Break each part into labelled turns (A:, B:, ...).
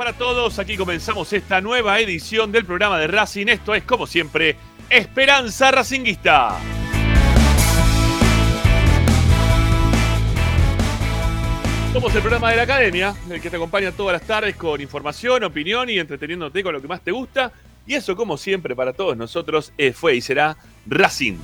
A: para todos. Aquí comenzamos esta nueva edición del programa de Racing. Esto es, como siempre, Esperanza Racinguista. Somos el programa de la academia, el que te acompaña todas las tardes con información, opinión y entreteniéndote con lo que más te gusta. Y eso, como siempre, para todos nosotros, eh, fue y será Racing.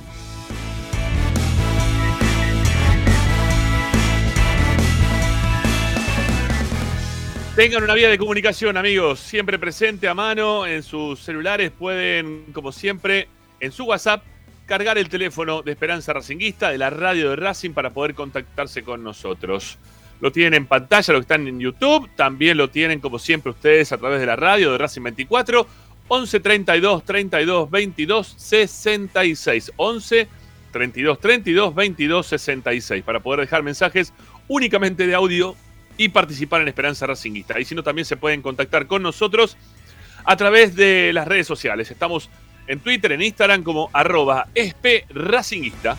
A: Tengan una vía de comunicación, amigos, siempre presente a mano en sus celulares. Pueden, como siempre, en su WhatsApp, cargar el teléfono de Esperanza Racinguista, de la radio de Racing, para poder contactarse con nosotros. Lo tienen en pantalla, lo que están en YouTube. También lo tienen, como siempre, ustedes a través de la radio de Racing 24. 11 32 32 22 66. 11 32 32 22 66. Para poder dejar mensajes únicamente de audio y participar en Esperanza Racinguista. Y si no, también se pueden contactar con nosotros a través de las redes sociales. Estamos en Twitter, en Instagram como arroba Racinguista.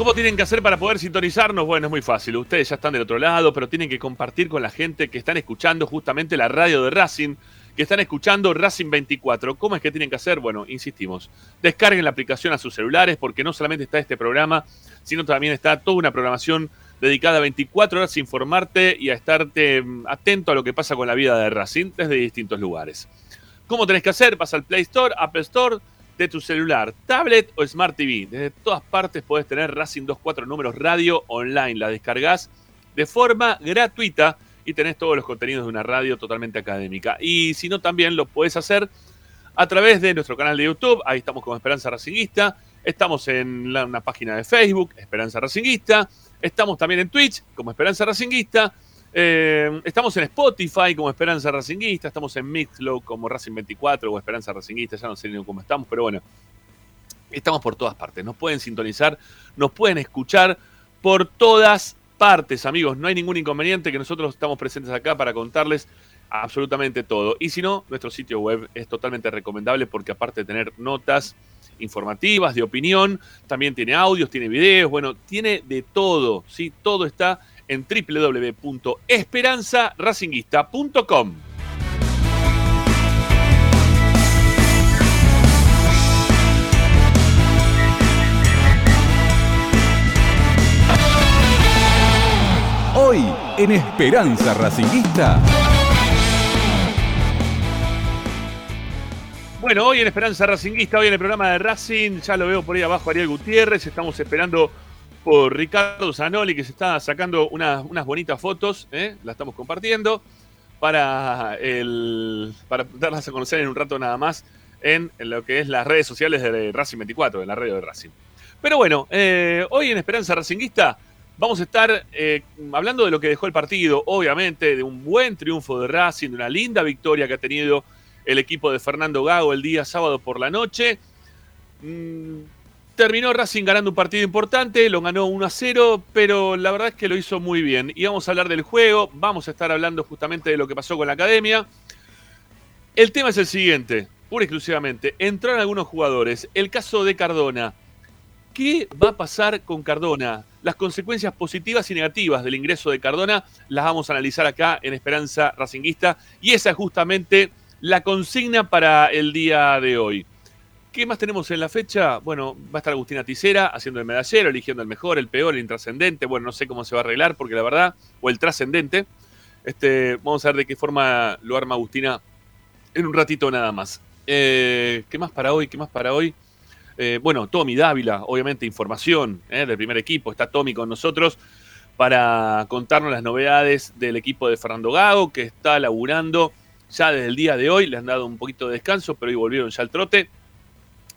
A: ¿Cómo tienen que hacer para poder sintonizarnos? Bueno, es muy fácil. Ustedes ya están del otro lado, pero tienen que compartir con la gente que están escuchando justamente la radio de Racing que están escuchando Racing 24. ¿Cómo es que tienen que hacer? Bueno, insistimos, descarguen la aplicación a sus celulares porque no solamente está este programa, sino también está toda una programación dedicada a 24 horas a informarte y a estarte mm, atento a lo que pasa con la vida de Racing desde distintos lugares. ¿Cómo tenés que hacer? Vas al Play Store, Apple Store de tu celular, tablet o Smart TV. Desde todas partes podés tener Racing 24 números radio online. La descargas de forma gratuita y tenés todos los contenidos de una radio totalmente académica. Y si no, también lo puedes hacer a través de nuestro canal de YouTube. Ahí estamos como Esperanza Racinguista. Estamos en una página de Facebook, Esperanza Racinguista. Estamos también en Twitch como Esperanza Racinguista. Eh, estamos en Spotify como Esperanza Racinguista. Estamos en Mixlow como Racing 24 o Esperanza Racinguista. Ya no sé ni cómo estamos, pero bueno. Estamos por todas partes. Nos pueden sintonizar, nos pueden escuchar por todas partes, amigos. No hay ningún inconveniente que nosotros estamos presentes acá para contarles absolutamente todo. Y si no, nuestro sitio web es totalmente recomendable porque aparte de tener notas informativas, de opinión, también tiene audios, tiene videos, bueno, tiene de todo, ¿sí? Todo está en www.esperanzaracinguista.com.
B: en Esperanza Racinguista.
A: Bueno, hoy en Esperanza Racinguista, hoy en el programa de Racing, ya lo veo por ahí abajo Ariel Gutiérrez, estamos esperando por Ricardo Zanoli que se está sacando unas, bonitas fotos, ¿eh? las estamos compartiendo para, darlas a conocer en un rato nada más en, lo que es las redes sociales de Racing 24, de la radio de Racing. Pero bueno, eh, hoy en Esperanza Racinguista Vamos a estar eh, hablando de lo que dejó el partido, obviamente, de un buen triunfo de Racing, de una linda victoria que ha tenido el equipo de Fernando Gago el día sábado por la noche. Mm, terminó Racing ganando un partido importante, lo ganó 1 a 0, pero la verdad es que lo hizo muy bien. Y vamos a hablar del juego, vamos a estar hablando justamente de lo que pasó con la academia. El tema es el siguiente, pura y exclusivamente. Entraron algunos jugadores. El caso de Cardona. ¿Qué va a pasar con Cardona? Las consecuencias positivas y negativas del ingreso de Cardona las vamos a analizar acá en Esperanza Racinguista y esa es justamente la consigna para el día de hoy. ¿Qué más tenemos en la fecha? Bueno, va a estar Agustina Ticera haciendo el medallero, eligiendo el mejor, el peor, el intrascendente. Bueno, no sé cómo se va a arreglar porque la verdad, o el trascendente. Este, vamos a ver de qué forma lo arma Agustina en un ratito nada más. Eh, ¿Qué más para hoy? ¿Qué más para hoy? Eh, bueno, Tommy Dávila, obviamente información eh, del primer equipo, está Tommy con nosotros para contarnos las novedades del equipo de Fernando Gago, que está laburando ya desde el día de hoy, le han dado un poquito de descanso, pero hoy volvieron ya al trote.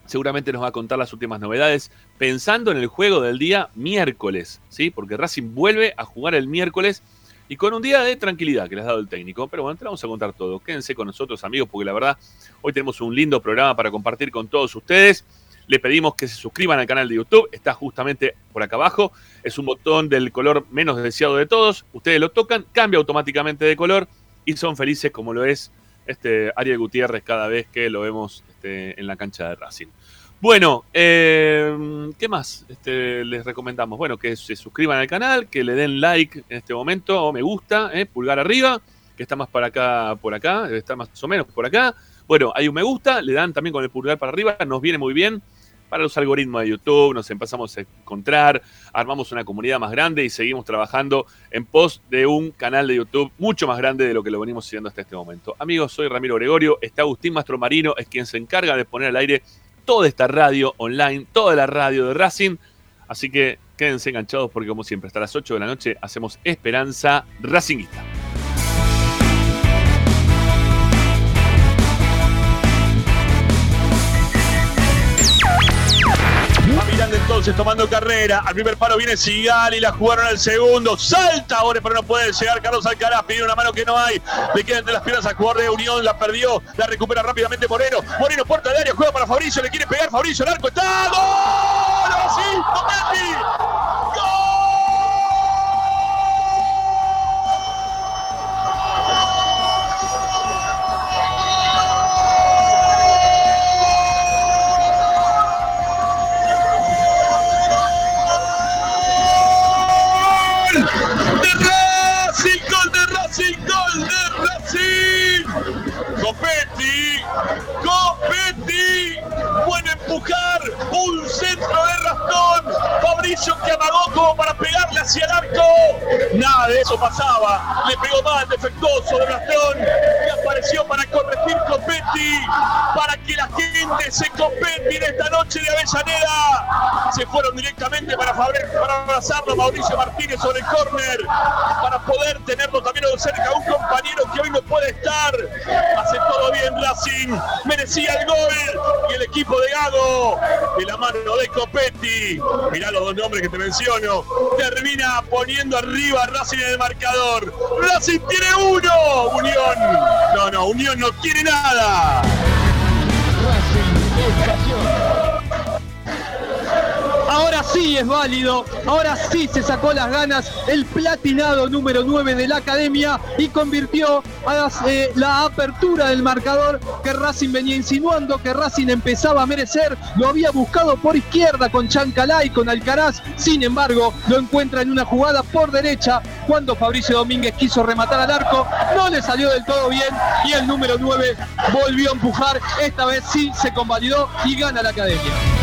A: Seguramente nos va a contar las últimas novedades, pensando en el juego del día miércoles, ¿sí? Porque Racing vuelve a jugar el miércoles y con un día de tranquilidad que les ha dado el técnico. Pero bueno, te vamos a contar todo. Quédense con nosotros, amigos, porque la verdad, hoy tenemos un lindo programa para compartir con todos ustedes. Le pedimos que se suscriban al canal de YouTube, está justamente por acá abajo. Es un botón del color menos deseado de todos. Ustedes lo tocan, cambia automáticamente de color y son felices como lo es este Ariel Gutiérrez cada vez que lo vemos este, en la cancha de Racing. Bueno, eh, ¿qué más este, les recomendamos? Bueno, que se suscriban al canal, que le den like en este momento, o me gusta, eh, pulgar arriba, que está más para acá, por acá, estar más o menos por acá. Bueno, hay un me gusta, le dan también con el pulgar para arriba, nos viene muy bien para los algoritmos de YouTube, nos empezamos a encontrar, armamos una comunidad más grande y seguimos trabajando en pos de un canal de YouTube mucho más grande de lo que lo venimos haciendo hasta este momento. Amigos, soy Ramiro Gregorio, está Agustín Mastromarino, es quien se encarga de poner al aire toda esta radio online, toda la radio de Racing. Así que quédense enganchados porque como siempre, hasta las 8 de la noche hacemos Esperanza Racingista. Entonces tomando carrera. Al primer paro viene Sigali, la jugaron al segundo. Salta ahora, pero no puede llegar. Carlos Alcaraz pidió una mano que no hay. Le queda entre las piernas al jugador de Unión. La perdió. La recupera rápidamente Moreno. Moreno, puerta de área, juega para Fabricio. Le quiere pegar Fabricio. El arco está. ¡Gol! ¡Tometti! ¡Gol! Copetti, Copetti, buen empujar, un centro de Rastón, Fabricio que amagó como para pegarle hacia el arco. Nada de eso pasaba, le pegó mal, defectuoso de Rastón, y apareció para corregir Copetti, para que la gente se Copetti en esta noche de Avellaneda. Se fueron directamente para, Fabre, para abrazarlo Mauricio Martínez sobre el córner, para poder tenerlo también cerca un compañero que hoy no puede estar. Hace todo bien Racing, merecía el gol y el equipo de Gago, de la mano de Copetti, mirá los dos nombres que te menciono, termina poniendo arriba a Racing en el marcador. Racing tiene uno, Unión. No, no, Unión no tiene nada.
C: Ahora sí es válido, ahora sí se sacó las ganas el platinado número 9 de la academia y convirtió a eh, la apertura del marcador que Racing venía insinuando, que Racing empezaba a merecer, lo había buscado por izquierda con Chancalay, con Alcaraz, sin embargo lo encuentra en una jugada por derecha cuando Fabricio Domínguez quiso rematar al arco, no le salió del todo bien y el número 9 volvió a empujar, esta vez sí se convalidó y gana la academia.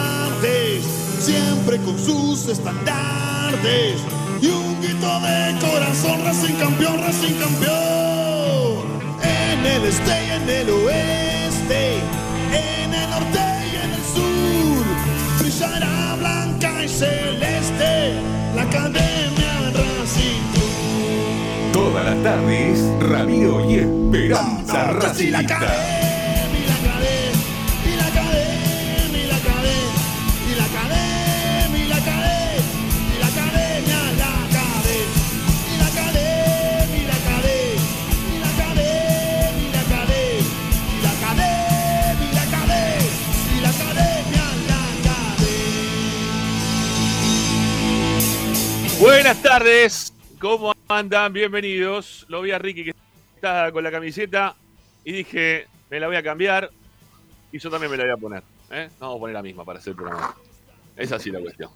D: siempre con sus estandartes y un grito de corazón, Racing campeón, Racing campeón. En el este y en el oeste, en el norte y en el sur, brillará blanca y celeste la academia Racing.
B: Todas las tardes, Ramiro y Esperanza
D: Y
A: Buenas tardes, ¿cómo andan? Bienvenidos. Lo vi a Ricky que está con la camiseta y dije, me la voy a cambiar y yo también me la voy a poner. ¿eh? No vamos a poner la misma para hacer el programa. Es así la cuestión.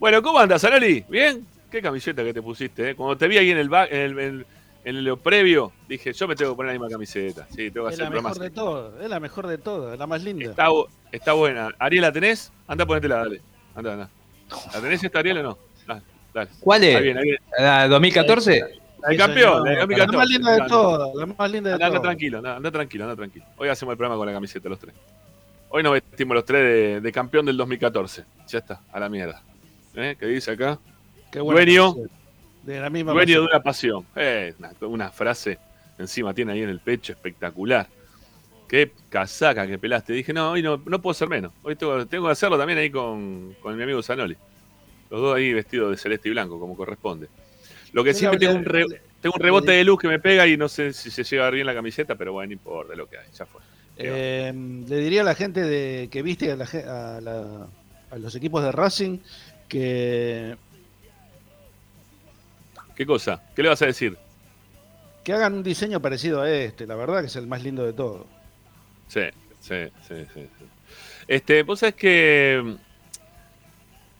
A: Bueno, ¿cómo andas, Arali? ¿Bien? ¿Qué camiseta que te pusiste? eh? Cuando te vi ahí en el, en el, en- en lo previo, dije, yo me tengo que poner la misma camiseta. Sí, tengo que
E: Es
A: hacer
E: la mejor de todo, es la mejor de todo, la más linda.
A: Está, bu- está buena. Ariel, ¿la tenés? Anda, ponetela, dale. Anda, anda. ¿La tenés esta, Ariel, o no? Dale.
F: ¿Cuál
A: Ahí
F: es?
A: viene, ahí viene.
F: ¿La 2014?
A: La del
E: Sí,
A: campeón, la
E: señor.
A: del
E: La
A: 2014.
E: más linda de todo, la más linda de
A: Anda, anda tranquilo, anda, tranquilo, anda tranquilo. Hoy hacemos el programa con la camiseta, los tres. Hoy nos vestimos los tres de, de campeón del 2014. Ya está, a la mierda. ¿Eh? ¿Qué dice acá?
E: Qué
A: Dueño.
E: De la misma
A: Dueño de
E: pasión.
A: una pasión. Eh, una, una frase encima tiene ahí en el pecho, espectacular. Qué casaca que pelaste. Dije, no, hoy no, no puedo ser menos. Hoy tengo, tengo que hacerlo también ahí con, con mi amigo Zanoli. Los dos ahí vestidos de celeste y blanco, como corresponde. Lo que siempre tengo un, re- tengo un rebote de luz que me pega y no sé si se llega a ver bien la camiseta, pero bueno, no importa lo que hay, ya fue.
E: Eh, le diría a la gente de, que viste a, la ge- a la- a los equipos de Racing que,
A: ¿Qué cosa? ¿Qué le vas a decir?
E: que hagan un diseño parecido a este. La verdad que es el más lindo de todo.
A: Sí, sí, sí, sí. sí. Este, vos sabés que.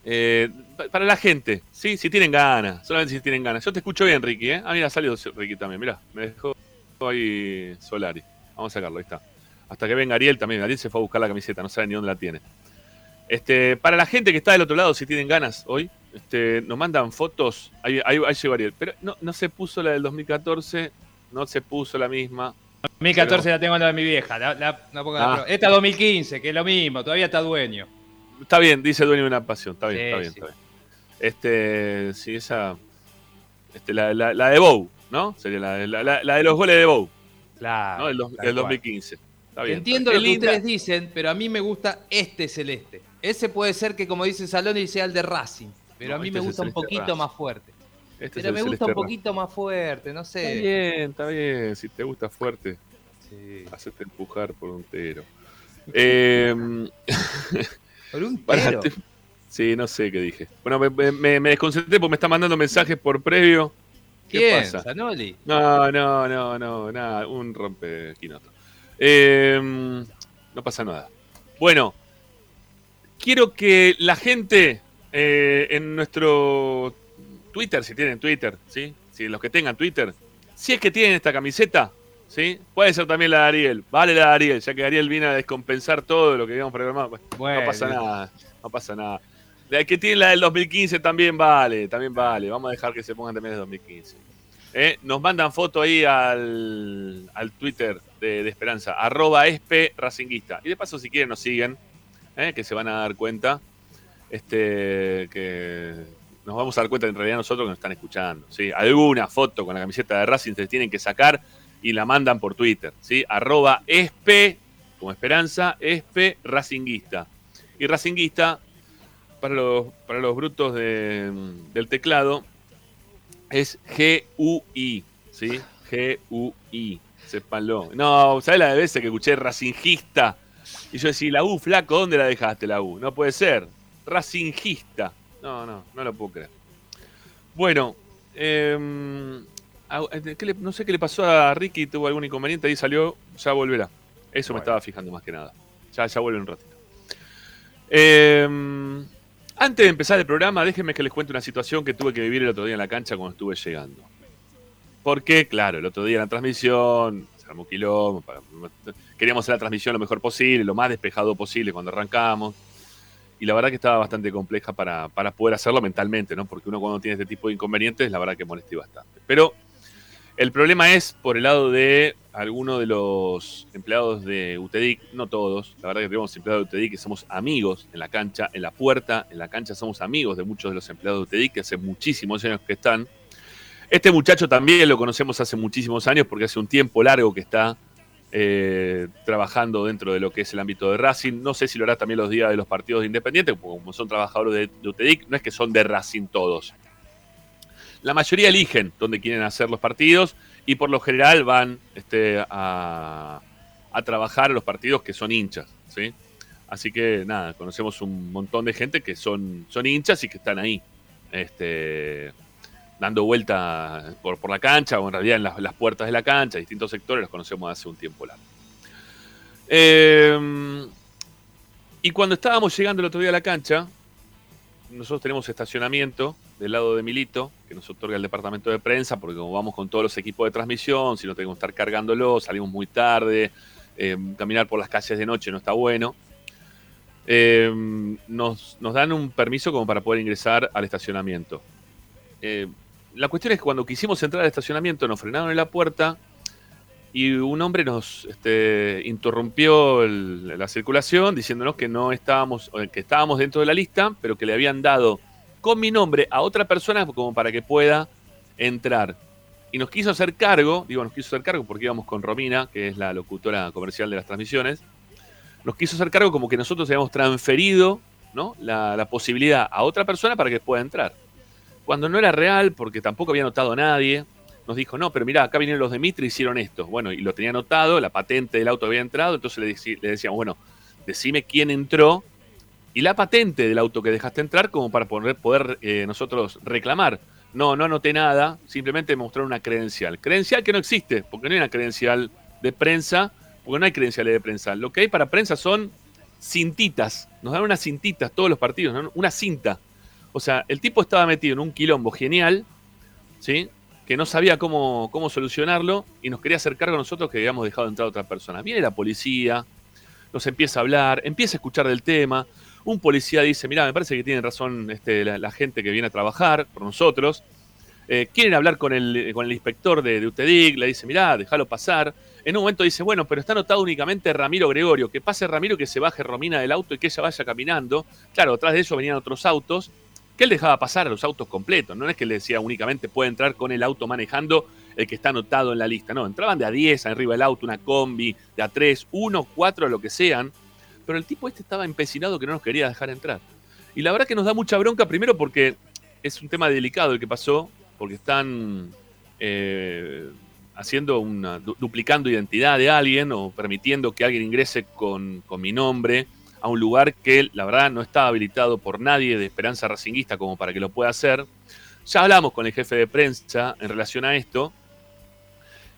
A: eh, para la gente, sí, si tienen ganas, solamente si tienen ganas. Yo te escucho bien, Ricky, ¿eh? Ah, mira, salió Ricky también, mirá, me dejó ahí Solari. Vamos a sacarlo, ahí está. Hasta que venga Ariel también. Ariel se fue a buscar la camiseta, no sabe ni dónde la tiene. Este, para la gente que está del otro lado, si tienen ganas hoy, este, nos mandan fotos. Ahí, ahí, ahí llegó Ariel. Pero no, no se puso la del 2014, no se puso la misma.
F: 2014 la tengo en la de mi vieja. La, la-
A: Ah.
F: Esta 2015, que es lo mismo, todavía está dueño.
A: Está bien, dice dueño de una pasión. Está bien,
F: Sí,
A: está bien,
F: sí.
A: está bien. Este, sí, esa. Este, la, la, la de Bow, ¿no? Sería la, la, la- la de los goles de Bow,
F: Claro.
A: ¿no? El, dos- el
F: cual.
A: 2015. Está bien.
F: Entiendo lo que ustedes dicen, pero a mí me gusta este celeste. Ese puede ser que, como dice Saloni, sea el de Racing. Pero
A: No,
F: a mí
A: este
F: me
A: es el
F: gusta un poquito
A: Racing.
F: más fuerte.
A: Este es
F: Pero me gusta
A: celeste
F: un
A: Racing.
F: poquito más fuerte, no
A: Está
F: sé.
A: bien, está bien. Si te gusta fuerte,
F: Sí.
A: hacete empujar por un tero. Eh,
F: Por un
A: para-
F: pero.
A: Sí, no sé qué dije. Bueno, me, me- me- desconcentré porque me está mandando mensajes por previo. ¿Qué
F: ¿Quién?
A: pasa? No, no, no, no, nada, un rompequinoto. Eh, no pasa nada. Bueno, quiero que la gente eh, en nuestro Twitter, si tienen Twitter, ¿sí? Si los que tengan Twitter, si es que tienen esta camiseta, ¿sí? Puede ser también la de Ariel, vale la de Ariel, ya que Ariel vino a descompensar todo lo que habíamos programado. Bueno,
F: Bueno,
A: no pasa nada, no pasa nada. La que tiene la del 2015 también vale, también vale. Vamos a dejar que se pongan también el 2015. Eh, Nos mandan foto ahí al, al Twitter de, de Esperanza, arroba espe racinguista. Y de paso, si quieren, nos siguen, eh, que se van a dar cuenta. Este, que nos vamos a dar cuenta en realidad nosotros que nos están escuchando. ¿sí? Alguna foto con la camiseta de Racing se tienen que sacar y la mandan por Twitter. ¿sí? Arroba espe, como Esperanza, espe racinguista. Y racinguista, para los, para los brutos de- del teclado, es G-U-I, ¿sí? G-U-I, sépanlo. No, ¿sabes la de veces que escuché racingista? Y yo decía, la U, flaco, ¿dónde la dejaste la U? No puede ser. Racingista. No, no, no lo puedo creer. Bueno, em, ¿qué le- no sé qué le pasó a Ricky, tuvo algún inconveniente, ahí salió, ya volverá. Eso me estaba fijando más que nada. Ya, ya vuelve un ratito. Em, antes de empezar el programa, déjenme que les cuente una situación que tuve que vivir el otro día en la cancha cuando estuve llegando. Porque, claro, el otro día en la transmisión, se armó quilombo, queríamos hacer la transmisión lo mejor posible, lo más despejado posible cuando arrancamos. Y la verdad que estaba bastante compleja para, para poder hacerlo mentalmente, ¿no? Porque uno cuando tiene este tipo de inconvenientes, la verdad que molesté bastante. Pero el problema es por el lado de algunos de los empleados de UTEDIC, no todos, la verdad que tenemos empleados de UTEDIC que somos amigos en la cancha, en la puerta, en la cancha somos amigos de muchos de los empleados de UTEDIC que hace muchísimos años que están. Este muchacho también lo conocemos hace muchísimos años porque hace un tiempo largo que está eh, trabajando dentro de lo que es el ámbito de Racing. No sé si lo hará también los días de los partidos de Independiente, porque como son trabajadores de, de UTEDIC, no es que son de Racing todos. La mayoría eligen dónde quieren hacer los partidos y por lo general van este, a, trabajar a los partidos que son hinchas. ¿sí? Así que nada, conocemos un montón de gente que son, son hinchas y que están ahí. Este, dando vuelta por, por la cancha o en realidad en las, puertas de la cancha, distintos sectores los conocemos hace un tiempo largo. Eh, y cuando estábamos llegando el otro día a la cancha, nosotros tenemos estacionamiento del lado de Milito, que nos otorga el departamento de prensa, porque como vamos con todos los equipos de transmisión, si no tenemos que estar cargándolo, salimos muy tarde, eh, caminar por las calles de noche no está bueno. Eh, nos, dan un permiso como para poder ingresar al estacionamiento. Eh, la cuestión es que cuando quisimos entrar al estacionamiento nos frenaron en la puerta y un hombre nos este, interrumpió la circulación diciéndonos que no estábamos, o que estábamos dentro de la lista, pero que le habían dado con mi nombre a otra persona como para que pueda entrar. y nos quiso hacer cargo, digo nos quiso hacer cargo porque íbamos con Romina, que es la locutora comercial de las transmisiones, nos quiso hacer cargo como que nosotros habíamos transferido la, posibilidad a otra persona para que pueda entrar. Cuando no era real, porque tampoco había notado nadie, nos dijo, no, pero mira, acá vinieron los de Mitre y hicieron esto. Bueno, y lo tenía anotado, la patente del auto había entrado, entonces le, decíamos, bueno, decime quién entró y la patente del auto que dejaste entrar como para poder, poder eh, nosotros reclamar. No, no anoté nada, simplemente me mostraron una credencial. Credencial que no existe, porque no hay una credencial de prensa, porque no hay credenciales de prensa. Lo que hay para prensa son cintitas, nos dan unas cintitas todos los partidos, una cinta. O sea, el tipo estaba metido en un quilombo genial, ¿sí? Que no sabía cómo, cómo solucionarlo y nos quería hacer cargo a nosotros que habíamos dejado entrar a otra persona. Viene la policía, nos empieza a hablar, empieza a escuchar del tema. Un policía dice, mira, me parece que tiene razón este, la, gente que viene a trabajar por nosotros. Eh, quieren hablar con el, con el inspector de, de UTEDIC, le dice, mirá, déjalo pasar. En un momento dice, bueno, pero está anotado únicamente Ramiro Gregorio, que pase Ramiro, que se baje Romina del auto y que ella vaya caminando. Claro, atrás de eso venían otros autos, él dejaba pasar a los autos completos. No es que le decía únicamente puede entrar con el auto manejando el que está anotado en la lista. No, entraban de a 10 arriba del auto, una combi, de a 3, 1, 4, lo que sean. Pero el tipo este estaba empecinado que no nos quería dejar entrar. Y la verdad que nos da mucha bronca, primero porque es un tema delicado el que pasó, porque están eh, haciendo una, du- duplicando identidad de alguien o permitiendo que alguien ingrese con, con mi nombre a un lugar que la verdad no está habilitado por nadie de Esperanza Racinguista como para que lo pueda hacer. Ya hablamos con el jefe de prensa en relación a esto,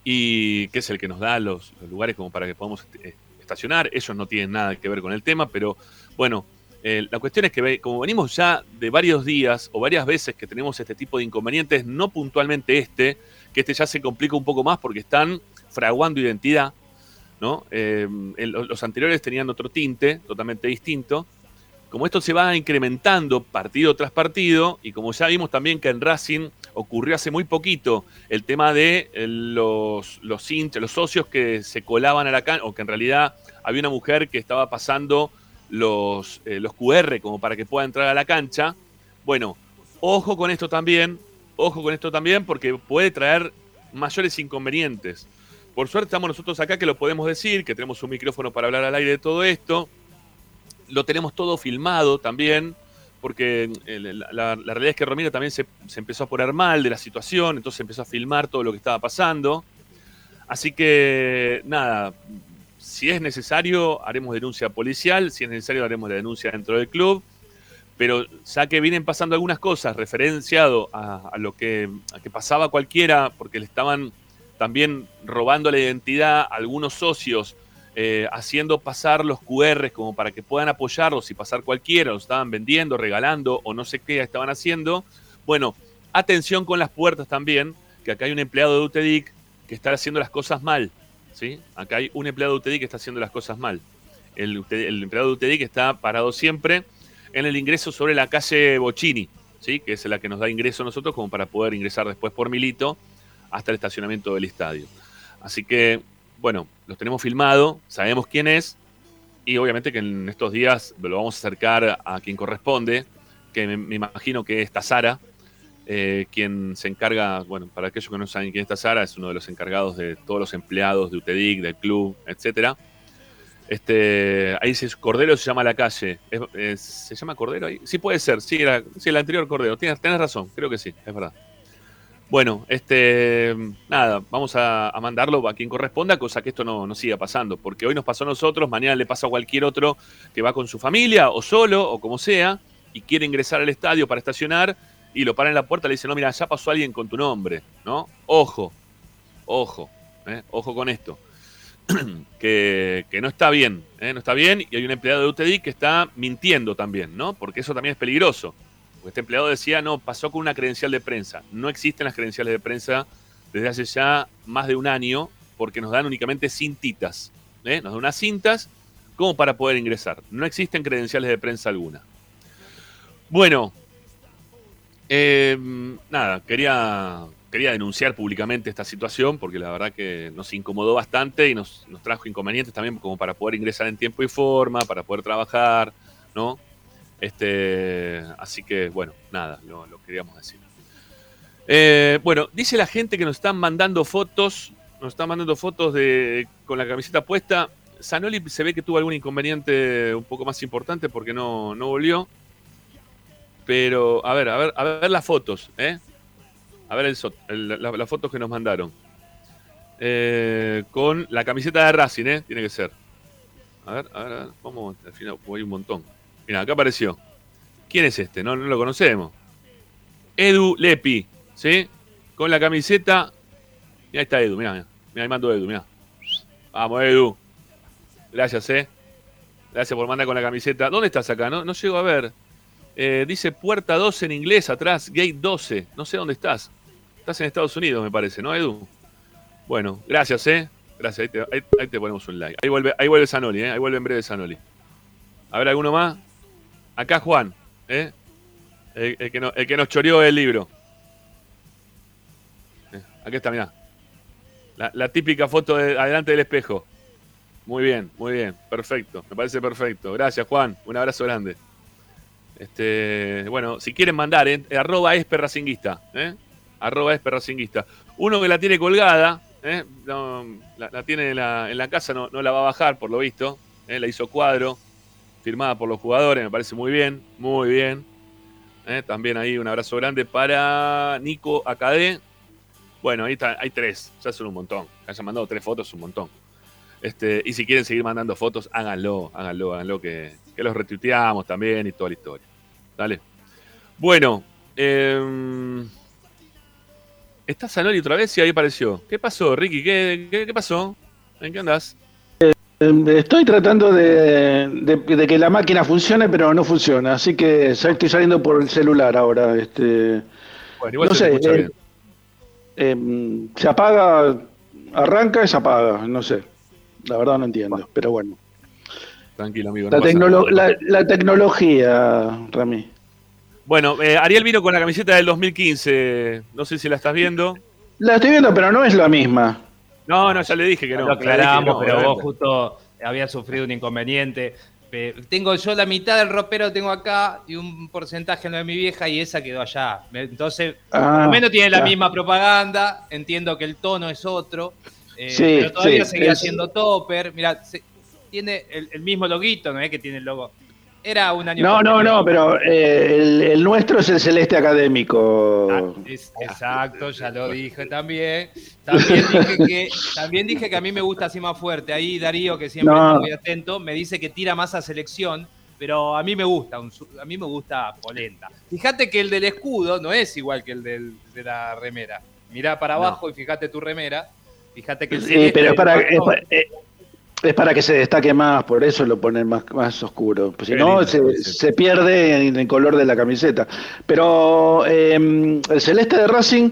A: y que es el que nos da los, lugares como para que podamos eh, estacionar. Ellos no tienen nada que ver con el tema, pero bueno, eh, la cuestión es que como venimos ya de varios días o varias veces que tenemos este tipo de inconvenientes, no puntualmente este, que este ya se complica un poco más porque están fraguando identidad, ¿no? El- los anteriores tenían otro tinte totalmente distinto. Como esto se va incrementando partido tras partido, y como ya vimos también que en Racing ocurrió hace muy poquito el tema de eh, los, los los socios que se colaban a la cancha, o que en realidad había una mujer que estaba pasando los, eh, los QR como para que pueda entrar a la cancha. Bueno, ojo con esto también, ojo con esto también, porque puede traer mayores inconvenientes. Por suerte estamos nosotros acá que lo podemos decir, que tenemos un micrófono para hablar al aire de todo esto. Lo tenemos todo filmado también, porque eh, la, realidad es que Romero también se, empezó a poner mal de la situación, entonces empezó a filmar todo lo que estaba pasando. Así que, nada, si es necesario, haremos denuncia policial, si es necesario, haremos la denuncia dentro del club. Pero ya que vienen pasando algunas cosas referenciado a, lo que pasaba cualquiera, porque le estaban también robando la identidad a algunos socios, eh, haciendo pasar los QRs como para que puedan apoyarlos y pasar cualquiera, los estaban vendiendo, regalando o no sé qué estaban haciendo. Bueno, atención con las puertas también, que acá hay un empleado de UTEDIC que está haciendo las cosas mal. ¿sí? Acá hay un empleado de UTEDIC que está haciendo las cosas mal. El, el empleado de UTEDIC está parado siempre en el ingreso sobre la calle Bocini, ¿sí? que es la que nos da ingreso a nosotros como para poder ingresar después por Milito hasta el estacionamiento del estadio. Así que, bueno, los tenemos filmado, sabemos quién es y obviamente que en estos días lo vamos a acercar a quien corresponde, que me, imagino que es Tazara, eh, quien se encarga, bueno, para aquellos que no saben quién es Tazara, es uno de los encargados de todos los empleados de UTEDIC, del club, etcétera. Este, ahí dice Cordero se llama la calle. ¿Se llama Cordero ahí? Sí, puede ser. Sí, era, sí el anterior Cordero. Tienes, tenés razón, creo que sí, es verdad. Bueno, este, nada, vamos a, mandarlo a quien corresponda, cosa que esto no, no siga pasando, porque hoy nos pasó a nosotros, mañana le pasa a cualquier otro que va con su familia o solo o como sea y quiere ingresar al estadio para estacionar y lo para en la puerta y le dice, no, mira, ya pasó alguien con tu nombre, ¿no? Ojo, ojo, ¿eh? ojo con esto. que, que no está bien, ¿eh? no está bien, y hay un empleado de UTD que está mintiendo también, ¿no? Porque eso también es peligroso. Este empleado decía, no, pasó con una credencial de prensa. No existen las credenciales de prensa desde hace ya más de un año, porque nos dan únicamente cintitas. ¿eh? Nos dan unas cintas como para poder ingresar. No existen credenciales de prensa alguna. Bueno, eh, nada, quería, quería denunciar públicamente esta situación porque la verdad que nos incomodó bastante y nos, nos trajo inconvenientes también como para poder ingresar en tiempo y forma, para poder trabajar, ¿no? Este, así que, bueno, nada, lo, queríamos decir. Eh, bueno, dice la gente que nos están mandando fotos, nos están mandando fotos de con la camiseta puesta. Sanoli se ve que tuvo algún inconveniente un poco más importante porque no, no volvió. Pero, a ver, a ver, a ver las fotos, ¿eh? A ver la- las fotos que nos mandaron. Eh, con la camiseta de Racing, ¿eh? Tiene que ser. A ver, a ver, a ver. Vamos, al final, hay un montón. Mira, acá apareció. ¿Quién es este? No, lo conocemos. Edu Lepi, ¿sí? Con la camiseta. Mira, está Edu, mira. Mira, ahí mando Edu, mira. Vamos, Edu. Gracias, ¿eh? Gracias por mandar con la camiseta. ¿Dónde estás acá? No, no llego a ver. Eh, dice puerta 12 en inglés atrás, gate 12. No sé dónde estás. Estás en Estados Unidos, me parece, ¿no, Edu? Bueno, gracias, ¿eh? Gracias, ahí te, ahí- ahí te ponemos un like. Ahí vuelve, ahí vuelve Sanoli, ¿eh? Ahí vuelve en breve Sanoli. A ver, ¿alguno más? Acá Juan, ¿eh? El, que, no- nos choreó el libro. Eh, Aquí está, mirá. La, la típica foto de adelante del espejo. Muy bien, muy bien. Perfecto. Me parece perfecto. Gracias, Juan. Un abrazo grande. Este, bueno, si quieren mandar, ¿eh? arroba esperracinguista, ¿eh? Arroba esperracinguista. Uno que la tiene colgada, ¿eh? La, tiene en la, en la casa, no, no la va a bajar, por lo visto. ¿eh? La hizo cuadro, firmada por los jugadores, me parece muy bien, muy bien. ¿eh? También ahí un abrazo grande para Nico Acadé. Bueno, ahí está, hay tres, ya son un montón. Hayan mandado tres fotos, un montón. Este, y si quieren seguir mandando fotos, háganlo, háganlo, háganlo, que, que los retuiteamos también y toda la historia. Dale. Bueno, eh, está Sanoli otra vez y ahí apareció. ¿Qué pasó, Ricky? ¿Qué, qué, qué pasó? ¿En qué andás?
E: Eh, Estoy tratando de, de- de que la máquina funcione, pero no funciona. Así que estoy saliendo por el celular ahora. Este,
A: Bueno, igual
E: No
A: se
E: sé,
A: escucha
E: eh,
A: bien.
E: em, se apaga, arranca y se apaga. No sé. La verdad no entiendo. Pero bueno.
A: Tranquilo, amigo.
E: tecnolo- la, la tecnología, Rami.
A: Bueno, eh, Ariel vino con la camiseta del 2015. No sé si la estás viendo.
E: La estoy viendo, pero no es la misma.
A: No, no, ya le dije que no.
F: lo aclaramos, pero vos justo habías sufrido un inconveniente. Tengo yo la mitad del ropero tengo acá y un porcentaje en lo de mi vieja y esa quedó allá. Entonces, por
E: Ah,
F: lo menos tiene la
E: ya.
F: misma propaganda, entiendo que el tono es otro, eh,
E: Sí,
F: pero todavía
E: sí,
F: seguía
E: es-
F: siendo topper. Mira, se- tiene el, el mismo loguito, no es que tiene el logo. Era un año.
E: No, no, no, pero eh, el, el nuestro es el celeste académico.
F: Ah, es- exacto, ya lo dije también. También dije, que, también dije que a mí me gusta así más fuerte. Ahí Darío, que siempre
E: No.
F: está muy atento, me dice que tira más a selección, pero a mí me gusta, un a mí me gusta polenta. Fíjate que el del escudo no es igual que el del- de la remera. Mirá para abajo y fíjate tu remera. Fíjate que el
E: Sí, pero es para, es,
F: marcón-
E: pa- eh, es para que se destaque más, por eso lo ponen más, más oscuro. Pues si
A: Qué
E: no, se, se pierde en el color de la camiseta. Pero eh, el celeste de Racing,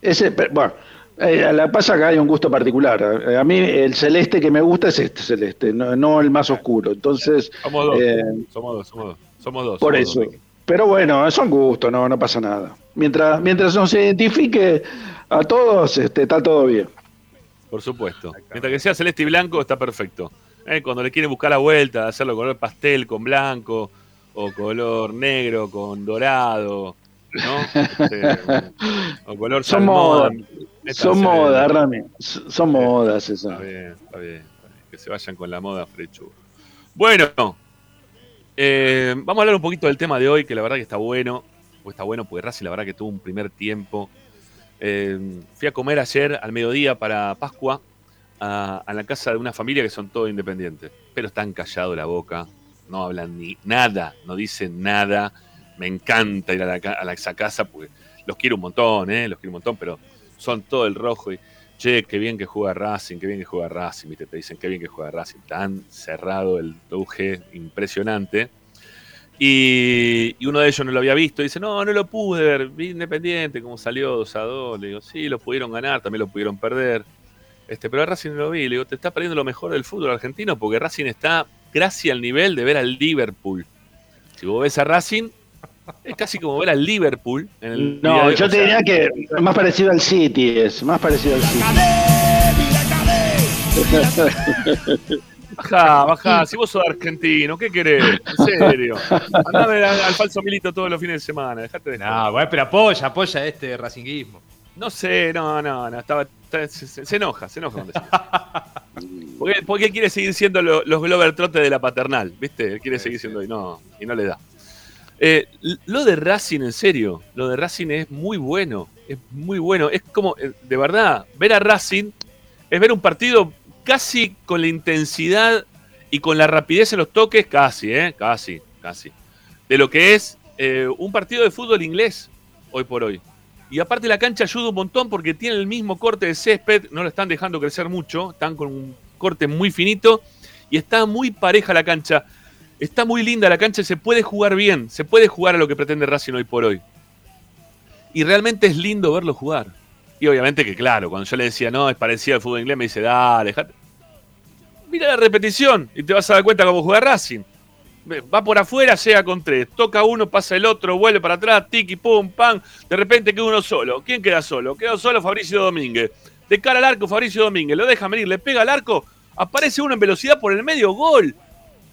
E: ese, bueno, eh, la pasa que hay un gusto particular. Eh, A mí el celeste que me gusta es este celeste, no, no el más oscuro. Entonces,
A: Somos dos.
E: eh,
A: somos dos, somos dos. Somos dos.
E: por
A: somos
E: eso.
A: dos.
E: Pero bueno, son gustos, no, no pasa nada. Mientras, mientras no se identifique a todos, este, está todo bien.
A: Por supuesto. Mientras que sea celeste y blanco, está perfecto. Eh, Cuando le quieren buscar la vuelta, hacerlo color pastel con blanco, o color negro con dorado, ¿no? Este, o color
E: Son modas. Son modas, Rami. Son modas esas.
A: Está bien, está bien. Que se vayan con la moda frechu. Bueno, eh, vamos a hablar un poquito del tema de hoy, que la verdad que está bueno. O está bueno porque Racing la verdad que tuvo un primer tiempo. Eh, fui a comer ayer al mediodía para Pascua a, la casa de una familia que son todos independientes. Pero están callados la boca, no hablan ni nada, no dicen nada. Me encanta ir a, la, a esa casa porque los quiero un montón, ¿eh? los quiero un montón, pero son todo el rojo y che, qué bien que juega Racing, qué bien que juega Racing, ¿viste? te dicen qué bien que juega Racing, tan cerrado el UG, impresionante. Y, y uno de ellos no lo había visto, y dice, no, no lo pude ver, vi Independiente, como salió 2 a 2, le digo, sí, lo pudieron ganar, también lo pudieron perder, este, pero a Racing no lo vi, le digo, te está perdiendo lo mejor del fútbol argentino, porque Racing está casi al nivel de ver al Liverpool. Si vos ves a Racing, es casi como ver al Liverpool. En el día
E: No, yo te diría que más parecido al City es, más parecido al City.
A: Bajá, bajá. Si vos sos argentino, ¿qué querés? En serio. Andame al, al falso milito todos los fines de semana. Dejate de
F: No, bueno, pero apoya, apoya este racinguismo.
A: No sé, no, no, no. Estaba, se, enoja, se enoja. Porque, porque él quiere seguir siendo lo- los Glover Trotte de la paternal, ¿viste? Él quiere seguir siendo y no, y no le da. Eh, lo de Racing, en serio, lo de Racing es muy bueno. Es muy bueno. Es como, eh, de verdad, ver a Racing es ver un partido casi con la intensidad y con la rapidez en los toques, casi, ¿eh? Casi, casi. De lo que es eh, un partido de fútbol inglés hoy por hoy. Y aparte la cancha ayuda un montón porque tiene el mismo corte de césped, no lo están dejando crecer mucho, están con un corte muy finito y está muy pareja la cancha. Está muy linda la cancha se puede jugar bien, se puede jugar a lo que pretende Racing hoy por hoy. Y realmente es lindo verlo jugar. Y obviamente que claro, cuando yo le decía, no, es parecido al fútbol inglés, me dice, dale, dejate. Mira la repetición y te vas a dar cuenta cómo juega Racing. Va por afuera, llega con tres. Toca uno, pasa el otro, vuelve para atrás, tiki, pum, pam. De repente queda uno solo. ¿Quién queda solo? Queda solo Fabricio Domínguez. De cara al arco, Fabricio Domínguez. Lo deja venir, le pega al arco. Aparece uno en velocidad por el medio, gol.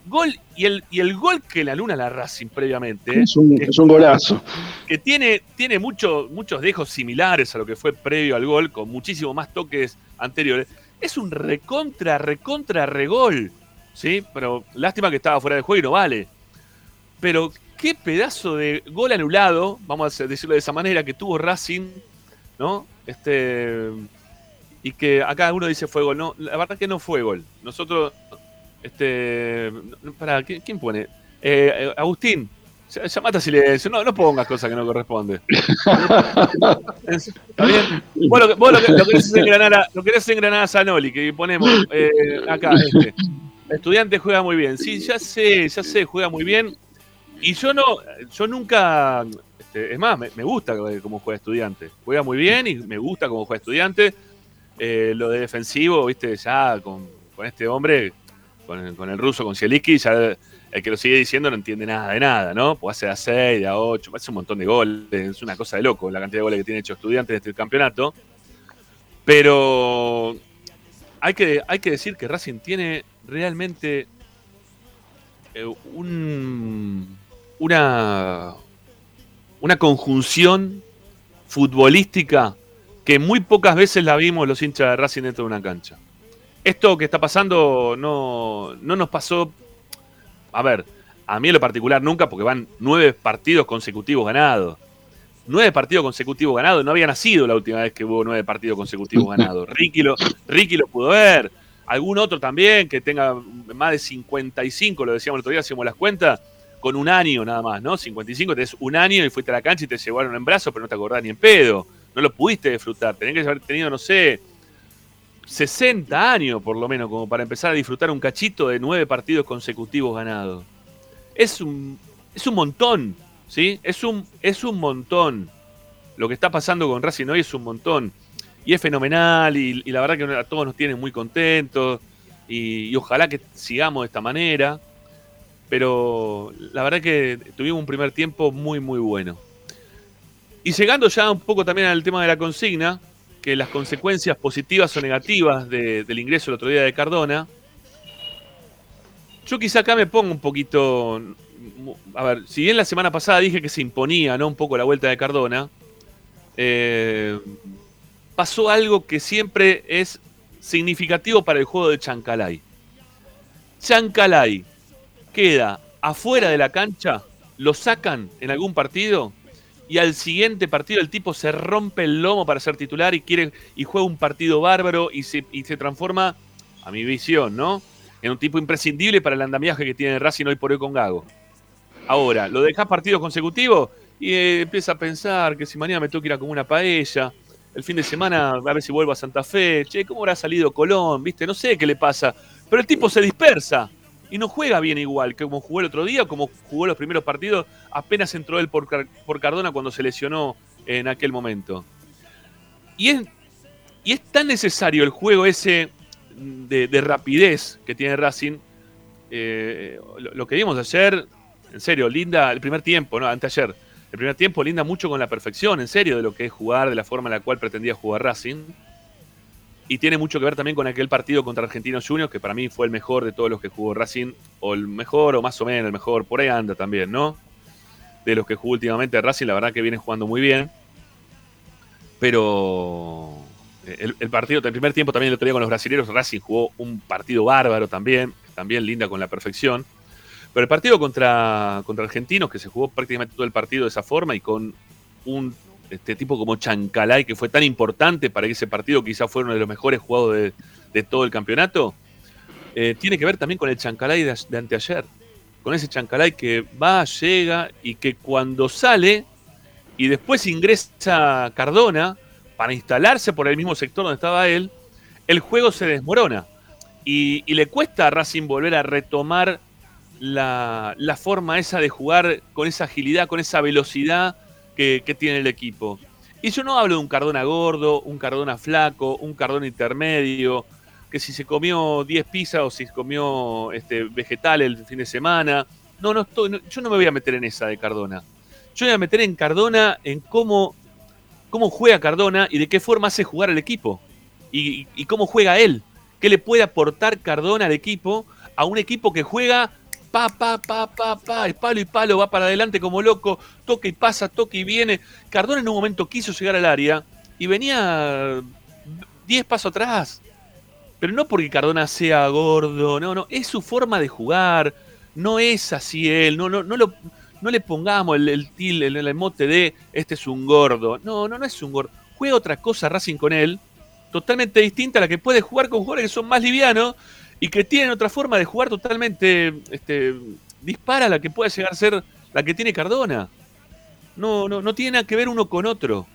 A: Gol y el, y el gol que la luna la Racing previamente.
E: Es un, es un golazo.
A: que tiene, tiene mucho- muchos dejos similares a lo que fue previo al gol, con muchísimo más toques anteriores. Es un recontra, recontra regol. ¿Sí? Pero lástima que estaba fuera de juego y no vale. Pero qué pedazo de gol anulado, vamos a decirlo de esa manera, que tuvo Racing, ¿no? Este. Y que acá uno dice fue gol. No, la verdad que no fue gol.Nosotros. Este. Para, ¿quién pone? Eh, Agustín, llamate silencio. No, no pongas cosas que no corresponden. ¿Está bien? Vos lo, vos lo, lo querés engranar a, lo querés engranar a Zanoli, que ponemos eh, acá, este. Estudiante juega muy bien. Sí, ya sé, ya sé, juega muy bien. Y yo no, yo nunca, este, es más, me, me gusta cómo juega estudiante. Juega muy bien y me gusta cómo juega estudiante. Eh, lo de defensivo, viste, ya con, con este hombre, con el, con el ruso, con Zielinski, ya el que lo sigue diciendo no entiende nada de nada, ¿no? Pues hace a 6, de a 8, hace un montón de goles, es una cosa de loco la cantidad de goles que tiene hecho estudiantes en este campeonato. Pero hay que, hay que decir que Racing tiene realmente eh, un, una, una conjunción futbolística que muy pocas veces la vimos los hinchas de Racing dentro de una cancha. Esto que está pasando no, no nos pasó, a ver, a mí en lo particular nunca, porque van nueve partidos consecutivos ganados. Nueve partidos consecutivos ganados, no había nacido la última vez que hubo nueve partidos consecutivos ganados. Ricky lo, Ricky lo pudo ver, algún otro también que tenga más de 55, lo decíamos el otro día, hacíamos las cuentas, con un año nada más, ¿no? 55, tenés un año y fuiste a la cancha y te llevaron en brazos, pero no te acordás ni en pedo. No lo pudiste disfrutar. Tenés que haber tenido, no sé, 60 años por lo menos, como para empezar a disfrutar un cachito de nueve partidos consecutivos ganados. Es un, es un montón, ¿sí? Es un, es un montón. Lo que está pasando con Racing hoy es un montón. Y es fenomenal y, la verdad que a todos nos tienen muy contentos y, y ojalá que sigamos de esta manera. Pero la verdad que tuvimos un primer tiempo muy, muy bueno. Y llegando ya un poco también al tema de la consigna, que las consecuencias positivas o negativas de- del ingreso el otro día de Cardona, yo quizá acá me pongo un poquito... A ver, si bien la semana pasada dije que se imponía ¿no? un poco la vuelta de Cardona, eh, pasó algo que siempre es significativo para el juego de Chancalay. Chancalay queda afuera de la cancha, lo sacan en algún partido y al siguiente partido el tipo se rompe el lomo para ser titular y quiere y juega un partido bárbaro y se, y se transforma, a mi visión, ¿no? En un tipo imprescindible para el andamiaje que tiene Racing hoy por hoy con Gago. Ahora, lo dejas partidos consecutivos y eh, empieza a pensar que si mañana me que ir a una paella, el fin de semana a ver si vuelvo a Santa Fe, che, ¿cómo habrá salido Colón? ¿Viste? No sé qué le pasa. Pero el tipo se dispersa y no juega bien igual que como jugó el otro día, como jugó los primeros partidos, apenas entró él por, por Cardona cuando se lesionó en aquel momento. Y es, y es tan necesario el juego ese de, de rapidez que tiene Racing. eh, lo, lo que vimos ayer, en serio, linda el primer tiempo, ¿no? Anteayer. El primer tiempo linda mucho con la perfección, en serio, de lo que es jugar, de la forma en la cual pretendía jugar Racing. Y tiene mucho que ver también con aquel partido contra Argentinos Juniors, que para mí fue el mejor de todos los que jugó Racing, o el mejor, o más o menos el mejor, por ahí anda también, ¿no? De los que jugó últimamente Racing, la verdad que viene jugando muy bien. Pero el, el partido del primer tiempo también el otro día con los brasileños, Racing jugó un partido bárbaro también, también linda con la perfección. Pero el partido contra, contra Argentinos, que se jugó prácticamente todo el partido de esa forma y con un este tipo como Chancalay, que fue tan importante para ese partido quizás fue uno de los mejores jugados de, todo el campeonato, eh, tiene que ver también con el Chancalay de, anteayer. Con ese Chancalay que va, llega y que cuando sale y después ingresa Cardona para instalarse por el mismo sector donde estaba él, el juego se desmorona. Y, le cuesta a Racing volver a retomar la, forma esa de jugar con esa agilidad, con esa velocidad que, tiene el equipo. Y yo no hablo de un Cardona gordo, un Cardona flaco, un Cardona intermedio, que si se comió 10 pizzas o si se comió este, vegetal el fin de semana. No, no, estoy, yo no me voy a meter en esa de Cardona. Yo voy a meter en Cardona, en cómo, cómo juega Cardona y de qué forma hace jugar al equipo. Y, y cómo juega él. ¿Qué le puede aportar Cardona al equipo? A un equipo que juega pa, pa, pa, pa, pa, el palo y palo va para adelante como loco, toca y pasa, toca y viene. Cardona en un momento quiso llegar al área y venía 10 pasos atrás. Pero no porque Cardona sea gordo, no, no, es su forma de jugar, no es así él, no, no, no, lo, no le pongamos el, el til, el, el emote de este es un gordo. No, no, no es un gordo. Juega otra cosa Racing con él, totalmente distinta a la que puede jugar con jugadores que son más livianos y que tienen otra forma de jugar totalmente este, dispara la que puede llegar a ser la que tiene Cardona. No, no, no tiene nada que ver uno con otro.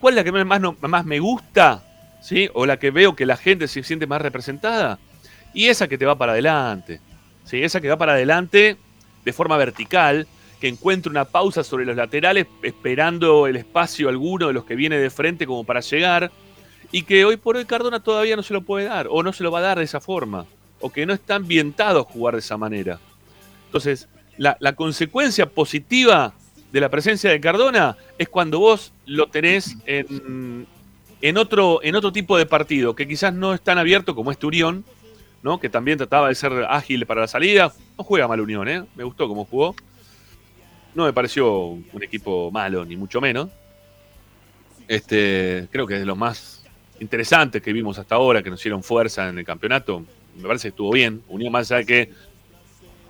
A: ¿Cuál es la que más, no, más me gusta? ¿Sí? O la que veo que la gente se siente más representada. Y esa que te va para adelante. ¿Sí? Esa que va para adelante de forma vertical, que encuentra una pausa sobre los laterales, esperando el espacio alguno de los que viene de frente como para llegar y que hoy por hoy Cardona todavía no se lo puede dar, o no se lo va a dar de esa forma, o que no está ambientado jugar de esa manera. Entonces, la, la consecuencia positiva de la presencia de Cardona es cuando vos lo tenés en, en, otro, en otro tipo de partido, que quizás no es tan abierto como este Unión, ¿no? que también trataba de ser ágil para la salida. No juega mal Unión, ¿eh? me gustó cómo jugó. No me pareció un equipo malo, ni mucho menos. Este, creo que es de los más interesantes que vimos hasta ahora, que nos hicieron fuerza en el campeonato. Me parece que estuvo bien. Unión más allá de que.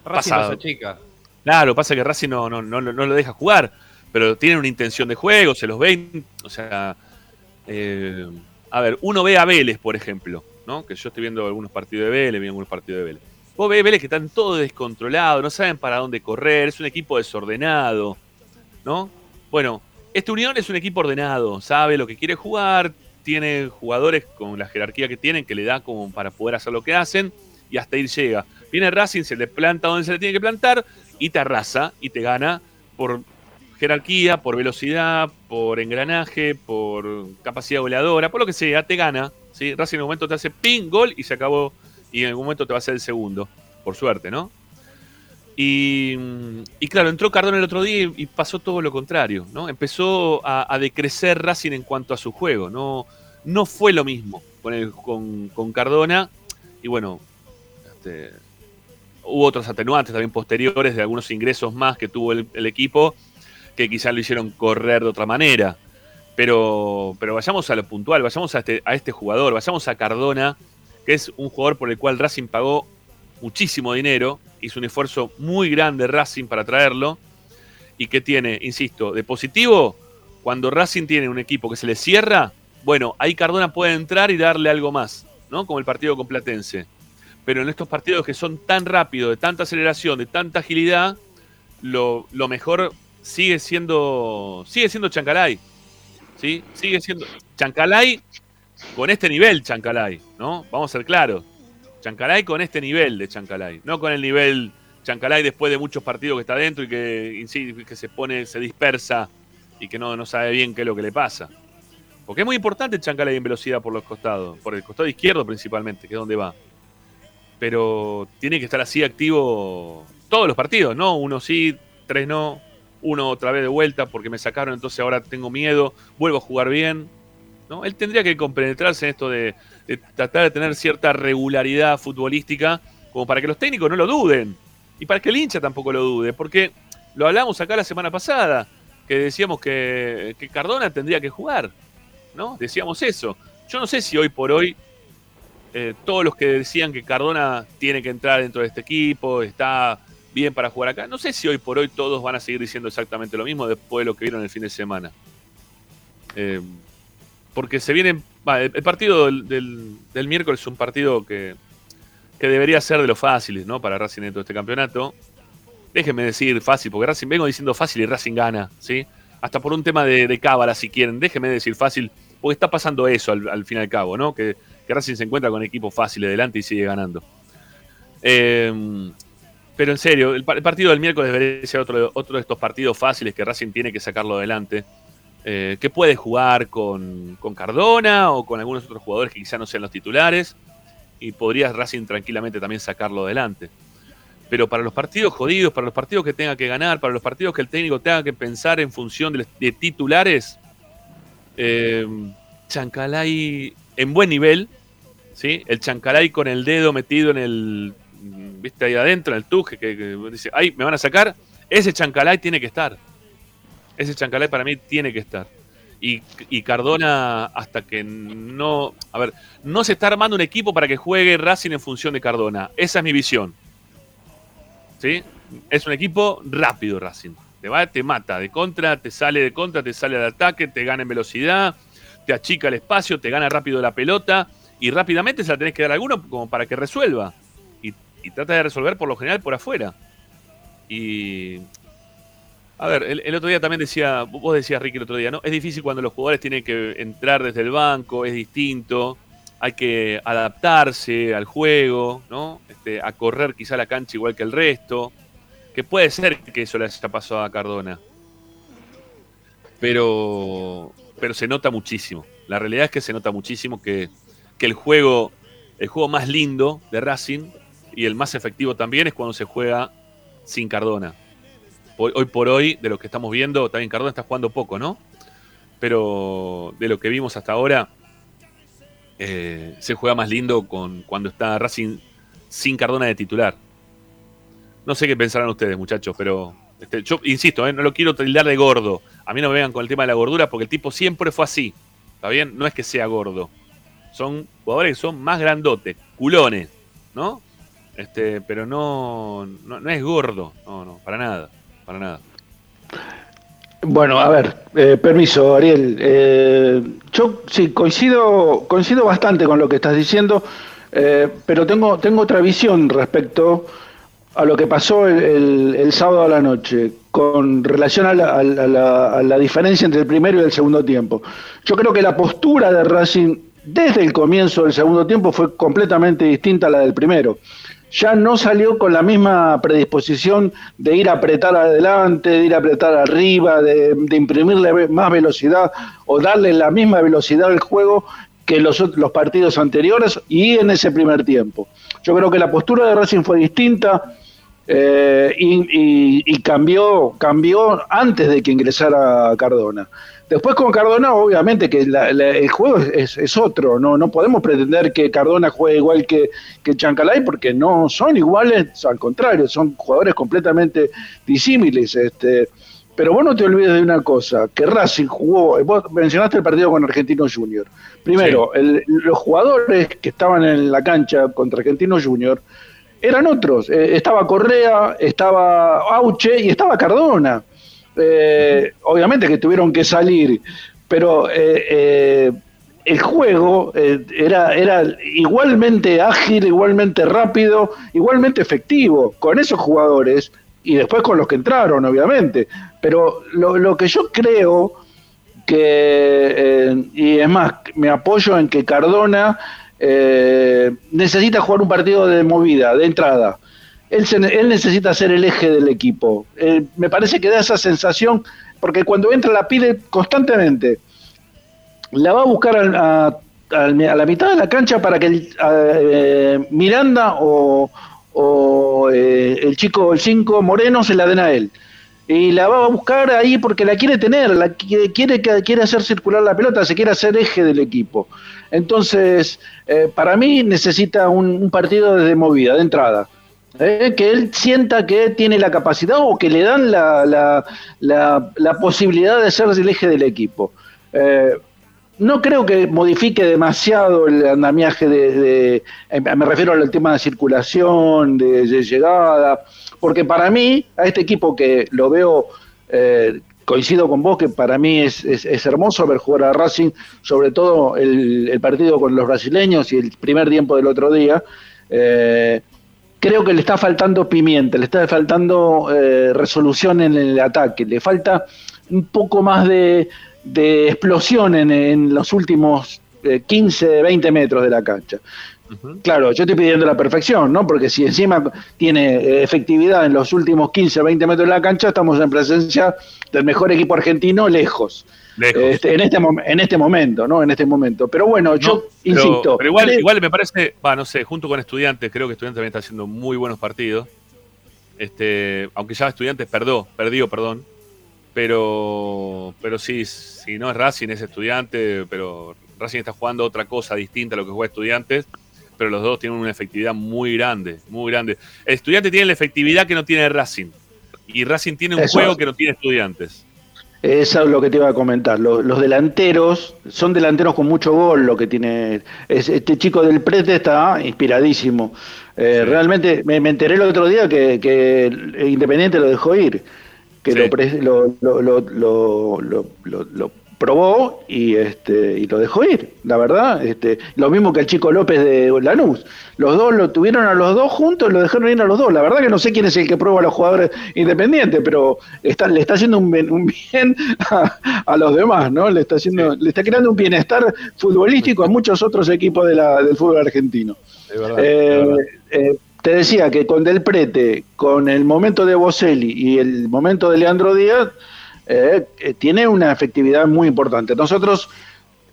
F: Racing pasa, chica.
A: Claro, pasa que Racing no, no, no, no, lo deja jugar, pero tienen una intención de juego, se los ven. O sea. Eh, a ver, uno ve a Vélez, por ejemplo, ¿no? Que yo estoy viendo algunos partidos de Vélez, vi algunos partidos de Vélez. Vos ves Vélez que están todos descontrolados, no saben para dónde correr, es un equipo desordenado, ¿no? Bueno, este Unión es un equipo ordenado, sabe lo que quiere jugar, tiene jugadores con la jerarquía que tienen que le da como para poder hacer lo que hacen y hasta ahí llega. Viene Racing, se le planta donde se le tiene que plantar y te arrasa y te gana por jerarquía, por velocidad, por engranaje, por capacidad goleadora, por lo que sea, te gana. ¿sí? Racing en un momento te hace ping, gol y se acabó. Y en algún momento te va a hacer el segundo, por suerte, ¿no? Y, claro, entró Cardona el otro día y, pasó todo lo contrario, ¿no? Empezó a, decrecer Racing en cuanto a su juego, no, no fue lo mismo con, con, Cardona. Y bueno, este, hubo otros atenuantes también posteriores de algunos ingresos más que tuvo el, el equipo que quizás lo hicieron correr de otra manera. Pero, pero vayamos a lo puntual, vayamos a este, a este jugador, vayamos a Cardona, que es un jugador por el cual Racing pagó muchísimo dinero, hizo un esfuerzo muy grande Racing para traerlo y que tiene, insisto, de positivo, cuando Racing tiene un equipo que se le cierra, bueno, ahí Cardona puede entrar y darle algo más, ¿no? Como el partido con Platense. Pero en estos partidos que son tan rápidos, de tanta aceleración, de tanta agilidad, lo, lo mejor sigue siendo sigue siendo Chancalay. ¿Sí? Sigue siendo Chancalay con este nivel Chancalay, ¿no? Vamos a ser claros. Chancalay con este nivel de Chancalay, no con el nivel Chancalay después de muchos partidos que está dentro y que, que se pone, se dispersa y que no, no sabe bien qué es lo que le pasa. Porque es muy importante Chancalay en velocidad por los costados, por el costado izquierdo principalmente, que es donde va. Pero tiene que estar así activo todos los partidos, ¿no? Uno sí, tres no, uno otra vez de vuelta porque me sacaron, entonces ahora tengo miedo, vuelvo a jugar bien. ¿no? Él tendría que compenetrarse en esto de, de tratar de tener cierta regularidad futbolística, como para que los técnicos no lo duden. Y para que el hincha tampoco lo dude, porque lo hablamos acá la semana pasada, que decíamos que, que Cardona tendría que jugar, ¿no? Decíamos eso. Yo no sé si hoy por hoy eh, todos los que decían que Cardona tiene que entrar dentro de este equipo, está bien para jugar acá, no sé si hoy por hoy todos van a seguir diciendo exactamente lo mismo después de lo que vieron el fin de semana. Eh, porque se viene. El, partido del, miércoles es un partido que, que debería ser de los fáciles, ¿no? Para Racing dentro de este campeonato. Déjenme decir fácil, porque Racing vengo diciendo fácil y Racing gana, ¿sí? Hasta por un tema de, cábala, si quieren. Déjenme decir fácil, porque está pasando eso al, al fin y al cabo, ¿no? Que, Racing se encuentra con equipos fáciles delante y sigue ganando. Eh, pero en serio, el, pa- el partido del miércoles debería ser otro de estos partidos fáciles que Racing tiene que sacarlo adelante. Eh, que puede jugar con, con Cardona o con algunos otros jugadores que quizá no sean los titulares. Y podría Racing tranquilamente también sacarlo adelante. Pero para los partidos jodidos, para los partidos que tenga que ganar, para los partidos que el técnico tenga que pensar en función de, titulares, eh, Chancalay en buen nivel, ¿sí? El Chancalay con el dedo metido en el, viste ahí adentro, en el tuje, que, que dice, ay, me van a sacar. Ese Chancalay tiene que estar. Ese Chancalay para mí tiene que estar. Y, y Cardona, hasta que no. A ver, no se está armando un equipo para que juegue Racing en función de Cardona. Esa es mi visión. ¿Sí? Es un equipo rápido, Racing. Te va, te mata. De contra, te sale de contra, te sale al ataque, te gana en velocidad, te achica el espacio, te gana rápido la pelota. Y rápidamente se la tenés que dar a alguno como para que resuelva. Y, y trata de resolver por lo general por afuera. Y a ver, el, el otro día también decía, vos decías Ricky el otro día, ¿no? Es difícil cuando los jugadores tienen que entrar desde el banco, es distinto, hay que adaptarse al juego, ¿no? Este, a correr quizá la cancha igual que el resto, que puede ser que eso le haya pasado a Cardona. Pero, pero se nota muchísimo. La realidad es que se nota muchísimo que, que el juego, el juego más lindo de Racing y el más efectivo también es cuando se juega sin Cardona hoy, por hoy, de lo que estamos viendo, también Cardona está jugando poco, ¿no? Pero de lo que vimos hasta ahora, eh, se juega más lindo con cuando está Racing sin Cardona de titular. No sé qué pensarán ustedes, muchachos, pero este, yo insisto, eh, no lo quiero tildar de gordo. A mí no me vengan con el tema de la gordura porque el tipo siempre fue así. ¿Está bien? No es que sea gordo. Son jugadores que son más grandotes, culones, ¿no? Este, pero no, no, no es gordo, no, no, para nada, para nada.
E: Bueno, a ver, eh, permiso, Ariel. Eh, yo sí coincido, coincido bastante con lo que estás diciendo, eh, pero tengo, tengo otra visión respecto a lo que pasó el, sábado a la noche con relación a la, a la- a la- a la diferencia entre el primero y el segundo tiempo. Yo creo que la postura de Racing desde el comienzo del segundo tiempo fue completamente distinta a la del primero. Ya no salió con la misma predisposición de ir a apretar adelante, de ir a apretar arriba, de, imprimirle más velocidad o darle la misma velocidad al juego que los, los partidos anteriores y en ese primer tiempo. Yo creo que la postura de Racing fue distinta eh, y, y- y cambió, cambió antes de que ingresara Cardona. Después con Cardona, obviamente que la- la- el juego es, es- es otro, no, no podemos pretender que Cardona juegue igual que, que Chancalay porque no son iguales, al contrario, son jugadores completamente disímiles. Este, pero vos no te olvides de una cosa, que Racing jugó, vos mencionaste el partido con Argentino Junior. Primero, el- los jugadores que estaban en la cancha contra Argentino Junior eran otros. Eh, estaba Correa, estaba Auche y estaba Cardona. Eh, obviamente que tuvieron que salir, pero eh, eh, el juego eh, era, era igualmente ágil, igualmente rápido, igualmente efectivo con esos jugadores y después con los que entraron, obviamente. Pero lo, lo que yo creo que, y es más, me apoyo en que Cardona necesita jugar un partido de movida, de entrada. Él, necesita ser el eje del equipo. Eh, me parece que da esa sensación, porque cuando entra la pide constantemente. La va a buscar a, al- a la mitad de la cancha para que a- eh, Miranda o, eh, el chico, el 5 Moreno, se la den a él. y la va a buscar ahí porque la quiere tener, la quiere, quiere hacer circular la pelota, se quiere hacer eje del equipo. Entonces, eh, para mí necesita un, partido de movida, de entrada. Eh, que él sienta que tiene la capacidad o que le dan la, la, la, posibilidad de ser el eje del equipo. Eh, no creo que modifique demasiado el andamiaje de, me refiero al tema de circulación, de llegada, porque para mí, a este equipo que lo veo, eh, coincido con vos, que para mí es, es, hermoso ver jugar a Racing, sobre todo el, partido con los brasileños y el primer tiempo del otro día. Eh, creo que le está faltando pimienta, le está faltando eh, resolución en el ataque, le falta un poco más de, explosión en, en, los últimos 15, 20 metros de la cancha. Claro, yo estoy pidiendo la perfección, ¿no? Porque si encima tiene eh, efectividad en los últimos 15 o 20 metros de la cancha, estamos en presencia del mejor equipo argentino lejos. Este, en, este en este momento, ¿no? En este momento. Pero bueno, yo insisto.
A: Pero igual, igual me parece, va, no sé, junto con estudiantes, creo que estudiantes también está haciendo muy buenos partidos. Este, aunque ya estudiantes perdió, perdió, perdón. Pero, pero sí, si no es Racing, es estudiante, pero Racing está jugando otra cosa distinta a lo que juega estudiantes pero los dos tienen una efectividad muy grande, muy grande. El estudiante tiene la efectividad que no tiene Racing. Y Racing tiene un juego que no tiene estudiantes.
E: Eso es lo que te iba a comentar. Los, delanteros son delanteros con mucho gol. Lo que tiene este chico del Prete está inspiradísimo. Eh, realmente me, enteré el otro día que, Independiente lo dejó ir, que lo, lo, lo, probó y este y lo dejó ir, la verdad. Este, lo mismo que el chico López de Lanús. Los dos lo tuvieron a los dos juntos y lo dejaron ir a los dos. La verdad que no sé quién es el que prueba a los jugadores independientes, pero está, le está haciendo un, bien, a, los demás, ¿no? Le está haciendo, le está creando un bienestar futbolístico a muchos otros equipos de la, del fútbol argentino. Eh, eh, te decía que con Del Prete, con el momento de Boselli y el momento de Leandro Díaz, eh, eh, tiene una efectividad muy importante. Nosotros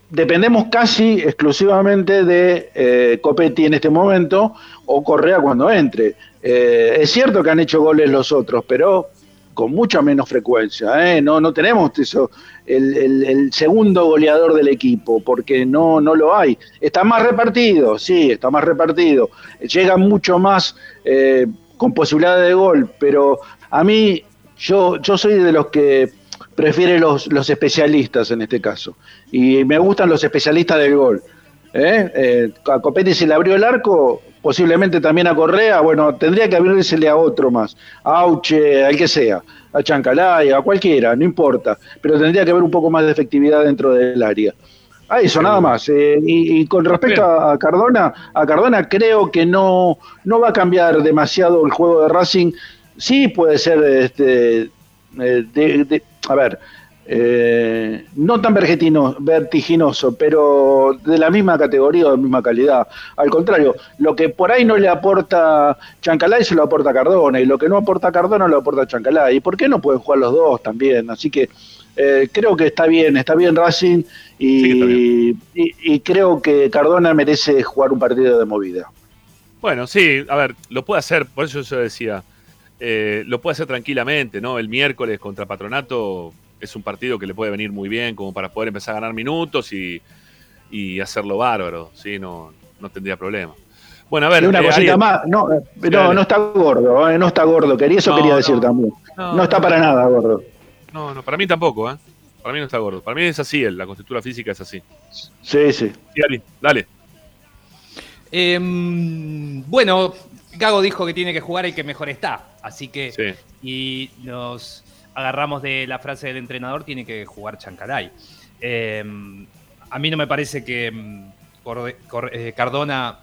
E: dependemos casi exclusivamente de eh, Copetti en este momento o Correa cuando entre. es cierto que han hecho goles los otros, pero con mucha menos frecuencia. No, no tenemos eso, el, segundo goleador del equipo, porque no, no lo hay. Está más repartido, sí, está más repartido. Llega mucho más con posibilidad de gol, pero a mí, yo, yo soy de los que prefiere los, los especialistas en este caso. Y me gustan los especialistas del gol. ¿eh? Eh, a Copetti se le abrió el arco, posiblemente también a Correa, bueno, tendría que abrírsele a otro más, a Auche, al que sea, a Chancalay, a cualquiera, no importa, pero tendría que haber un poco más de efectividad dentro del área. A eso, nada más. Eh, y, con respecto a, Cardona, a Cardona creo que no, no va a cambiar demasiado el juego de Racing. Sí puede ser este, de, a ver, eh, no tan vertiginoso, pero de la misma categoría o de la misma calidad. Al contrario, lo que por ahí no le aporta Chancalay se lo aporta Cardona, y lo que no aporta Cardona lo aporta Chancalay. ¿Y por qué no pueden jugar los dos también? Así que eh, creo que está bien, está bien Racing y, y, creo que Cardona merece jugar un partido de movida.
A: Bueno, sí, a ver, lo puede hacer, por eso yo decía, eh, lo puede hacer tranquilamente, ¿no? El miércoles contra Patronato es un partido que le puede venir muy bien como para poder empezar a ganar minutos y, hacerlo bárbaro, ¿sí? No, no tendría problema.
E: Bueno, a ver. una eh, cosita más, no, eh, no, no, está gordo, no está gordo, quería, eso quería decir también. No, está para nada gordo.
A: No, no, para mí tampoco, ¿eh? Para mí no está gordo. Para mí es así, la constitución física es así.
E: Sí, sí.
A: dale. dale.
F: Em, bueno, Gago dijo que tiene que jugar el que mejor está. Así que, y nos agarramos de la frase del entrenador, tiene que jugar Chancalay. Em, a mí no me parece que em, eh, Cardona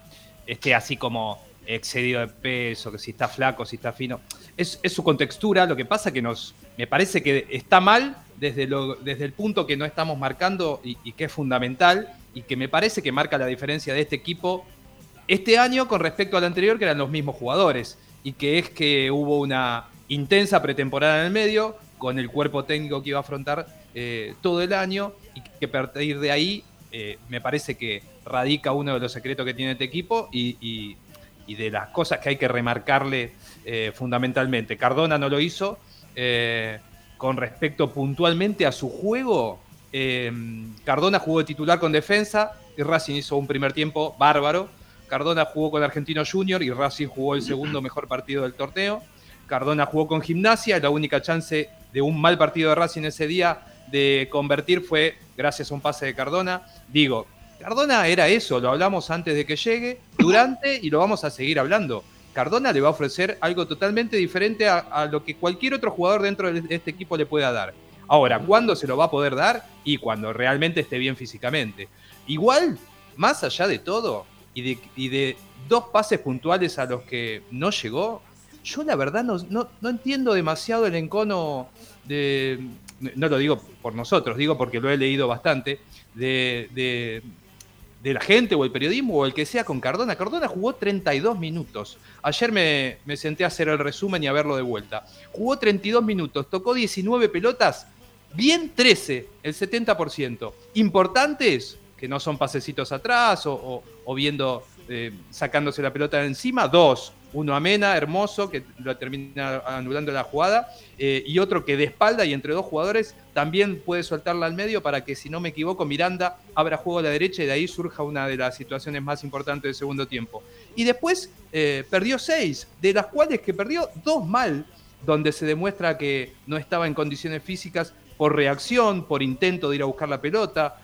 F: esté así como excedido de peso, que si está flaco, si está fino. Es, su contextura, lo que pasa que nos, me parece que está mal desde, lo, desde el punto que no estamos marcando y, y que es fundamental y que me parece que marca la diferencia de este equipo este año con respecto al anterior, que eran los mismos jugadores y que es que hubo una intensa pretemporada en el medio con el cuerpo técnico que iba a afrontar eh, todo el año y que a partir de ahí eh, me parece que radica uno de los secretos que tiene este equipo y, de las cosas que hay que remarcarle eh, fundamentalmente. Cardona no lo hizo con respecto puntualmente a su juego, Cardona jugó de titular con defensa y Racing hizo un primer tiempo bárbaro. Cardona jugó con Argentino Junior y Racing jugó el segundo mejor partido del torneo. Cardona jugó con Gimnasia, la única chance de un mal partido de Racing ese día de convertir fue gracias a un pase de Cardona. Digo, Cardona era eso, lo hablamos antes de que llegue, durante y lo vamos a seguir hablando. Cardona le va a ofrecer algo totalmente diferente a, a lo que cualquier otro jugador dentro de este equipo le pueda dar. Ahora, ¿cuándo se lo va a poder dar? Y cuando realmente esté bien físicamente. Igual, más allá de todo, y de, dos pases puntuales a los que no llegó, yo la verdad no, no, entiendo demasiado el encono de, no lo digo por nosotros, digo porque lo he leído bastante, de, de, de la gente o el periodismo o el que sea con Cardona. Cardona jugó 32 minutos. Ayer me, me, senté a hacer el resumen y a verlo de vuelta. Jugó 32 minutos, tocó 19 pelotas, bien 13, el 70%. Importantes, que no son pasecitos atrás o, viendo, eh, sacándose la pelota de encima, dos. Uno a Mena, hermoso, que lo termina anulando la jugada, eh, y otro que de espalda y entre dos jugadores también puede soltarla al medio para que, si no me equivoco, Miranda abra juego a la derecha y de ahí surja una de las situaciones más importantes del segundo tiempo. Y después eh, perdió seis, de las cuales que perdió dos mal, donde se demuestra que no estaba en condiciones físicas por reacción, por intento de ir a buscar la pelota.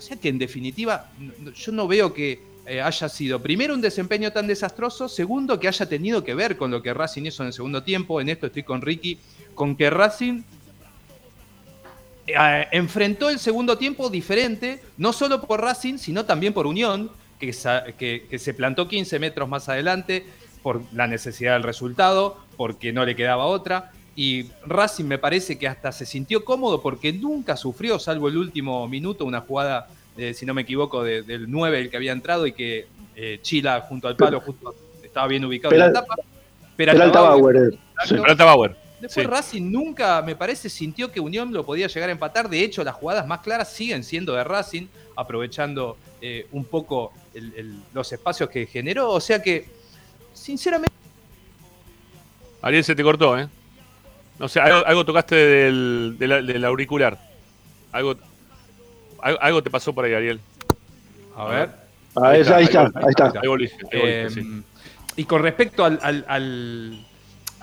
F: O sea que en definitiva, yo no veo que eh, haya sido, primero, un desempeño tan desastroso, segundo, que haya tenido que ver con lo que Racing hizo en el segundo tiempo. En esto estoy con Ricky, con que Racing eh, enfrentó el segundo tiempo diferente, no solo por Racing, sino también por Unión, que se plantó 15 metros más adelante por la necesidad del resultado, porque no le quedaba otra. Y Racing me parece que hasta se sintió cómodo porque nunca sufrió, salvo el último minuto, una jugada, eh, si no me equivoco, de, del 9 el que había entrado y que eh, Chila junto al palo justo estaba bien ubicado
E: Peral,
F: en la tapa.
E: Peralta Bauer.
A: Sí, Peralta Bauer.
F: Después
A: Sí.
F: Racing nunca, me parece, sintió que Unión lo podía llegar a empatar. De hecho, las jugadas más claras siguen siendo de Racing, aprovechando eh, un poco el- el- los espacios que generó. O sea que, sinceramente,
A: Ariel se te cortó, ¿eh? No sé, algo, algo tocaste del, del- del auricular. Algo, algo, algo te pasó por ahí, Ariel.
F: a ver.
E: Ah, ahí está, ahí está.
A: Ahí volviste, ahí
F: Eh,
A: volviste, sí.
F: Y con respecto al, al- al-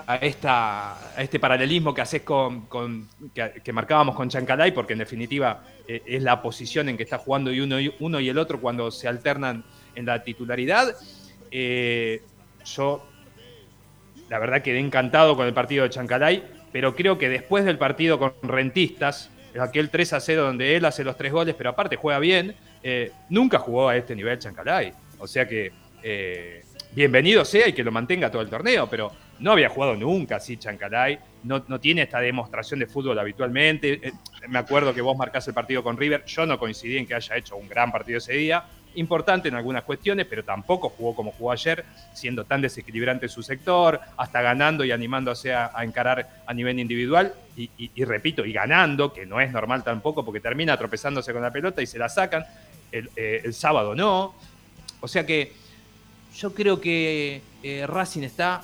F: a, esta, a este paralelismo que haces con, con- que, que marcábamos con Chancalay, porque en definitiva eh, es la posición en que está jugando y uno, y uno y el otro cuando se alternan en la titularidad. eh, yo, la verdad, quedé encantado con el partido de Chancalay, pero creo que después del partido con Rentistas, aquel 3 a 0 donde él hace los tres goles, pero aparte juega bien, eh, nunca jugó a este nivel Chancalay. O sea que eh, bienvenido sea y que lo mantenga todo el torneo, pero no había jugado nunca así Chancalay, no, no tiene esta demostración de fútbol habitualmente. Eh, me acuerdo que vos marcás el partido con River, yo no coincidí en que haya hecho un gran partido ese día, importante en algunas cuestiones, pero tampoco jugó como jugó ayer, siendo tan desequilibrante su sector, hasta ganando y animándose a, a encarar a nivel individual, y, repito, y ganando, que no es normal tampoco, porque termina tropezándose con la pelota y se la sacan, el, eh, sábado no. O sea que yo creo que eh, Racing está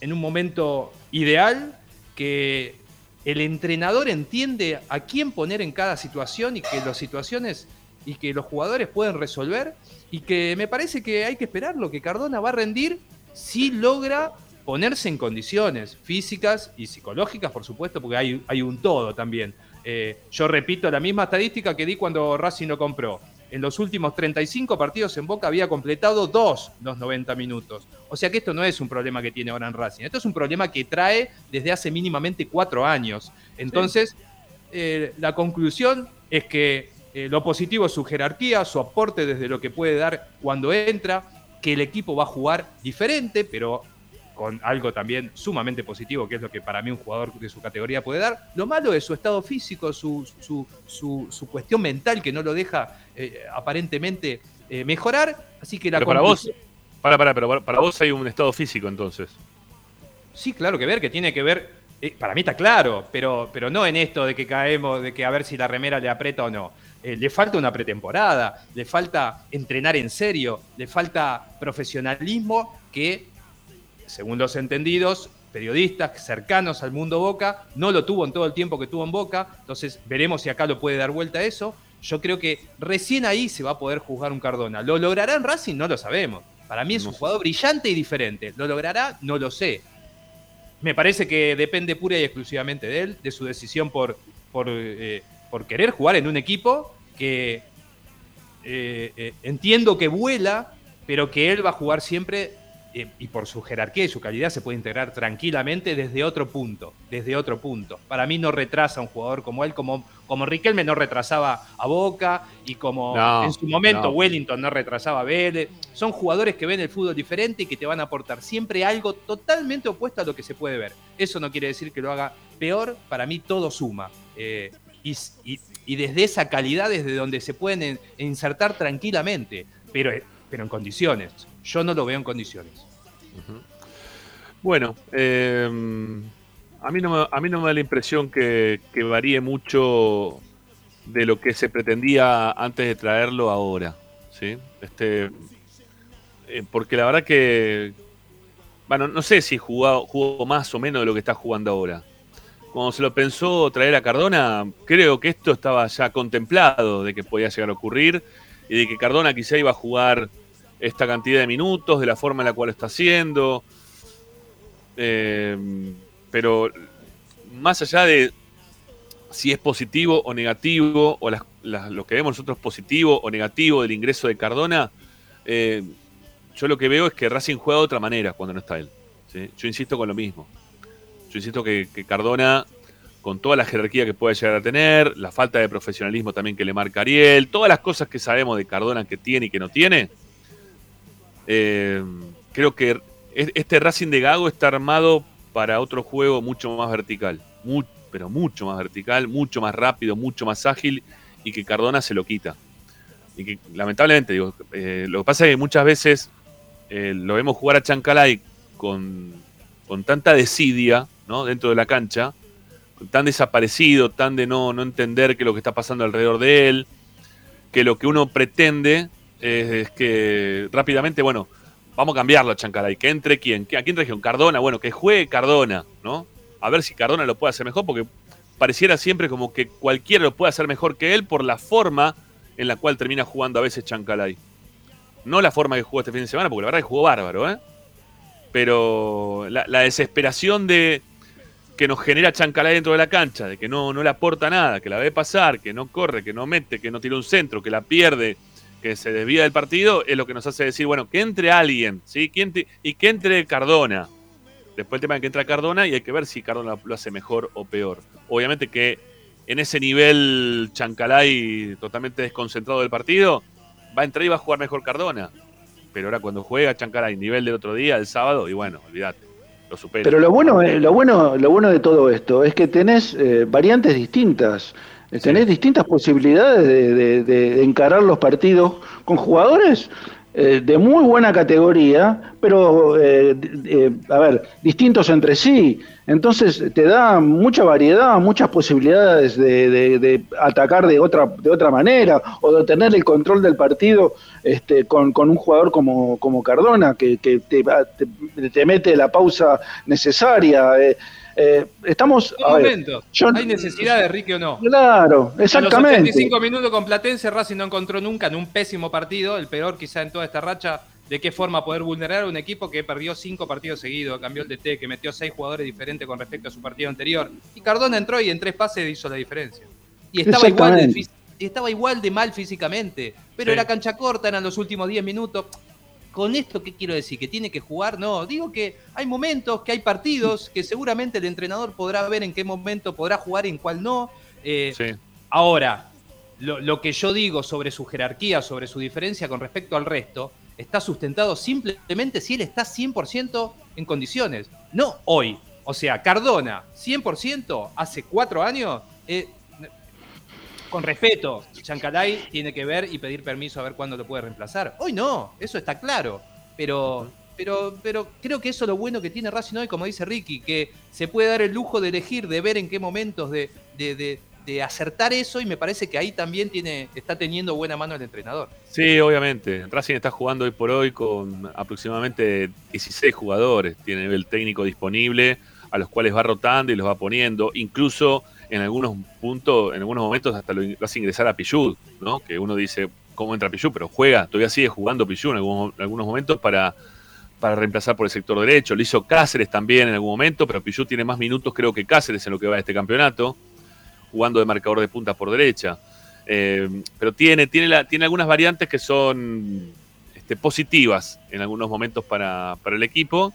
F: en un momento ideal, que el entrenador entiende a quién poner en cada situación y que las situaciones y que los jugadores pueden resolver y que me parece que hay que esperarlo, que Cardona va a rendir si logra ponerse en condiciones físicas y psicológicas, por supuesto, porque hay, hay un todo también. Eh, yo repito la misma estadística que di cuando Racing lo compró. En los últimos 35 partidos en Boca había completado dos los 90 minutos. O sea que esto no es un problema que tiene ahora en Racing. Esto es un problema que trae desde hace mínimamente cuatro años. Entonces, eh, la conclusión es que eh, lo positivo es su jerarquía, su aporte desde lo que puede dar cuando entra, que el equipo va a jugar diferente, pero con algo también sumamente positivo, que es lo que para mí un jugador de su categoría puede dar. Lo malo es su estado físico, su, su, su, su cuestión mental que no lo deja eh, aparentemente eh, mejorar. Así que la
A: Pero para vos, para, para, pero para, para vos hay un estado físico entonces.
F: Sí, claro que ver, que tiene que ver. para mí está claro, pero, pero no en esto de que caemos, de que a ver si la remera le aprieta o no. Eh, le falta una pretemporada, le falta entrenar en serio, le falta profesionalismo que, según los entendidos, periodistas cercanos al mundo Boca, no lo tuvo en todo el tiempo que tuvo en Boca, entonces veremos si acá lo puede dar vuelta a eso. Yo creo que recién ahí se va a poder juzgar un Cardona. ¿Lo logrará en Racing? No lo sabemos. Para mí es un jugador brillante y diferente. ¿Lo logrará? No lo sé. Me parece que depende pura y exclusivamente de él, de su decisión por, por, eh, por querer jugar en un equipo que eh, eh, entiendo que vuela, pero que él va a jugar siempre eh, y por su jerarquía y su calidad se puede integrar tranquilamente desde otro punto, desde otro punto. Para mí no retrasa a un jugador como él, como, como Riquelme no retrasaba a Boca y como en su momento Wellington no retrasaba a Vélez. Son jugadores que ven el fútbol diferente y que te van a aportar siempre algo totalmente opuesto a lo que se puede ver. Eso no quiere decir que lo haga peor, para mí todo suma. Y, y, desde esa calidad, desde donde se pueden insertar tranquilamente, pero, pero en condiciones. Yo no lo veo en condiciones.
A: Bueno, eh, a, mí no a mí no me da la impresión que, varíe mucho de lo que se pretendía antes de traerlo ahora. ¿sí? Este, eh, porque la verdad que, bueno, no sé si jugó más o menos de lo que está jugando ahora. Cuando se lo pensó traer a Cardona, creo que esto estaba ya contemplado de que podía llegar a ocurrir y de que Cardona quizá iba a jugar esta cantidad de minutos, de la forma en la cual está haciendo. Eh, pero más allá de si es positivo o negativo, o lo que vemos nosotros positivo o negativo del ingreso de Cardona, eh, yo lo que veo es que Racing juega de otra manera cuando no está él. Yo insisto con lo mismo. Yo insisto que, Cardona, con toda la jerarquía que puede llegar a tener, la falta de profesionalismo también que le marca Ariel, todas las cosas que sabemos de Cardona que tiene y que no tiene, eh, creo que este Racing de Gago está armado para otro juego mucho más vertical, pero mucho más vertical, mucho más rápido, mucho más ágil y que Cardona se lo quita. Y que lamentablemente, digo, eh, lo que pasa es que muchas veces eh, lo vemos jugar a Chancalay con, con tanta desidia dentro de la cancha, tan desaparecido, tan de no, no entender qué es lo que está pasando alrededor de él, que lo que uno pretende es que rápidamente, bueno, vamos a cambiarlo a Chancalay. Que entre quién, ¿a quién región? Cardona, bueno, que juegue Cardona, ¿no? A ver si Cardona lo puede hacer mejor, porque pareciera siempre como que cualquiera lo puede hacer mejor que él por la forma en la cual termina jugando a veces Chancalay. No la forma que jugó este fin de semana, porque la verdad que jugó bárbaro, ¿eh? Pero la, desesperación de que nos genera Chancalay dentro de la cancha, de que no, no le aporta nada, que la ve pasar, que no corre, que no mete, que no tira un centro, que la pierde, que se desvía del partido, es lo que nos hace decir, bueno, que entre alguien, ¿sí? y que entre Cardona. Después el tema de que entra Cardona y hay que ver si Cardona lo hace mejor o peor. Obviamente que en ese nivel Chancalay totalmente desconcentrado del partido, va a entrar y va a jugar mejor Cardona. Pero ahora cuando juega Chancalay, nivel del otro día, el sábado, y bueno, olvídate, lo supera.
E: Pero lo bueno, lo bueno, lo bueno de todo esto es que tenés eh, variantes distintas. Tenés distintas posibilidades de, encarar los partidos con jugadores eh, de muy buena categoría, pero, eh, a ver, distintos entre sí. Entonces te da mucha variedad, muchas posibilidades de, atacar de otra, de otra manera o de tener el control del partido este, con, un jugador como, como Cardona, que, te, te, mete la pausa necesaria. Eh, estamos.
F: ¿Hay necesidad de Ricky o no?
E: Claro, exactamente. A
F: los 85 minutos con Platense, Racing no encontró nunca en un pésimo partido, el peor quizá en toda esta racha, de qué forma poder vulnerar a un equipo que perdió cinco partidos seguidos, cambió el DT, que metió seis jugadores diferentes con respecto a su partido anterior. Y Cardona entró y en tres pases hizo la diferencia. Y estaba igual de, estaba igual de mal físicamente, pero era cancha corta, eran los últimos 10 minutos. ¿Con esto qué quiero decir? ¿Que tiene que jugar? No, digo que hay momentos, que hay partidos, que seguramente el entrenador podrá ver en qué momento podrá jugar y en cuál no. Eh, ahora, lo, que yo digo sobre su jerarquía, sobre su diferencia con respecto al resto, está sustentado simplemente si él está 100% en condiciones. No hoy. O sea, Cardona, 100% hace cuatro años, eh, con respeto, Chancalay tiene que ver y pedir permiso a ver cuándo lo puede reemplazar. Hoy no, eso está claro. Pero, pero, pero creo que eso es lo bueno que tiene Racing hoy, como dice Ricky, que se puede dar el lujo de elegir, de ver en qué momentos, de, de acertar eso y me parece que ahí también tiene, está teniendo buena mano el entrenador.
A: Sí, obviamente. Racing está jugando hoy por hoy con aproximadamente 16 jugadores. Tiene el técnico disponible, a los cuales va rotando y los va poniendo. Incluso en algunos puntos, en algunos momentos hasta lo hace ingresar a Pichud, ¿no? Que uno dice, ¿cómo entra Pichud? Pero juega, todavía sigue jugando Pichud en algunos, algunos momentos para, para reemplazar por el sector derecho. Lo hizo Cáceres también en algún momento, pero Pichud tiene más minutos creo que Cáceres en lo que va de este campeonato jugando de marcador de punta por derecha. Eh, pero tiene, tiene, la, tiene algunas variantes que son este, positivas en algunos momentos para, el equipo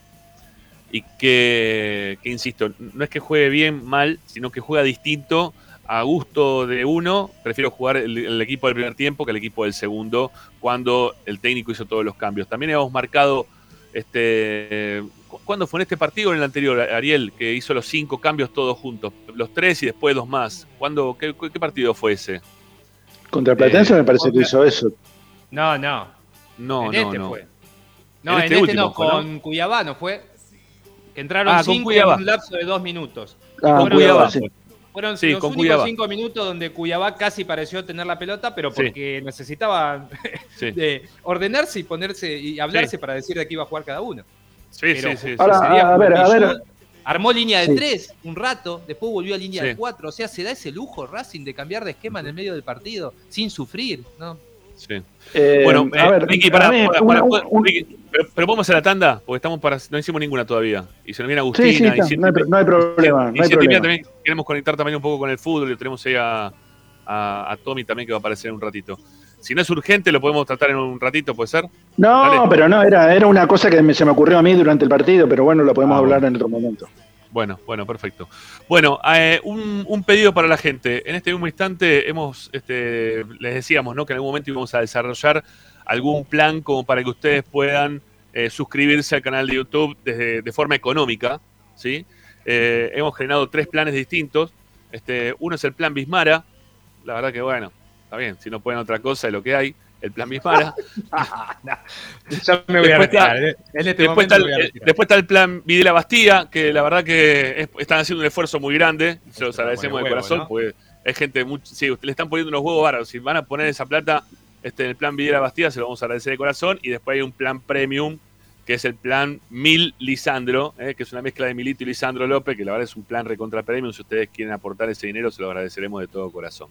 A: y que, insisto, no es que juegue bien, mal, sino que juega distinto a gusto de uno. Prefiero jugar el, equipo del primer tiempo que el equipo del segundo cuando el técnico hizo todos los cambios. También hemos marcado este, ¿Cuándo fue en este partido o en el anterior, Ariel, que hizo los cinco cambios todos juntos? Los tres y después dos más. ¿Cuándo, qué, partido fue ese?
E: Contra Platense me parece que hizo eso.
F: No, no.
A: No,
F: en
A: no,
F: este
A: no.
F: Fue. No, en, este, este no, con Cuyabá no fue. Entraron
A: ah,
F: cinco en un lapso de dos minutos.
E: Ah, con Cuyabá, sí.
F: Fueron sí, los únicos cinco minutos donde Cuyabá casi pareció tener la pelota, pero porque necesitaba de ordenarse y ponerse y hablarse para decir de qué iba a jugar cada uno.
A: Sí, sí, sí.
E: Ahora, a ver, a ver.
F: Armó línea de tres un rato, después volvió a línea de cuatro. O sea, se da ese lujo Racing de cambiar de esquema en el medio del partido sin sufrir, ¿no?
A: Sí. Eh, bueno, a eh, ver, Ricky, para, pero, podemos hacer la tanda, porque estamos para, no hicimos ninguna todavía. Y se nos viene Agustina.
E: Sí, sí,
A: y
E: no, hay, no, hay, problema. Y, no hay problema.
A: también queremos conectar también un poco con el fútbol y tenemos ahí a, a, a Tommy también que va a aparecer en un ratito. Si no es urgente, lo podemos tratar en un ratito, ¿puede ser?
E: No, pero no, era, era una cosa que se me ocurrió a mí durante el partido, pero bueno, lo podemos ah, hablar en otro momento.
A: Bueno, bueno, perfecto. Bueno, eh, un, pedido para la gente. En este mismo instante hemos, este, les decíamos, ¿no? Que en algún momento íbamos a desarrollar algún plan como para que ustedes puedan eh, suscribirse al canal de YouTube desde, de forma económica, ¿sí? Eh, hemos generado tres planes distintos. Este, uno es el plan Bismara. La verdad que, bueno, Está bien, si no pueden otra cosa de lo que hay, el plan Bismara.
F: ya me voy a retirar.
A: Este después, está, el, plan Videla Bastía, que la verdad que están haciendo un esfuerzo muy grande. Se los agradecemos de corazón, porque es gente muy. Sí, le están poniendo unos huevos bárbaros. Si van a poner esa plata este, en el plan Videla Bastía, se lo vamos a agradecer de corazón. Y después hay un plan premium, que es el plan Mil Lisandro, ¿eh? que es una mezcla de Milito y Lisandro López, que la verdad es un plan recontra premium. Si ustedes quieren aportar ese dinero, se lo agradeceremos de todo corazón.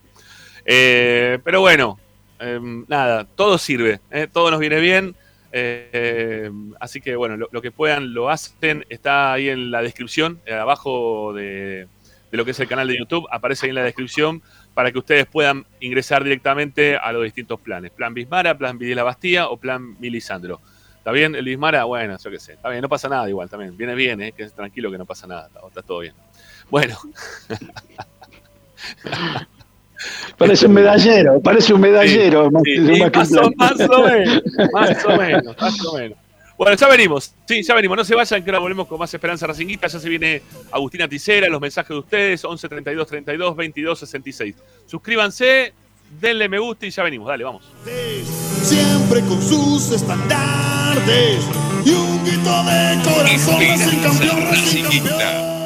A: Eh, pero bueno, em, nada, todo sirve, eh, todo nos viene bien. Eh, así que bueno, lo, que puedan lo hacen, está ahí en la descripción, abajo de, lo que es el canal de YouTube, aparece ahí en la descripción para que ustedes puedan ingresar directamente a los distintos planes. Plan Bismara, plan Videla Bastía o plan Milisandro. ¿Está bien? El Bismara, bueno, yo qué sé. Está bien, no pasa nada igual también. Viene bien, ¿eh? que tranquilo que no pasa nada. está todo bien. Bueno.
E: Parece un medallero, parece un medallero. más, o,
A: menos, más o menos, más o menos. Bueno, ya venimos, sí, ya venimos. No se vayan, que ahora volvemos con más Esperanza Racinguita. Ya se viene Agustina Ticera, los mensajes de ustedes, 11 32 32 22 66. Suscríbanse, denle me gusta y ya venimos. Dale, vamos.
D: Siempre con sus estandartes y un grito de corazón, campeón,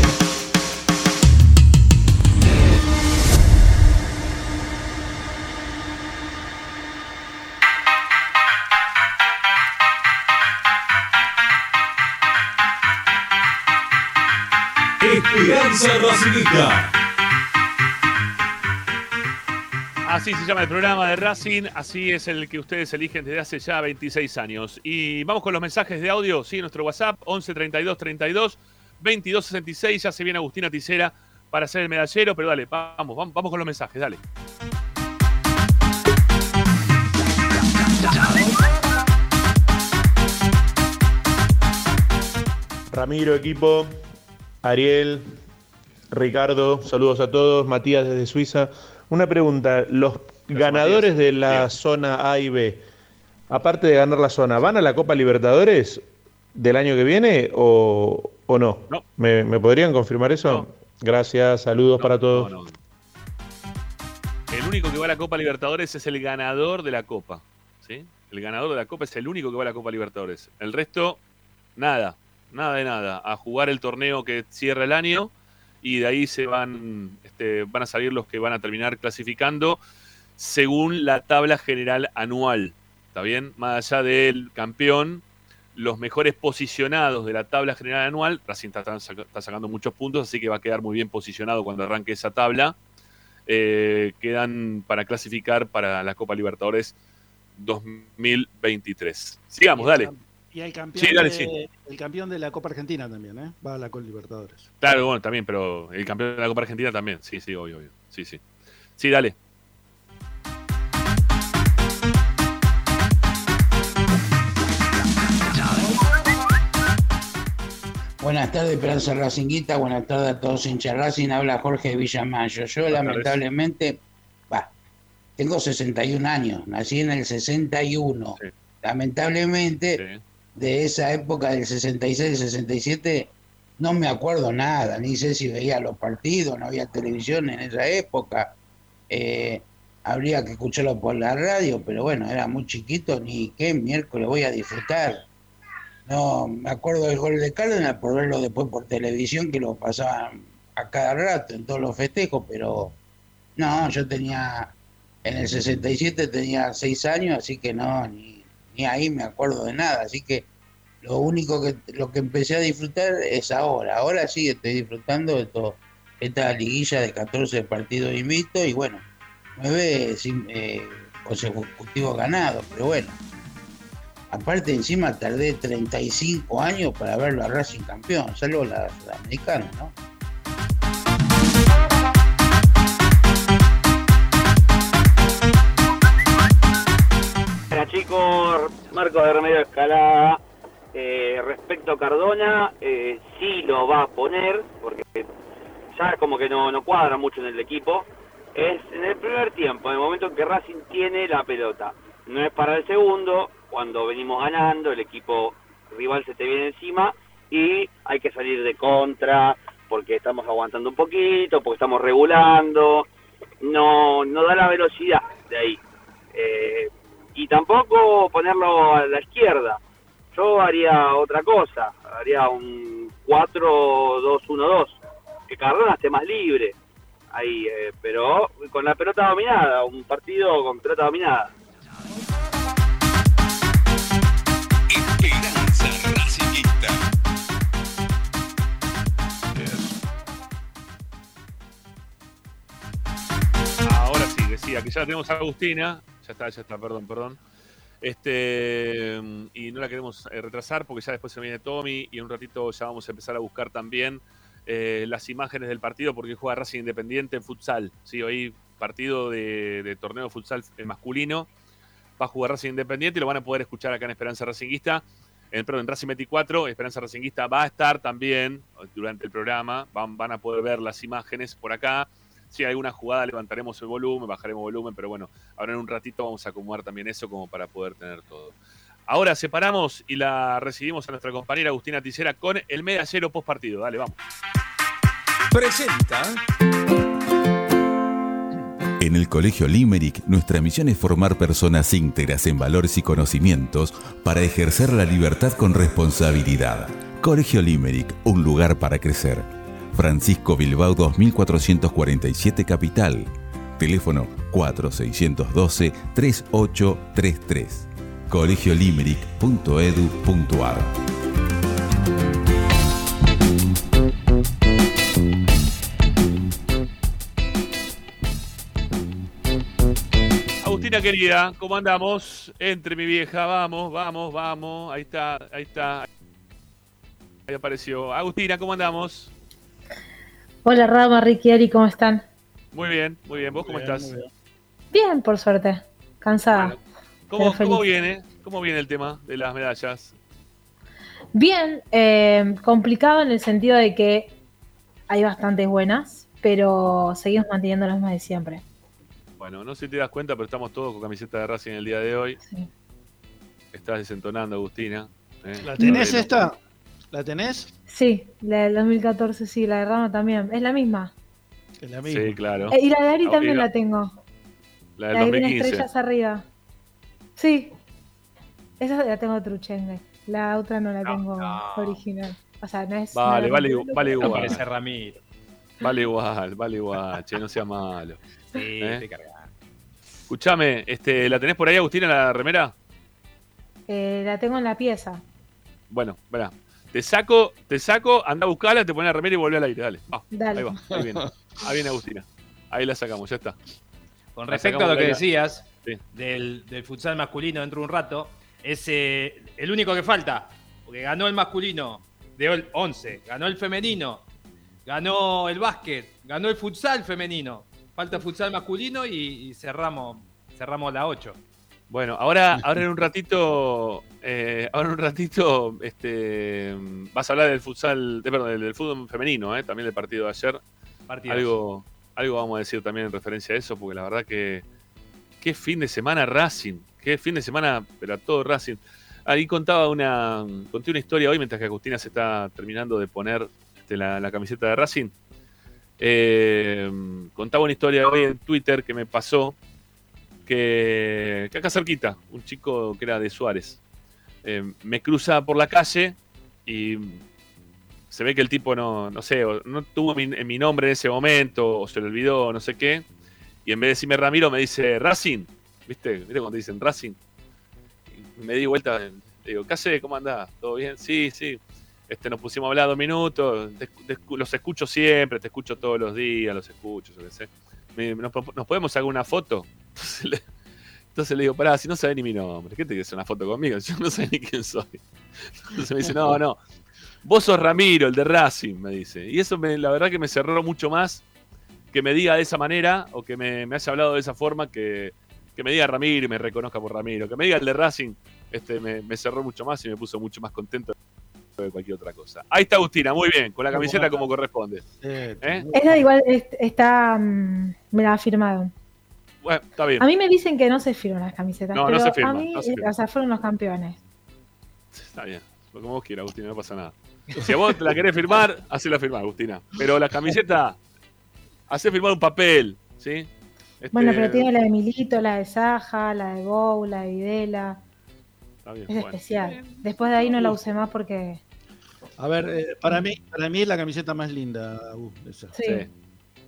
A: Así se llama el programa de Racing, así es el que ustedes eligen desde hace ya 26 años. Y vamos con los mensajes de audio, sí, nuestro WhatsApp, 11 32 32 22 66. Ya se viene Agustina Ticera para hacer el medallero, pero dale, vamos, vamos, vamos con los mensajes, dale.
G: Ramiro, equipo, Ariel, Ricardo, saludos a todos, Matías desde Suiza. Una pregunta, ¿los ganadores de la zona A y B, aparte de ganar la zona, van a la Copa Libertadores del año que viene o, o no?
A: No.
G: ¿Me, me podrían confirmar eso?
A: No.
G: Gracias, saludos
A: No,
G: para todos.
A: El único que va a la Copa Libertadores es el ganador de la Copa. ¿sí? El ganador de la Copa es el único que va a la Copa Libertadores. El resto, nada, nada de nada. A jugar el torneo que cierra el año y de ahí se van, este, van a salir los que van a terminar clasificando según la tabla general anual. ¿Está bien? Más allá del campeón, los mejores posicionados de la tabla general anual, Racing está, está- sacando muchos puntos, así que va a quedar muy bien posicionado cuando arranque esa tabla. Eh, quedan para clasificar para la Copa Libertadores 2023. Sigamos, dale.
H: Y el campeón,
A: Sí, dale,
H: de,
A: sí.
H: el campeón de la Copa Argentina también, ¿eh? Va a la Copa Libertadores.
A: Claro, bueno, también, pero el campeón de la Copa Argentina también. Sí, sí, obvio, obvio. Sí, sí. Sí, dale.
I: Buenas tardes, Esperanza Racinguita. Buenas tardes a todos hinchas Racing. Habla Jorge Villamayo. Yo, lamentablemente, va, tengo 61 años. Nací en el 61. Lamentablemente, de esa época del 66, 67, no me acuerdo nada. Ni sé si veía los partidos, no había televisión en esa época. Eh, habría que escucharlo por la radio, pero bueno, era muy chiquito. Ni qué miércoles voy a disfrutar. No, me acuerdo del gol de Cárdenas por verlo después por televisión, que lo pasaban a cada rato en todos los festejos, pero no, yo tenía, en el 67 tenía seis años, así que no, ni, ni ahí me acuerdo de nada, así que lo único que, lo que empecé a disfrutar es ahora, ahora sí estoy disfrutando de todo, esta liguilla de 14 partidos invictos y bueno, nueve sin- eh, consecutivos ganados, pero bueno. Aparte, encima tardé 35 años para verlo a Racing campeón, salvo la sudamericana, ¿no?
J: Marco de Remedio Escalada. Eh, respecto a Cardona, eh, sí lo va a poner, porque ya como que no, no cuadra mucho en el equipo. Es en el primer tiempo, en el momento en que Racing tiene la pelota. No es para el segundo, cuando venimos ganando, el equipo rival se te viene encima y hay que salir de contra, porque estamos aguantando un poquito, porque estamos regulando. No, no da la velocidad de ahí. Eh, y tampoco ponerlo a la izquierda. Yo haría otra cosa, haría un 4-2-1-2, que Cardona esté más libre ahí, eh, pero con la pelota dominada, un partido con pelota dominada.
B: Esperanza Racingista.
A: Ahora sí, decía que ya tenemos a Agustina. Ya está, ya está, perdón, perdón. Este, y no la queremos eh, retrasar porque ya después se viene Tommy y en un ratito ya vamos a empezar a buscar también eh, las imágenes del partido porque juega Racing Independiente en futsal. Sí, hoy partido de, torneo de futsal masculino. Va a jugar Racing Independiente y lo van a poder escuchar acá en Esperanza Racinguista. En, perdón, en Racing 24, Esperanza Racinguista va a estar también durante el programa. Van, van a poder ver las imágenes por acá. Si hay alguna jugada levantaremos el volumen, bajaremos volumen, pero bueno, ahora en un ratito vamos a acomodar también eso como para poder tener todo. Ahora separamos y la recibimos a nuestra compañera Agustina Ticera con el medallero post partido. Dale, vamos.
B: Presenta. En el Colegio Limerick, nuestra misión es formar personas íntegras en valores y conocimientos para ejercer la libertad con responsabilidad. Colegio Limerick, un lugar para crecer. Francisco Bilbao 2447 Capital. Teléfono 4612-3833. colegiolimerick.edu.ar
A: Agustina querida, ¿cómo andamos? Entre mi vieja, vamos, vamos, vamos. Ahí está, ahí está. Ahí apareció. Agustina, ¿cómo andamos?
K: Hola Rama, Ricky, Ari, ¿cómo están?
A: Muy bien, muy bien. ¿Vos cómo estás?
K: Bien, por suerte. Cansada.
A: ¿Cómo, viene? ¿Cómo viene el tema de las medallas?
K: Bien, eh, complicado en el sentido de que hay bastantes buenas, pero seguimos manteniendo las más de siempre.
A: Bueno, no sé si te das cuenta, pero estamos todos con camiseta de Racing el día de hoy. Estás desentonando, Agustina. ¿eh?
H: ¿La tenés esta? ¿La tenés?
K: Sí, la del 2014, sí, la de Rama también. Es la misma.
H: Es la
A: Sí, claro.
K: Eh, y la de Ari
A: Ah,
K: también
A: la-
K: la tengo.
A: La
K: La,
A: del
K: tiene
A: 2015.
K: estrellas arriba. Sí. Esa la tengo truchengue. La otra no la tengo original. O sea, no es.
A: Vale, vale,
K: la-
A: vale
F: No
A: igual.
F: parece Ramiro.
A: Vale igual, vale igual, che, no sea malo.
F: Sí,
A: ¿Eh?
F: te cargas.
A: Escuchame, este, ¿la tenés por ahí, Agustina, la remera?
K: Eh, la tengo en la pieza.
A: Bueno, verá. Te saco, te saco, anda a buscarla, te pones la remera y volvé al aire. Dale, va.
K: Dale.
A: Ahí va, ahí viene. Ahí viene Agustina. Ahí la sacamos, ya está.
F: Con respecto a lo que decías
A: Sí.
F: del, del futsal masculino dentro de un rato, es eh, el único que falta. Porque ganó el masculino de ol- 11, ganó el femenino, ganó el básquet, ganó el futsal femenino. Falta futsal masculino y, y cerramos, cerramos la 8.
A: Bueno, ahora, ahora en un ratito, eh, ahora en un ratito, este, vas a hablar del futsal, de, perdón, del, fútbol femenino, eh, también del partido de ayer. Algo, algo vamos a decir también en referencia a eso, porque la verdad que qué fin de semana Racing, qué fin de semana, pero a todo Racing. Ahí contaba una, conté una historia hoy mientras que Agustina se está terminando de poner este, la, la camiseta de Racing. Eh, contaba una historia hoy en Twitter que me pasó que, acá cerquita, un chico que era de Suárez, eh, me cruza por la calle y se ve que el tipo no, no sé, no tuvo mi, mi nombre en ese momento, o se le olvidó, no sé qué, y en vez de decirme Ramiro me dice Racing, ¿viste? ¿Viste cuando dicen Racing? Y me di vuelta, le digo, ¿qué haces? ¿Cómo andás? ¿Todo bien? Sí, sí. Este, nos pusimos a hablar dos minutos, te- te los escucho siempre, te escucho todos los días, los escucho, yo qué sé. ¿Nos, nos podemos sacar una foto? Entonces le, entonces le digo, pará, si no sabes ni mi nombre, ¿qué te quieres una foto conmigo? Yo no sé ni quién soy. Entonces me dice, no, no, vos sos Ramiro, el de Racing, me dice. Y eso me, la verdad que me cerró mucho más que me diga de esa manera o que me, me haya hablado de esa forma que, que me diga Ramiro y me reconozca por Ramiro. Que me diga el de Racing, este, me, me cerró mucho más y me puso mucho más contento de cualquier otra cosa. Ahí está Agustina, muy bien, con la camiseta como corresponde. ¿Eh?
K: Esta igual es- está. mm, me la ha firmado.
A: Bueno, está bien.
K: A mí me dicen que no se firman las camisetas.
A: No, no
K: pero
A: se firman,
K: A mí,
A: no se firman.
K: o sea, fueron los campeones.
A: Está bien, como vos quieras, Agustina, no pasa nada. Si a vos te la querés firmar, hacela firmar, Agustina. Pero la camiseta, hacé firmar un papel, ¿sí? Este,
K: Bueno, pero tiene la de Milito, la de Saja, la de Gou, la de Videla.
A: Está bien,
K: Es
A: bueno.
K: especial. Después de ahí no la usé más porque.
E: A ver, eh, para mí, para mí es la camiseta más linda, uh, esa.
K: Sí.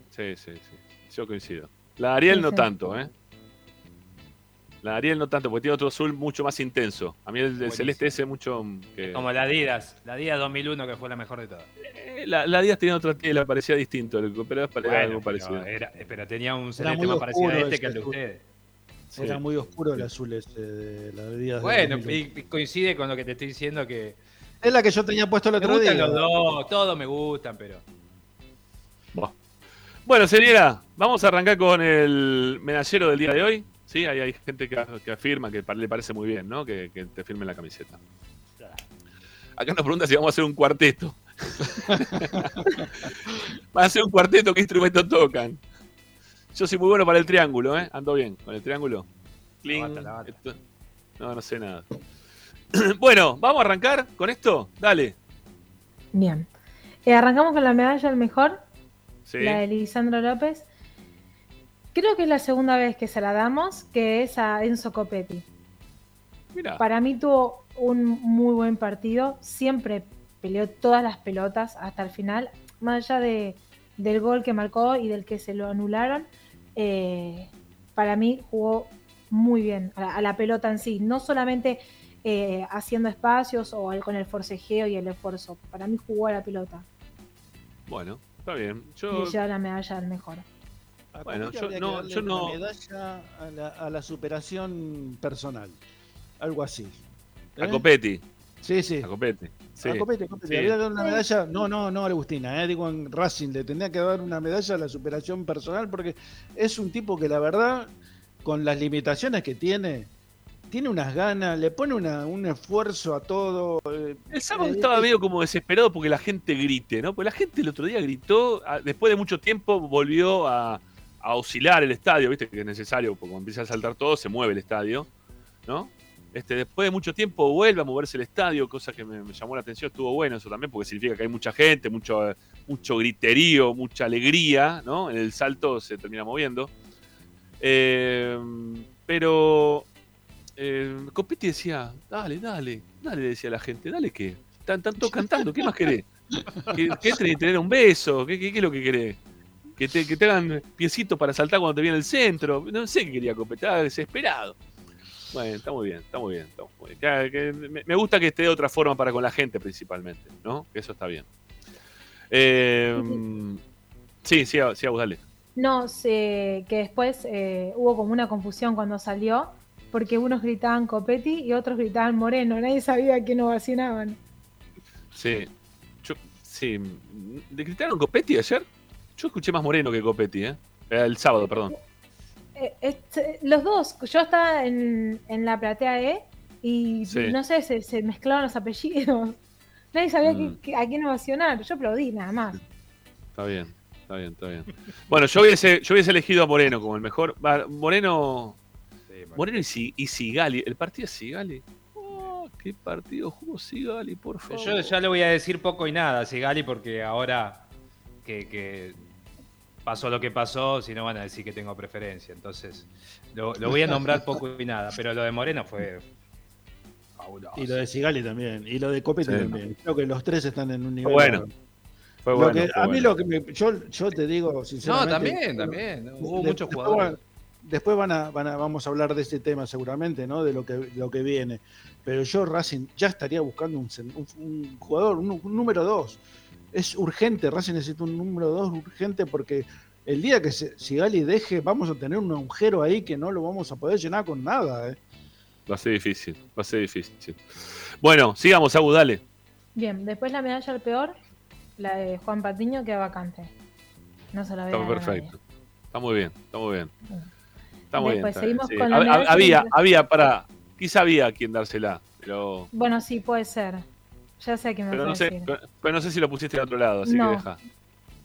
A: Sí, sí, sí, sí. Yo coincido. La de Ariel
K: Sí,
A: no
K: sí.
A: tanto, ¿eh? La de Ariel no tanto, porque tiene otro azul mucho más intenso. A mí el, del
F: Buenísimo.
A: celeste ese mucho... mm, Que...
F: Como la Adidas, la Adidas 2001 que fue la mejor de todas.
A: Eh, La, la Díaz tenía otra tela, parecía distinto, el- pero
F: Bueno,
A: algo
F: pero,
A: parecido.
F: era- pero tenía un
E: Era
F: celeste
E: muy
F: más parecido a
E: oscuro
F: este que el de
E: azul.
F: ustedes.
A: Sí.
E: Era muy oscuro el azul ese de la bebida.
F: Bueno, y y coincide con lo que te estoy diciendo que
E: Es la que yo tenía puesto el
F: me
E: otro día.
F: gustan los dos, todos me gustan, pero
A: Bueno, señora, vamos a arrancar con el medallero del día de hoy. Sí, ahí hay gente que, que afirma que le parece muy bien, ¿no? Que, que te firme la camiseta. Acá nos pregunta si vamos a hacer un cuarteto. Va a ser un cuarteto, ¿qué instrumento tocan? Yo soy muy bueno para el triángulo, ¿eh? Ando bien con el triángulo. Cling.
F: La bata, la bata.
A: Esto- No, no sé nada. bueno, ¿vamos a arrancar con esto? Dale.
K: Bien. Eh, arrancamos con la medalla del mejor,
A: Sí.
K: la de Lisandro López. Creo que es la segunda vez que se la damos, que es a Enzo Copetti.
A: Mira.
K: Para mí tuvo un muy buen partido, siempre peleó todas las pelotas hasta el final, más allá de, del gol que marcó y del que se lo anularon, eh, para mí jugó muy bien a la, a la pelota en sí, no solamente eh, haciendo espacios o con el forcejeo y el esfuerzo, para mí jugó a la pelota
A: Bueno, está bien.
K: y
A: Yo,
K: le lleva la medalla al mejor.
E: A
A: Bueno, yo no- yo no-
E: medalla a la, a la superación personal. Algo así.
A: a
E: ¿Eh?
A: Copetti.
E: Sí, sí.
A: A Copetti. Sí.
E: A Copetti, Copetti.
A: Sí.
E: Le habría que dar una medalla. No, no, no, Agustina. Eh, digo en Racing. Le tendría que dar una medalla a la superación personal porque es un tipo que la verdad, con las limitaciones que tiene, tiene unas ganas, le pone una- un esfuerzo a todo. eh,
A: El sábado
E: eh,
A: estaba
E: es-
A: medio como desesperado porque la gente grite, ¿no? Porque la gente el otro día gritó, a- después de mucho tiempo volvió a, a oscilar el estadio, ¿viste? Que es necesario, porque cuando empieza a saltar todo se mueve el estadio, ¿no? Este, después de mucho tiempo vuelve a moverse el estadio, cosa que me, me llamó la atención, estuvo bueno eso también, porque significa que hay mucha gente, mucho, eh, mucho griterío, mucha alegría, ¿no? En el salto se termina moviendo. Eh, pero eh, Copetti decía, dale, dale, dale, decía la gente, dale qué. Están, todos cantando, ¿qué más querés? ¿Qué, qué tener un beso? ¿Qué, qué, qué es lo que querés? Que te, que te hagan piecitos para saltar cuando te viene el centro. No sé qué quería Copetti, estaba desesperado. Bueno, está muy bien, está muy bien. está muy bien. Que- que me, me gusta que esté de otra forma para con la gente principalmente, ¿no? Que eso está bien. Eh, sí, sí, sí, dale.
K: No, sé que después eh, hubo como una confusión cuando salió, porque unos gritaban Copetti y otros gritaban Moreno, nadie sabía a quién ovacionaban.
A: Sí. Yo, sí. ¿Le gritaron Copetti ayer? Yo escuché más Moreno que Copetti, ¿eh? Eh, El sábado, perdón.
K: Eh, este, los dos, yo estaba en, en la platea E y
A: Sí.
K: no sé, se, se mezclaban los apellidos. Nadie sabía
A: Mm.
K: a quién ovacionar, yo aplaudí nada más.
A: Está bien, está bien, está bien. Bueno, yo hubiese, yo hubiese elegido a Moreno como el mejor. Moreno. Moreno y, Si- y Sigali. El partido de Sigali. Oh, qué partido jugó Sigali, por favor.
F: yo ya le voy a decir poco y nada a Sigali porque ahora que, que pasó lo que pasó, si no van a decir que tengo preferencia. Entonces, lo, lo voy a nombrar poco y nada, pero lo de Moreno fue fabuloso.
E: Y lo de Sigali también. Y lo de Copetti
A: Sí.
E: también. Creo que los tres están en un nivel.
A: bueno. Fue
E: Lo
A: bueno.
E: que-
A: fue
E: a mí
A: bueno.
E: lo que me, yo, yo te digo
F: No,
E: sinceramente.
F: también, también. ¿no? Hubo muchos jugadores.
E: Después van a, van a- vamos a hablar de este tema seguramente, ¿no? De lo que, lo que viene. Pero yo, Racing, ya estaría buscando un, cen- un- un jugador, un, un número dos. Es urgente, Racing necesita un número dos urgente porque el día que se- Sigali deje, vamos a tener un agujero ahí que no lo vamos a poder llenar con nada. ¿eh?
A: Va a ser difícil, va a ser difícil. Bueno, sigamos, Agu, dale.
K: Bien, después la medalla al peor, la de Juan Patiño, queda vacante. No se la a
A: Está
K: a nadie.
A: perfecto. Está muy bien, está muy bien. Está muy
K: Después
A: bien.
K: seguimos con la
A: Había,
K: de-
A: había, para. quizá había quien dársela, pero,
K: Bueno, sí, puede ser. Ya sé que me
A: pero, no sé,
K: decir.
A: pero, pero no sé si lo pusiste en otro lado, así
K: No.
A: que deja.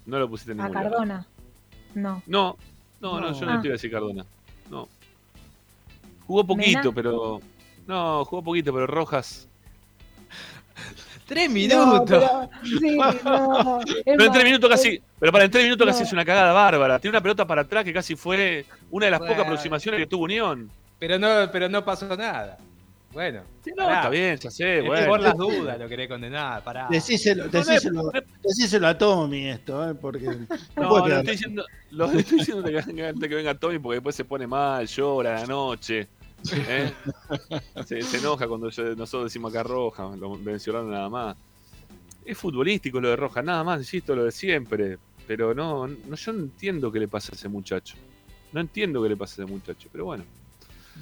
A: No lo pusiste en
K: A
A: ningún lado.
K: Cardona. No.
A: No, no, no, yo no
K: Ah.
A: te iba a decir Cardona. No. Jugó poquito,
K: ¿Mena?
A: pero. No, jugó poquito, pero Rojas.
F: Tres
K: No,
F: minutos.
K: pero- sí, no.
A: Pero en tres minutos casi. Pero para en tres minutos
K: No.
A: casi es una cagada bárbara. Tiene una pelota para atrás que casi fue una de las
F: Bueno.
A: pocas aproximaciones que tuvo Unión.
F: Pero no, pero no pasó nada. Bueno.
A: no, está bien, ya sé, bueno.
F: Por las dudas lo querés condenar, pará.
E: Decíselo, decíselo, decíselo a Tommy esto, ¿eh? porque no,
A: No, estoy diciendo, lo estoy diciendo que que venga Tommy porque después se pone mal, llora a la noche. ¿Eh? Se, se enoja cuando yo- nosotros decimos acá Roja, lo mencionaron nada más. Es futbolístico lo de Roja, nada más, insisto, lo de siempre. Pero no, no, yo no entiendo qué le pasa a ese muchacho. No entiendo qué le pasa a ese muchacho, pero bueno.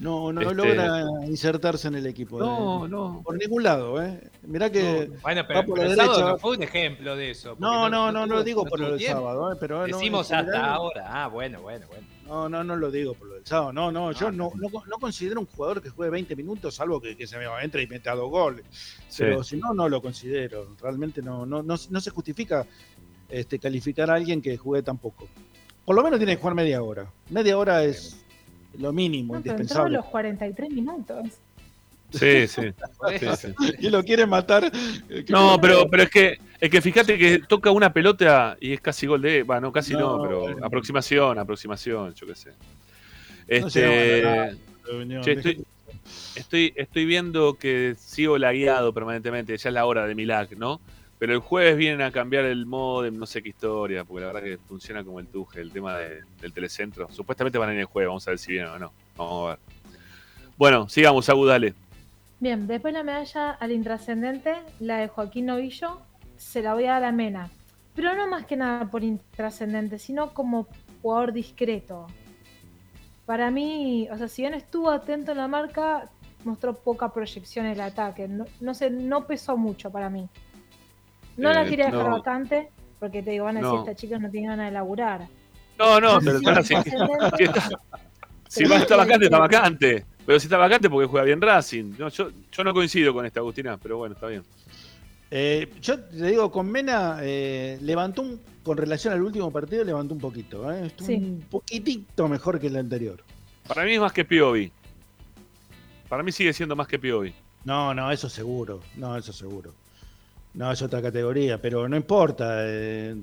E: no, no
A: Este-
E: logra insertarse en el equipo.
A: No,
E: eh.
A: no.
E: Por ningún lado, ¿eh? Mirá que.
F: Bueno,
E: va
F: pero,
E: por
F: pero el sábado no fue un ejemplo de eso.
E: No, no, no, no lo digo por lo del sábado, ¿eh? pero
F: Decimos hasta
E: general-
F: ahora. Ah, bueno, bueno, bueno.
E: No, no, no lo digo por lo del sábado. No, no, yo no, no, no considero un jugador que juegue 20 minutos, salvo que, que se me entre y meta dos goles.
A: Sí.
E: Pero si no, no lo considero. Realmente no, no, no, no se justifica este, calificar a alguien que juegue tan poco. Por lo menos tiene que jugar media hora. Media hora es lo mínimo,
K: No, pero entró a
E: indispensable.
K: los 43 minutos.
A: Sí, sí. sí, sí.
E: Y lo quiere matar. eh,
A: No, pero, pero es que es que fíjate que toca una pelota y es casi gol de. Bueno, casi no,
E: No,
A: pero aproximación, aproximación, yo qué sé. Este, che, estoy, estoy, estoy viendo que sigo lagueado permanentemente, ya es la hora de mi lag, ¿no? Pero el jueves vienen a cambiar el modem, no sé qué historia, porque la verdad que funciona como el tuje, el tema de- del telecentro. Supuestamente van a ir el jueves, vamos a ver si vienen o no. Vamos a ver. Bueno, sigamos, Agu, dale.
K: Bien, después la medalla al intrascendente, la de Joaquín Novillo, se la voy a dar a Mena. Pero no más que nada por intrascendente, sino como jugador discreto. Para mí, o sea, si bien estuvo atento en la marca, mostró poca proyección en el ataque. No, no sé, no pesó mucho para mí. No la
A: Eh,
K: quería dejar
A: no.
K: vacante, porque te digo, van a decir, estas chicas no tienen ganas de laburar.
A: No, no,
K: Pero
A: pero si, si está, si va, vacante, está vacante. Pero si está vacante porque juega bien Racing. No, yo, yo no coincido con esta Agustina, pero bueno, está bien.
E: Eh, yo te digo, con Mena eh, levantó un, con relación al último partido, levantó un poquito. ¿eh? Estuvo
K: Sí.
E: un poquitito mejor que el anterior.
A: Para mí es más que Piovi. Para mí sigue siendo más que Piovi.
E: No, no, eso seguro. No, eso seguro. No, es otra categoría, pero no importa. eh,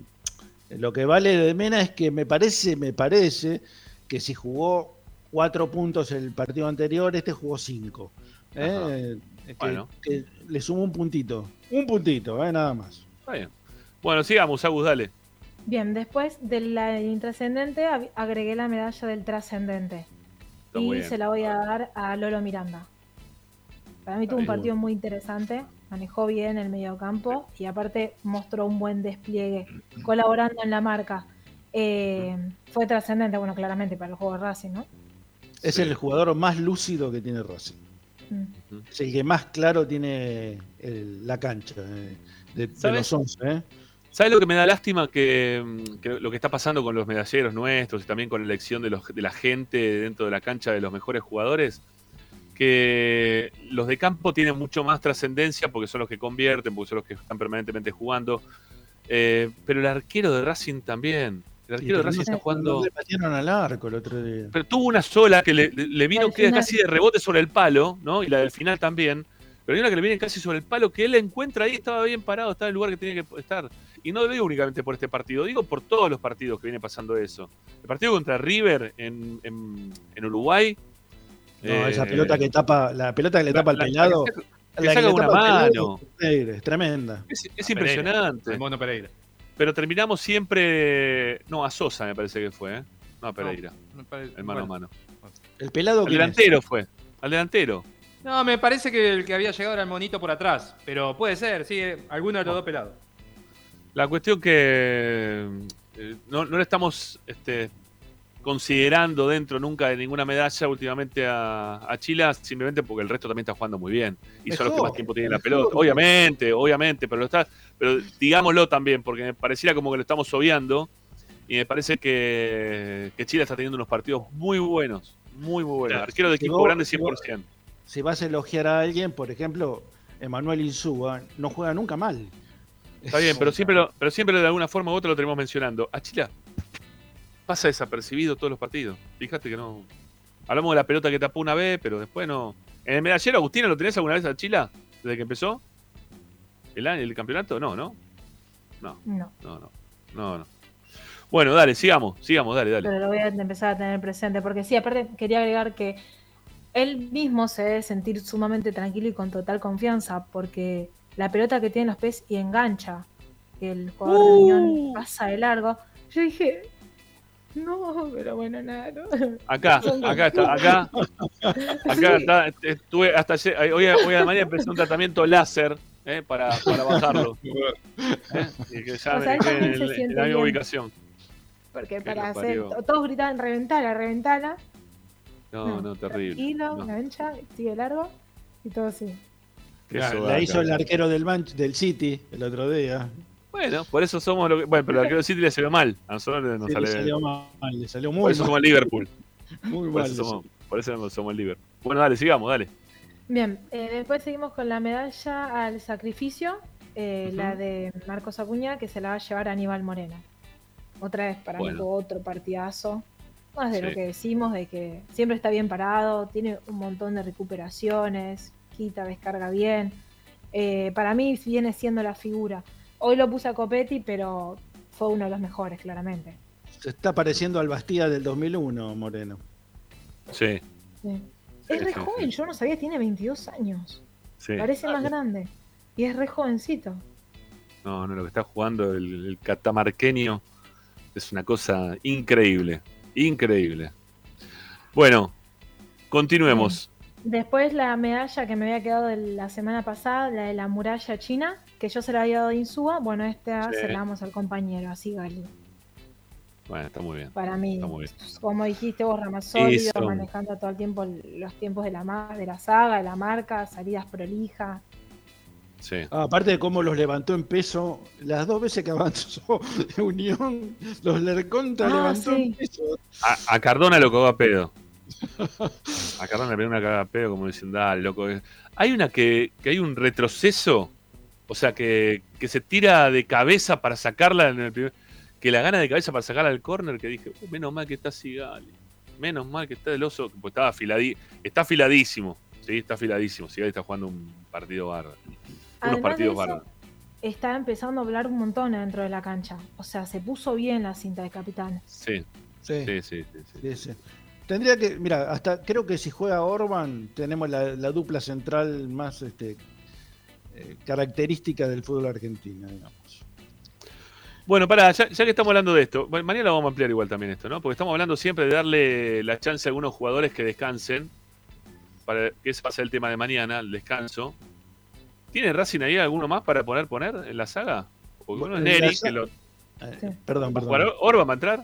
E: lo que vale de Mena es que me parece, me parece que si jugó cuatro puntos el partido anterior, este jugó cinco. ¿eh? Que-
A: Bueno.
E: que le sumó un puntito. Un puntito, ¿eh? nada más.
A: Está bien. Bueno, sigamos, Agus, dale.
K: Bien, después de la intrascendente ag- agregué la medalla del trascendente. Y
A: bien.
K: se la voy a dar a Lolo Miranda. Para mí tuvo un partido muy interesante, manejó bien el mediocampo y aparte mostró un buen despliegue, colaborando en la marca. Eh, fue trascendente, bueno, claramente para el juego de Racing, ¿no?
E: Es el jugador más lúcido que tiene Racing.
K: Mm.
E: Es el que más claro tiene el- la cancha eh, de, los 11. ¿eh?
A: ¿Sabes lo que me da lástima? Que, mm, que lo que está pasando con los medalleros nuestros y también con la elección de, los, de la gente dentro de la cancha de los mejores jugadores. Que los de campo tienen mucho más trascendencia porque son los que convierten, porque son los que están permanentemente jugando. Eh, pero el arquero de Racing también. El arquero de Racing está jugando.
E: le patearon al arco el otro día.
A: Pero tuvo una sola que le, le vino
K: final.
A: casi de rebote sobre el palo, ¿no? Y la del final también. Pero hay una que le viene casi sobre el palo que él la encuentra ahí, estaba bien parado, estaba en el lugar que tenía que estar. Y no lo digo únicamente por este partido, digo por todos los partidos que viene pasando eso. El partido contra River en, en- en Uruguay.
E: No,
A: eh,
E: esa pelota que tapa, la pelota que le tapa al
A: la- la
E: pelado.
A: que saca-
E: la
A: que
E: que
A: saca
E: le
A: una mano.
E: es Pereira, es tremenda.
A: Es,
F: Pereira,
A: impresionante.
F: al Mono Pereira.
A: Pero terminamos siempre. No, a Sosa me parece que fue, ¿eh? No a Pereira.
F: Parece-
A: el mano
F: bueno.
A: a mano.
E: El pelado
A: Al delantero fue. Al delantero.
F: No, me parece que el que había llegado era el monito por atrás. Pero puede ser, sí, alguno de los dos pelados.
A: La cuestión que eh, no, no le estamos este, considerando dentro nunca de ninguna medalla últimamente a, a Chile, simplemente porque el resto también está jugando muy bien. Y son los que más tiempo tienen la
E: mejor.
A: pelota. Obviamente, obviamente, pero lo está, pero digámoslo también, porque me pareciera como que lo estamos obviando. Y me parece que, que Chile está teniendo unos partidos muy buenos. Muy, muy buenos.
E: Claro,
A: Arquero de equipo grande
E: llegó-
A: 100%.
E: si vas a elogiar a alguien, por ejemplo, Emanuel Insúa no juega nunca mal.
A: Está bien, pero siempre, lo, pero siempre de alguna forma u otra lo tenemos mencionando. A Chila pasa desapercibido todos los partidos. Fíjate que no. Hablamos de la pelota que tapó una vez, pero después no. En el medallero, Agustina, ¿lo tenés alguna vez a Chila? ¿Desde que empezó? ¿El, el campeonato? No, ¿no? No,
K: No.
A: no, no. No, no. Bueno, dale, sigamos, sigamos, dale, dale.
K: Pero lo voy a empezar a tener presente, porque sí, aparte quería agregar que él mismo se debe sentir sumamente tranquilo y con total confianza, porque la pelota que tiene en los pies y engancha, que el jugador de Unión pasa de largo. Yo dije, no, pero bueno, nada. ¿no?
A: Acá, acá está, acá. Acá está, estuve hasta ayer- hoy, a- hoy a la mañana empecé un tratamiento láser eh, para, para bajarlo. Eh, y que ya
K: O
A: me
K: también
A: en,
K: se
A: la misma ubicación.
K: Porque
A: Que
K: para hacer,
A: parió.
K: todos gritaban, reventala, reventala.
A: No, no, terrible.
K: Tranquilo,
A: No.
K: engancha, sigue largo y todo así.
A: Qué
E: La, hizo el arquero del, Manch- del City el otro día.
A: Bueno, por eso somos lo que. Bueno, pero al arquero City le salió mal. A nosotros nos
E: Sí,
A: sale
E: le salió mal, le salió muy
A: Por eso
E: mal.
A: somos el Liverpool.
E: Muy
A: Por
E: mal.
A: eso somos, por eso somos el Liverpool. Bueno, dale, sigamos, dale.
K: Bien, eh, después seguimos con la medalla al sacrificio, eh, la de Marcos Acuña, que se la va a llevar Aníbal Moreno. Otra vez, para mí
A: Bueno.
K: fue otro partidazo. Más de lo que decimos, de que siempre está bien parado, tiene un montón de recuperaciones, quita, descarga bien. Eh, para mí viene siendo la figura. Hoy lo puse a Copetti, pero fue uno de los mejores, claramente.
E: Se está pareciendo al Bastía del 2001, Moreno.
A: Sí,
K: Sí. Es re
A: sí,
K: joven, yo no sabía, tiene 22 años.
A: sí.
K: Parece más grande. Y es re jovencito.
A: No, no, lo que está jugando el, el catamarqueño es una cosa increíble. Increíble. Bueno, continuemos.
K: Después la medalla que me había quedado de la semana pasada, la de la muralla china, que yo se la había dado a Insúa, bueno, esta
A: Sí.
K: se la damos al compañero, así Gali.
A: Bueno, está muy bien.
K: Para mí,
A: Está muy bien.
K: como dijiste vos, Rama sólido,
A: Eso.
K: manejando todo el tiempo los tiempos de la, de la saga, de la marca, salidas prolijas.
A: Sí.
E: Ah, aparte de cómo los levantó en peso, las dos veces que avanzó de Unión, los le contra
K: Ah,
E: levantó
K: sí.
E: en peso.
A: A, a Cardona lo cagó a pedo. A Cardona le pegó una cagada pedo, como diciendo, dale, loco. Hay una que, que hay un retroceso, o sea, que, que se tira de cabeza para sacarla en el primer. Que la gana de cabeza para sacarla al córner, que dije, "Uh, menos mal que está Sigali. Menos mal que está el oso, pues estaba afiladi- está afiladísimo. Sí, está afiladísimo. Sigali está jugando un partido bárbaro. Unos partidos bárbaros.
K: Está empezando a hablar un montón dentro de la cancha. O sea, se puso bien la cinta de capitán.
A: Sí.
E: Sí.
A: Sí, sí, sí, sí.
E: Sí, sí. Tendría que, mira, hasta creo que si juega Orban, tenemos la, la dupla central más este, eh, característica del fútbol argentino, digamos.
A: Bueno, para, ya, ya que estamos hablando de esto, bueno, mañana vamos a ampliar igual también esto, ¿no? Porque estamos hablando siempre de darle la chance a algunos jugadores que descansen, para que ese va a ser el tema de mañana, el descanso. ¿Tiene Racing ahí alguno más para poner poner en la saga? Porque uno es Neri, que lo,
E: Eh, Perdón,
A: ¿va a jugar
E: perdón.
A: Orban va a entrar.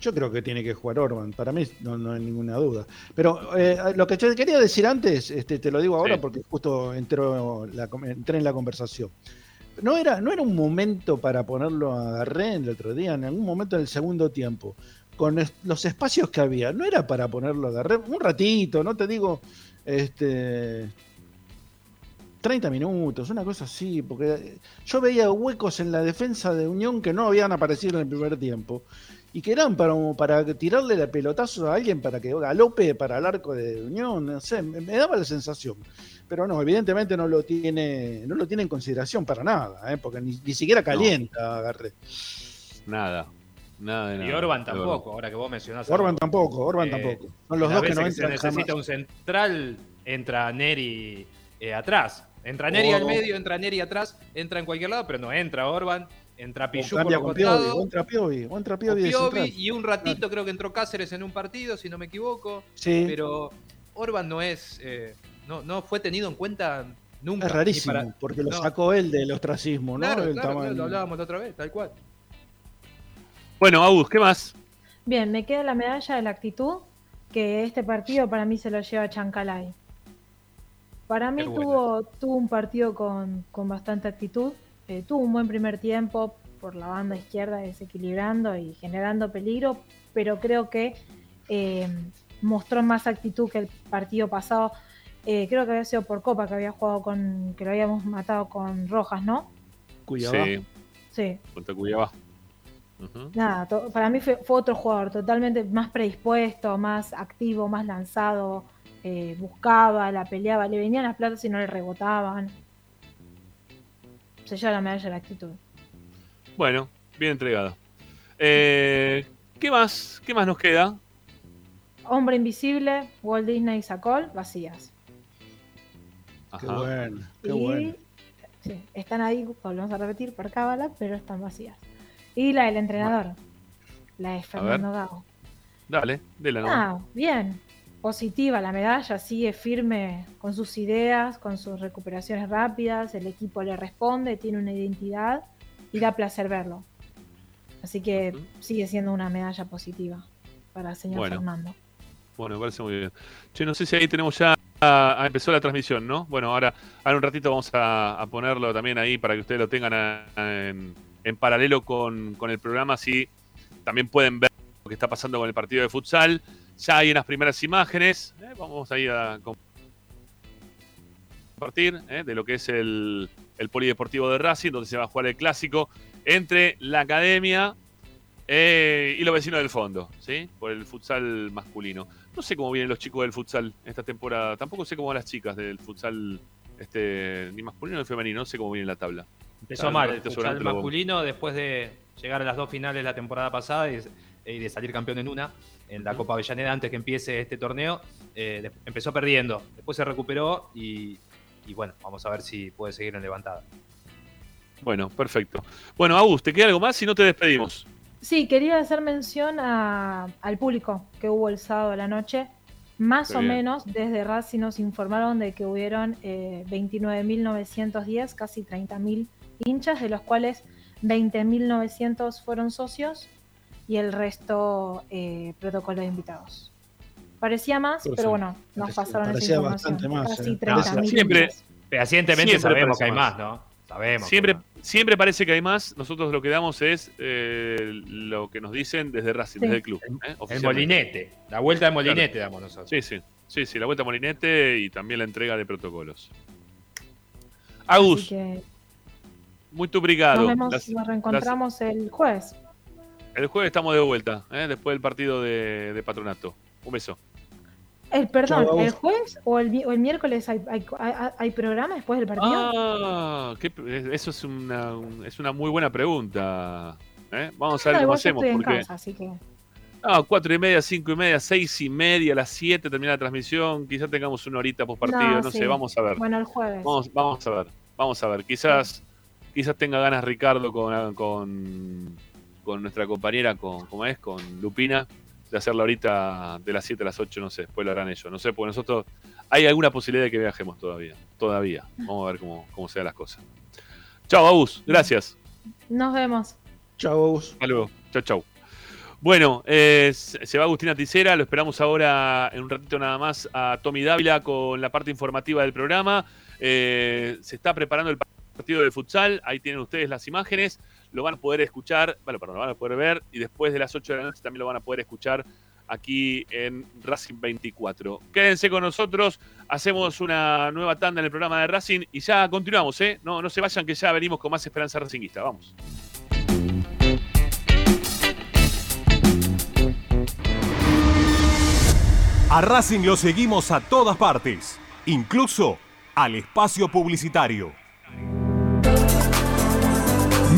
E: Yo creo que tiene que jugar Orban, para mí no, no hay ninguna duda. Pero eh, lo que te quería decir antes, este, te lo digo ahora
A: Sí.
E: porque justo entró la, entré en la conversación. No era, no era un momento para ponerlo a Garré el otro día, en algún momento del segundo tiempo, con es- los espacios que había, no era para ponerlo a Garré un ratito, no te digo este 30 minutos, una cosa así, porque yo veía huecos en la defensa de Unión que no habían aparecido en el primer tiempo y que eran para, para tirarle el pelotazo a alguien para que galope para el arco de Unión, no sé, me, me daba la sensación. Pero no, evidentemente no lo tiene, no lo tiene en consideración para nada, ¿eh? porque ni, ni siquiera calienta agarré.
A: Nada. Nada de
F: Y
A: nada.
F: Orban tampoco, ahora que vos mencionás. a
E: Orban tampoco, Orban
F: Eh,
E: tampoco. Son los dos que no
F: se
E: entran
F: necesita
E: jamás.
F: un central, entra Neri eh, atrás. Entra Neri al medio, entra Neri atrás, entra en cualquier lado, pero no entra Orban, entra Pichu por
E: con Piovi, o entra Piovi, o entra Piovi
F: Piovi, y un ratito creo que entró Cáceres en un partido, si no me equivoco.
E: Sí.
F: Pero Orban no es, eh, no, no fue tenido en cuenta nunca.
E: Es rarísimo,
F: para-
E: porque lo
F: no.
E: sacó él del ostracismo, ¿no?
F: Claro,
E: El
F: claro,
E: tamaño-
F: claro, lo hablábamos la otra vez, tal cual.
A: Bueno, Agus, ¿qué más?
K: Bien, me queda la medalla de la actitud, que este partido para mí se lo lleva Chancalay. Para mí tuvo, tuvo un partido con, con bastante actitud, eh, tuvo un buen primer tiempo por la banda izquierda desequilibrando y generando peligro, pero creo que eh, mostró más actitud que el partido pasado. eh, creo que había sido por Copa que había jugado con, que lo habíamos matado con Rojas, ¿no?
H: Cuyabá.
A: Sí,
K: Sí.
A: contra Cuyabá. Ujú.
K: Nada, para mí fue, fue otro jugador totalmente más predispuesto, más activo, más lanzado, eh, buscaba, la peleaba, le venían las platas y no le rebotaban. Se lleva la medalla de la actitud.
A: Bueno, bien entregado. Eh, ¿Qué más? ¿Qué más nos queda?
K: Hombre Invisible, Walt Disney y Sacol, vacías.
H: Qué
A: Ajá.
H: bueno, qué
K: y
H: bueno.
K: sí, están ahí, volvemos a repetir, por cábala, pero están vacías. Y la del entrenador, la de Fernando Gago.
A: Dale, de la
K: Ah, bien. Positiva la medalla, sigue firme con sus ideas, con sus recuperaciones rápidas, el equipo le responde, tiene una identidad y da placer verlo. Así que sigue siendo una medalla positiva para el señor
A: Bueno.
K: Fernando.
A: Bueno, me parece muy bien. Che, no sé si ahí tenemos ya. ah, empezó la transmisión, ¿no? Bueno, ahora, ahora un ratito vamos a, a ponerlo también ahí para que ustedes lo tengan a- a- en, en paralelo con, con el programa. Así también pueden ver que está pasando con el partido de futsal. Ya hay unas primeras imágenes. eh, vamos ahí a compartir eh, de lo que es el, el polideportivo de Racing, donde se va a jugar el clásico entre la academia eh, y los vecinos del fondo, ¿sí? Por el futsal masculino. No sé cómo vienen los chicos del futsal esta temporada. Tampoco sé cómo van las chicas del futsal este, ni masculino ni femenino. No sé cómo viene la tabla.
F: Empezó mal el futsal
A: lo-
F: masculino después de llegar a las dos finales la temporada pasada y, y de salir campeón en una, en la Copa Avellaneda antes que empiece este torneo. eh, de- empezó perdiendo, después se recuperó y, y bueno, vamos a ver si puede seguir en levantada.
A: Bueno, perfecto. Bueno, Agus, ¿te queda algo más? Si no te despedimos.
K: Sí, quería hacer mención a- al público que hubo el sábado a la noche. Más
A: Qué
K: o
A: bien.
K: menos desde Racing nos informaron de que hubieron eh, 29.910, casi 30.000 hinchas, de los cuales 20.900 fueron socios y el resto eh, protocolo de invitados. Parecía más,
H: Perfecto.
K: pero bueno, nos
H: Parecía-
K: pasaron esa
H: parecía
K: información.
H: bastante más,
K: Casi
H: eh.
K: 30.000
A: Siempre.
F: Fehacientemente
A: Siempre
F: sabemos
A: parece
F: que hay
A: más.
F: ¿no? Sabemos.
A: Siempre, siempre parece que hay más. Nosotros lo que damos es eh, lo que nos dicen desde Racing,
K: Sí.
A: desde el club. ¿eh?
F: El
A: Oficialmente.
F: molinete, la vuelta de molinete
A: Claro.
F: damos nosotros.
A: Sí, sí. Sí, sí, la vuelta a Molinete y también la entrega de protocolos. Agus,
K: que
A: muy obrigado.
K: nos, vemos,
A: Las-
K: nos reencontramos el jueves.
A: El jueves estamos de vuelta, ¿eh? después del partido de, de patronato. Un beso.
K: El, perdón,
H: Chau,
K: ¿el jueves o el, mi- o el miércoles hay, hay, hay- hay programa después del partido?
A: Ah, qué- eso es una, un- es una muy buena pregunta. ¿eh? Vamos a ver
K: No,
A: cómo hacemos.
K: estoy en
A: Porque
K: casa, así que
A: Ah, cuatro y media, cinco y media, seis y media, a las siete termina la transmisión. Quizás tengamos una horita post partido, no,
K: No,
A: sé, vamos a ver.
K: Bueno, el jueves.
A: Vamos, vamos a ver, vamos a ver. Quizás, quizás tenga ganas Ricardo con, con, con nuestra compañera, con, ¿cómo es? Con Lupina, de hacerla ahorita de las 7 a las 8, no sé, después lo harán ellos. No sé, porque nosotros hay alguna posibilidad de que viajemos todavía. Todavía. Vamos a ver cómo, cómo se dan las cosas. Chao, Abus. Gracias.
K: Nos vemos.
H: Chau.
A: Hasta luego. Chau, chau. Bueno, eh, se se va Agustina Ticera, lo esperamos ahora en un ratito nada más a Tommy Dávila con la parte informativa del programa. Eh, se está preparando el partido de futsal, ahí tienen ustedes las imágenes, lo van a poder escuchar, bueno, perdón, lo van a poder ver y después de las 8 de la noche también lo van a poder escuchar aquí en Racing 24. Quédense con nosotros, hacemos una nueva tanda en el programa de Racing y ya continuamos, ¿eh? No, no se vayan que ya venimos con más esperanza racinguista, vamos.
L: A Racing lo seguimos a todas partes, incluso al espacio publicitario.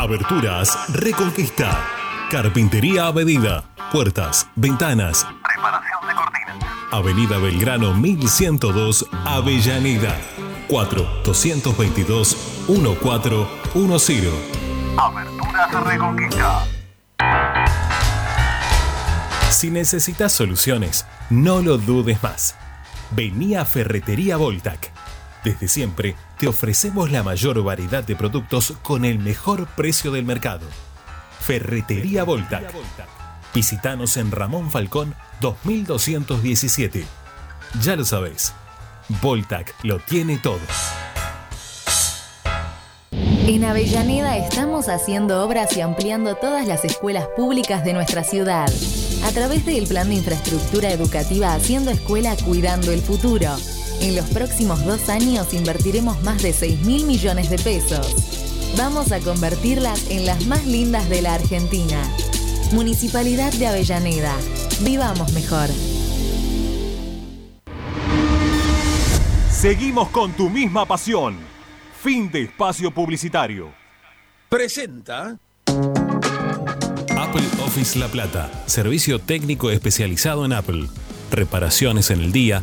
M: Aberturas Reconquista. Carpintería a medida. Puertas, ventanas.
N: Preparación de cortinas.
M: Avenida Belgrano 1102, Avellaneda. 4-222-1410.
N: Aberturas Reconquista.
M: Si necesitas soluciones, no lo dudes más. Vení a Ferretería Voltac. Desde siempre te ofrecemos la mayor variedad de productos con el mejor precio del mercado. Ferretería Voltac. Visítanos en Ramón Falcón 2217. Ya lo sabés, Voltac lo tiene todo.
O: En Avellaneda estamos haciendo obras y ampliando todas las escuelas públicas de nuestra ciudad. A través del plan de infraestructura educativa Haciendo Escuela Cuidando el Futuro. En los próximos dos años invertiremos más de 6 mil millones de pesos. Vamos a convertirlas en las más lindas de la Argentina. Municipalidad de Avellaneda. Vivamos mejor.
L: Seguimos con tu misma pasión. Fin de espacio publicitario.
P: Presenta
M: Apple Office La Plata. Servicio técnico especializado en Apple. Reparaciones en el día,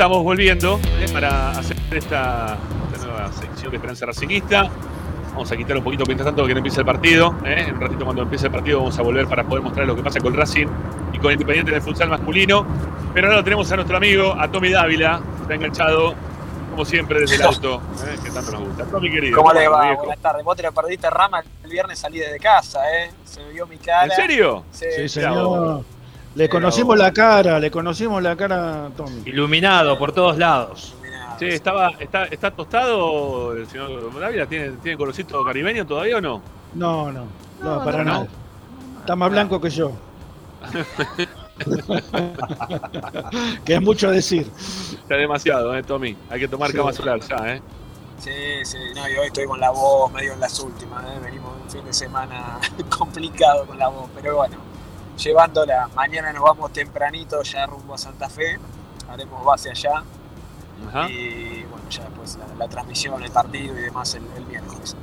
A: Estamos volviendo eh, para hacer esta, esta nueva sección de Esperanza Racingista. Vamos a quitar un poquito mientras tanto que no empiece el partido. eh. En un ratito cuando empiece el partido vamos a volver para poder mostrar lo que pasa con Racing y con Independiente en el futsal masculino. Pero ahora tenemos a nuestro amigo, a Tommy Dávila, está enganchado, como siempre, desde el auto, eh, que tanto nos gusta. Tommy querido.
Q: ¿Cómo le
A: ¿cómo
Q: va? Buenas tardes. Vos te lo perdiste, Rama. El viernes salí desde casa, ¿eh? Se vio mi cara.
A: ¿En serio?
Q: Sí,
H: Sí, señor. Le conocimos la cara, le conocimos la cara a Tommy.
F: Iluminado por todos lados.
A: Sí, estaba, está, ¿está tostado el señor Dávila? ¿Tiene, ¿Tiene colorcito caribeño todavía o no?
H: No, no, no,
A: No,
H: para
A: no,
H: nada. Está más blanco que yo. que es mucho decir.
A: Está demasiado, ¿eh, Tommy? Hay que tomar
H: Sí.
A: cama solar ya, ¿eh?
Q: Sí, sí. No, y hoy estoy con la voz medio en las últimas, ¿eh? Venimos de un fin de semana complicado con la voz, pero bueno, llevándola. Mañana nos vamos tempranito ya rumbo a Santa Fe. Haremos base allá.
A: Ajá.
Q: Y bueno, ya después la, la transmisión, el partido y demás el, el miércoles.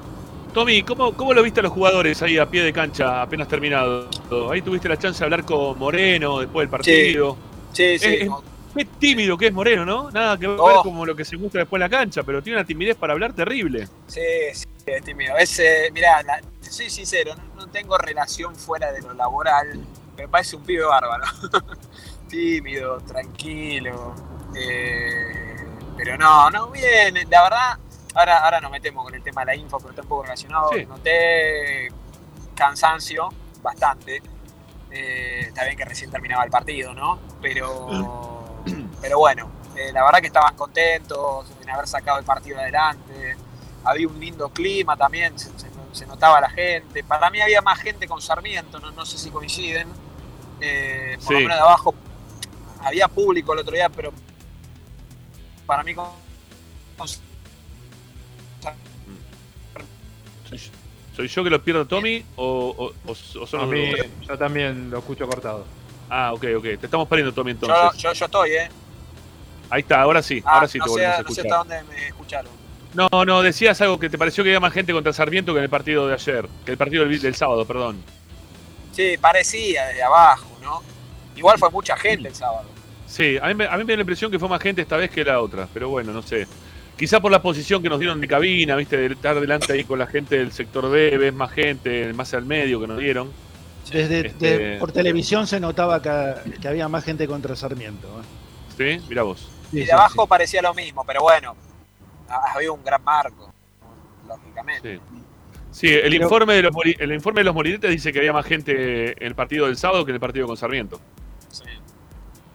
A: Tommy, ¿cómo, ¿cómo lo viste a los jugadores ahí a pie de cancha apenas terminado? Ahí tuviste la chance de hablar con Moreno después del partido.
Q: Sí, sí.
A: Es- es- qué tímido que es Moreno, ¿no? Nada que ver
Q: Oh.
A: como lo que se muestra después en la cancha, pero tiene una timidez para hablar terrible.
Q: Sí, sí, es tímido. Es, eh, mirá, la- soy sincero, no, no tengo relación fuera de lo laboral. Me parece un pibe bárbaro. tímido, tranquilo. eh, pero no, no, bien, la verdad, ahora, ahora nos metemos con el tema de la info, pero está un poco relacionado.
A: Sí.
Q: Noté cansancio, bastante. Eh, está bien que recién terminaba el partido, ¿no? Pero, pero bueno, eh, la verdad que estaban contentos en haber sacado el partido adelante. Había un lindo clima también, se, se- se notaba la gente. Para mí había más gente con Sarmiento, no, no sé si coinciden. Eh, por lo
A: Sí.
Q: menos de abajo había público el otro día, pero para mí con,
A: ¿Soy, yo que lo pierdo, Tommy? ¿O, o- son
F: A
A: los
F: mí,
A: dos?
F: yo también lo escucho cortado.
A: Ah, ok, ok. Te estamos perdiendo, Tommy, entonces.
Q: yo, yo estoy, ¿eh?
A: Ahí está, ahora sí.
Q: Ah,
A: ahora sí
Q: no,
A: te volvemos a
Q: no sé
A: escuchar.
Q: hasta dónde me escucharon.
A: No, no, decías algo que te pareció que había más gente contra Sarmiento que en el partido de ayer. Que el partido del, del sábado, perdón.
Q: Sí, parecía desde abajo, ¿no? Igual fue mucha gente el sábado.
A: Sí, a mí, me, a mí me da la impresión que fue más gente esta vez que la otra. Pero bueno, no sé. Quizá por la posición que nos dieron de cabina, viste, de estar delante ahí con la gente del sector B, ves más gente, más al medio que nos dieron.
H: Desde,
A: Este-
H: de- por televisión se notaba que, que había más gente contra Sarmiento. ¿eh?
A: ¿Sí? Mirá vos.
Q: Y de abajo parecía lo mismo, pero bueno, ha- había un gran marco, lógicamente.
A: Sí. Sí, el, informe de los, el informe de los morinetes dice que había más gente en el partido del sábado que en el partido con Sarmiento.
Q: Sí,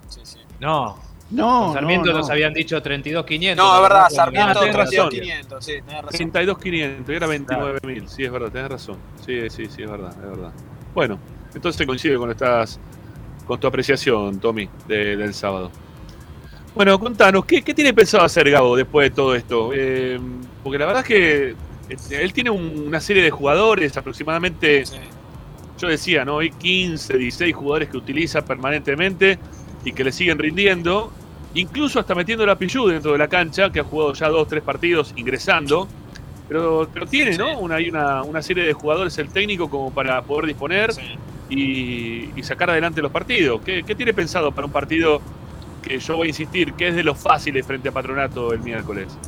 Q: sí, sí.
F: No.
H: No,
F: Con Sarmiento
H: no,
F: nos
H: no.
F: habían dicho 32.500.
Q: No, es verdad,
F: ¿verdad?
Q: Sarmiento
A: Ah, tenés razón.
Q: 32.500, sí, tenés razón.
A: 32.500 y era 29.000. Sí, es verdad, tenés razón. Sí, sí, sí, es verdad, es verdad. Bueno, entonces coincide con estas, con tu apreciación, Tommy, de- del sábado. Bueno, contanos, ¿qué, qué tiene pensado hacer Gabo después de todo esto? Eh, porque la verdad es que él tiene un- una serie de jugadores, aproximadamente, yo decía, ¿no? Hay 15, 16 jugadores que utiliza permanentemente y que le siguen rindiendo, incluso hasta metiendo la Pichu dentro de la cancha, que ha jugado ya dos, tres partidos ingresando. Pero, pero tiene, ¿no? Una, hay una, una serie de jugadores el técnico como para poder disponer y, y sacar adelante los partidos. ¿Qué, qué tiene pensado para un partido que yo voy a insistir, que es de los fáciles frente a Patronato el miércoles?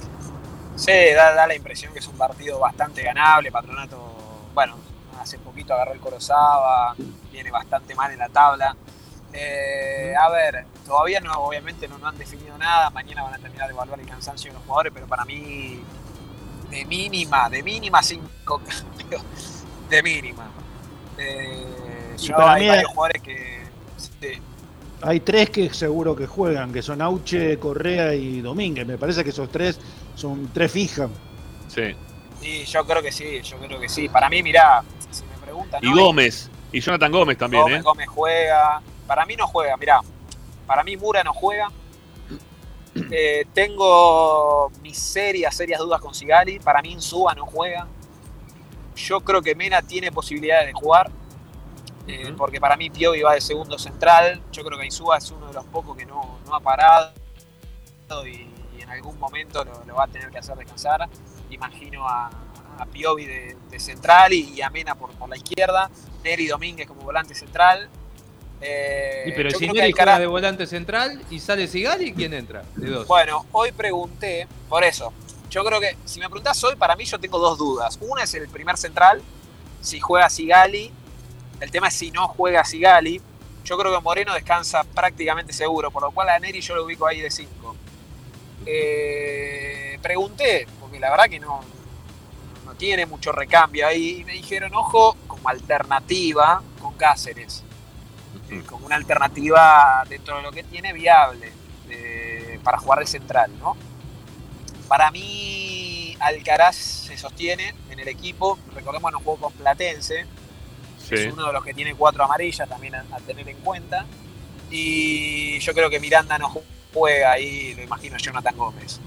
Q: Sí, da, da la impresión que es un partido bastante ganable. Patronato, bueno, hace poquito agarró el Corozaba, viene bastante mal en la tabla. Eh, a ver, todavía no, obviamente no, no han definido nada. Mañana van a terminar de evaluar el cansancio de los jugadores, pero para mí, de mínima, de mínima cinco cambios. De mínima. Eh, yo
H: para
Q: hay
H: mí-
Q: varios jugadores que. sí,
H: Hay tres que seguro que juegan, que son Auche, Correa y Domínguez. Me parece que esos tres son tres fijas.
A: Sí.
Q: Sí, yo creo que sí, yo creo que sí. Para mí, mirá, si me preguntan.
A: Y
Q: ¿no?
A: Gómez, y Jonathan Gómez también,
Q: Gómez,
A: ¿eh?
Q: Gómez juega. Para mí no juega, mirá. Para mí Mura no juega. Eh, tengo mis serias, serias dudas con Sigali. Para mí Insúa no juega. Yo creo que Mena tiene posibilidades de jugar. Eh, Porque para mí Piovi va de segundo central. Yo creo que Insúa es uno de los pocos que no, no ha parado. Y, y en algún momento lo, lo va a tener que hacer descansar. Imagino a, a Piovi de, de central y, y a Mena por, por la izquierda. Neri Domínguez como volante central. Eh,
F: Sí, pero si Neri juega de volante central y sale Sigali, ¿quién entra? De dos.
Q: Bueno, hoy pregunté, por eso, yo creo que si me preguntás hoy, para mí yo tengo dos dudas. Una es el primer central, si juega Sigali. El tema es si no juega Sigali. Yo creo que Moreno descansa prácticamente seguro, por lo cual a Neri yo lo ubico ahí de 5. pregunté, porque la verdad que no, no tiene mucho recambio ahí, y me dijeron, ojo, como alternativa con Cáceres. Eh, como una alternativa dentro de lo que tiene viable eh, para jugar de central, ¿no? Para mí, Alcaraz se sostiene en el equipo. Recordemos que no jugó con Platense.
A: Sí.
Q: Es uno de los que tiene cuatro amarillas también a, a tener en cuenta. Y yo creo que Miranda no juega ahí, lo imagino Jonathan Gómez.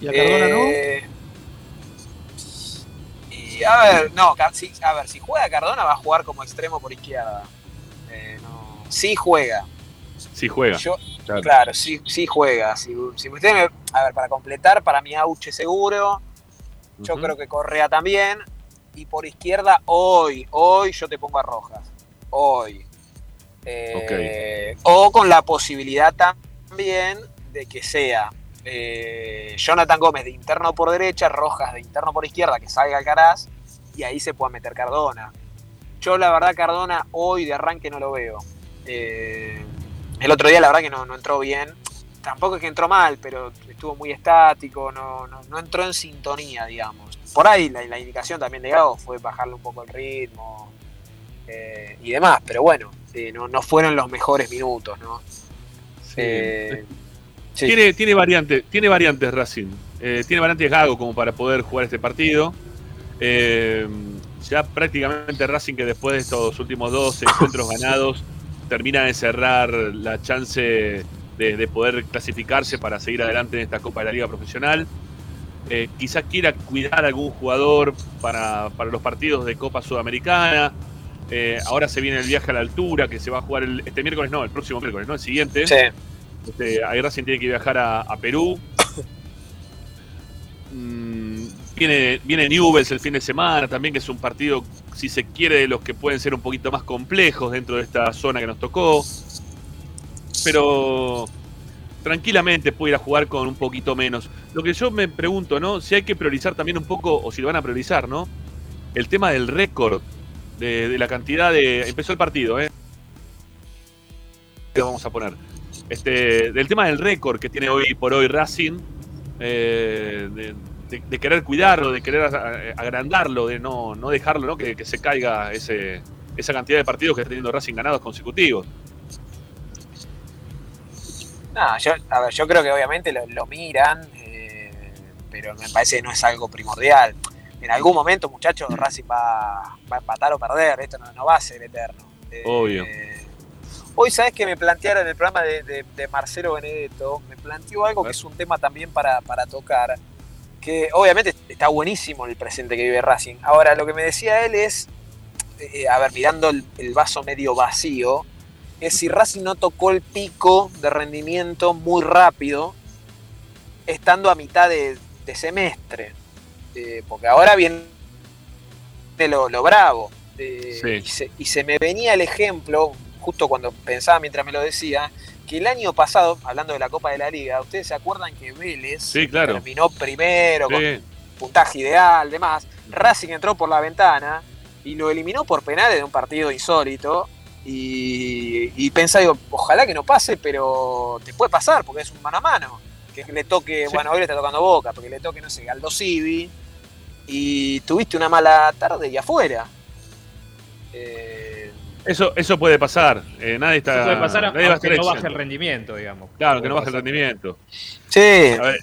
H: ¿Y a Cardona
Q: Eh, Y a ver, no, sí, a ver, si juega Cardona va a jugar como extremo por izquierda. Eh, no, sí juega.
A: Sí juega.
Q: Yo-
A: Claro.
Q: Claro, sí, sí juega. Si, si usted me, a ver, para completar, para mí Auche seguro. Yo creo que Correa también. Y por izquierda, hoy, hoy yo te pongo a Rojas. Hoy. Eh, O con la posibilidad también de que sea eh, Jonathan Gómez de interno por derecha, Rojas de interno por izquierda, que salga Alcaraz, y ahí se pueda meter Cardona. Yo la verdad Cardona hoy de arranque no lo veo. Eh, el otro día la verdad que no, no entró bien. Tampoco es que entró mal, pero estuvo muy estático, no, no, no entró en sintonía, digamos. Por ahí la, la indicación también de Gago fue bajarle un poco el ritmo eh, y demás, pero bueno, eh, no, no fueron los mejores minutos, ¿no? Eh, sí.
A: Tiene, tiene, variantes, tiene variantes Racing. Eh, tiene variantes Gago como para poder jugar este partido. Ya prácticamente Racing que después de estos últimos dos encuentros ganados termina de cerrar la chance de, de poder clasificarse para seguir adelante en esta Copa de la Liga Profesional. Eh, quizás quiera cuidar a algún jugador para, para los partidos de Copa Sudamericana. Eh, ahora se viene el viaje a la altura que se va a jugar el- este miércoles, no, el próximo miércoles, no, el siguiente.
Q: Sí.
A: Este, tiene que viajar a, a Perú. Mm, viene, viene Newell's el fin de semana también, que es un partido, si se quiere, de los que pueden ser un poquito más complejos dentro de esta zona que nos tocó. Pero tranquilamente puede ir a jugar con un poquito menos. Lo que yo me pregunto, ¿no? Si hay que priorizar también un poco, o si lo van a priorizar, ¿no? El tema del récord, de, la cantidad de... Empezó el partido, ¿eh? ¿Qué vamos a poner? Este, del tema del récord que tiene hoy por hoy Racing, eh, de, de- querer cuidarlo, de querer agrandarlo, de no, no dejarlo, ¿no? Que, que se caiga ese, esa cantidad de partidos que está teniendo Racing ganados consecutivos.
Q: No, yo, a ver, yo creo que obviamente lo, lo miran, eh, pero me parece que no es algo primordial. En algún momento, muchachos, Racing va, va a empatar o perder, esto no, no va a ser eterno. Eh,
A: Obvio.
Q: Hoy, ¿sabes que me plantearon en el programa de, de- de Marcelo Benedetto? Me planteó algo que es un tema también para, para tocar, que obviamente está buenísimo el presente que vive Racing. Ahora, lo que me decía él es, eh, a ver, mirando el, el vaso medio vacío, es si Racing no tocó el pico de rendimiento muy rápido, estando a mitad de, de semestre. Eh, porque ahora viene lo, lo bravo. Eh,
A: Sí.
Q: y, se, y se me venía el ejemplo, justo cuando pensaba mientras me lo decía, que el año pasado, hablando de la Copa de la Liga, ¿ustedes se acuerdan que Vélez
A: Sí, claro.
Q: terminó primero con puntaje ideal, demás? Racing entró por la ventana y lo eliminó por penales de un partido insólito. Y, y pensaba, digo, ojalá que no pase, pero te puede pasar porque es un mano a mano. Que le toque, bueno, hoy le está tocando boca, porque le toque, no sé, Aldo Civi. Y tuviste una mala tarde y afuera. Eh,
A: Eso, eso puede pasar. Eh, nadie está.
F: Eso puede pasar
A: nadie va a estar
F: no baje el rendimiento, digamos.
A: Claro, que no baje el rendimiento.
Q: Sí.
A: A ver,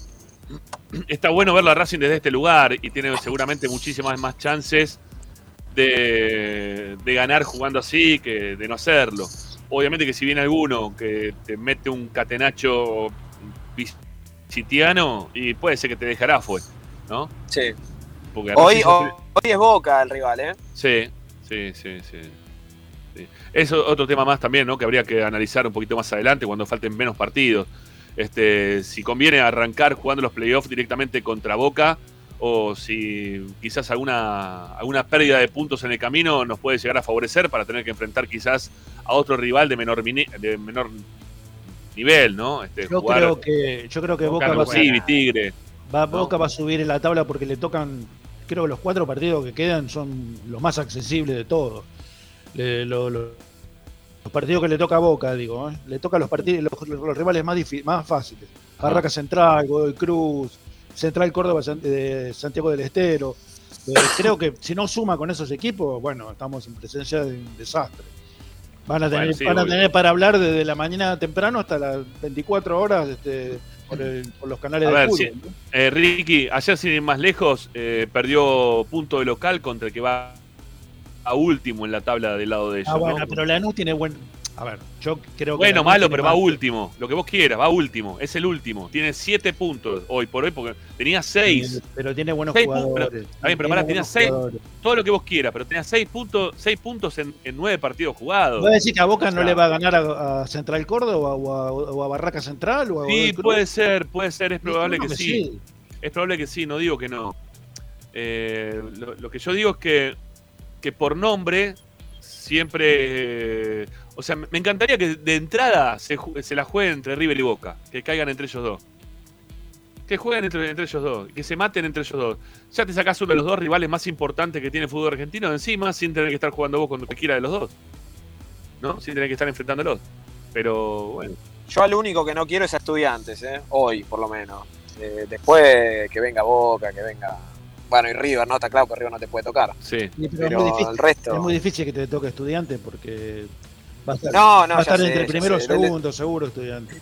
A: está bueno ver la Racing desde este lugar y tiene seguramente muchísimas más chances de, de ganar jugando así que de no hacerlo. Obviamente que si viene alguno que te mete un catenacho visitiano y puede ser que te dejará fue, ¿no?
Q: Sí.
A: Porque
Q: Hoy, hoy, hoy es Boca el rival, ¿eh?
A: Sí, sí, sí, sí. sí. Eso otro tema más también, ¿no? Que habría que analizar un poquito más adelante cuando falten menos partidos. Este, si conviene arrancar jugando los playoffs directamente contra Boca o si quizás alguna, alguna pérdida de puntos en el camino nos puede llegar a favorecer para tener que enfrentar quizás a otro rival de menor, de menor nivel, ¿no? Este,
H: Yo
A: jugar
H: creo que, yo creo que Boca va,
A: Carlos Civi, Tigre.
H: va- Boca va a subir en la tabla porque le tocan, creo que los cuatro partidos que quedan son los más accesibles de todos. Le- lo- lo- los partidos que le toca a Boca, digo, ¿eh? le toca los partidos, los, los rivales más, más fáciles. Barraca Central, Godoy Cruz, Central Córdoba de Santiago del Estero. Eh, creo que si no suma con esos equipos, bueno, estamos en presencia de un desastre. Van a tener,
A: Bueno, sí,
H: van a tener para hablar desde la mañana temprano hasta las 24 horas este, por, el- por los canales
A: A
H: de
A: ver,
H: fútbol.
A: Eh, Ricky, ayer sin ir más lejos, eh, perdió punto de local contra el que va a último en la tabla del lado de ellos.
H: Ah, bueno,
A: ¿no?
H: pero Lanús tiene buen. A ver, yo creo que.
A: Bueno, malo, pero va último. Lo que vos quieras, va último. Es el último. Tiene siete puntos hoy por hoy, porque tenía seis.
H: Pero tiene buenos
A: Seis
H: jugadores.
A: pero- está bien, pero pará, tenía
H: buenos
A: seis.
H: jugadores.
A: Todo lo que vos quieras, pero tenía seis puntos, seis puntos en, nueve partidos jugados.
H: ¿Puede decir que a Boca
A: O
H: no le va a ganar a, a Central Córdoba o a, o a Barraca Central? O a
A: Sí, puede ser, puede ser, es probable que sí.
H: sí.
A: Es probable que sí, no digo que no. Eh, lo, lo que yo digo es que, que por nombre siempre... eh, o sea, me encantaría que de entrada se, la jueguen entre River y Boca, que caigan entre ellos dos. Que jueguen entre, entre ellos dos, que se maten entre ellos dos. Ya te sacás uno de los dos rivales más importantes que tiene el fútbol argentino de encima sin tener que estar jugando vos con cualquiera de los dos. ¿No? Sin tener que estar enfrentándolos. Pero bueno.
Q: Yo al único que no quiero es a estudiantes, ¿eh? hoy por lo menos. Eh, después que venga Boca, que venga. Bueno, y River, ¿no? Está claro que River no te puede tocar.
A: Sí.
E: Sí,
Q: Pero
E: es, muy difícil,
Q: el resto-
E: es muy difícil que te toque estudiante porque va a estar,
Q: No, no,
E: va a
Q: ya
E: estar
Q: sé,
E: entre primero
Q: sé.
E: segundo, seguro estudiante.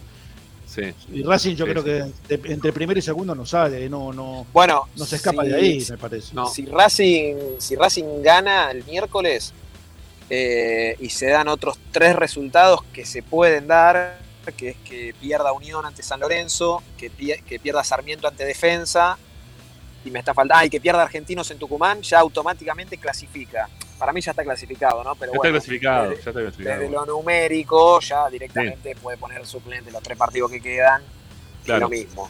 A: Sí.
E: Y Racing yo
A: Sí,
E: creo
A: sí.
E: que de- entre primero y segundo no sale, no, no,
Q: Bueno,
E: no se escapa
Q: si-
E: de ahí, me parece.
Q: Si Racing, si Racing gana el miércoles eh, y se dan otros tres resultados que se pueden dar, que es que pierda Unión ante San Lorenzo, que, pie- que pierda Sarmiento ante Defensa, y me está faltando, ah, y que pierda Argentinos en Tucumán, ya automáticamente clasifica. Para mí ya está clasificado, ¿no? Pero
A: Ya está
Q: bueno,
A: clasificado,
Q: desde-
A: ya está clasificado.
Q: Desde lo numérico, ya directamente puede poner suplente los tres partidos que quedan. y
A: Claro.
Q: lo mismo.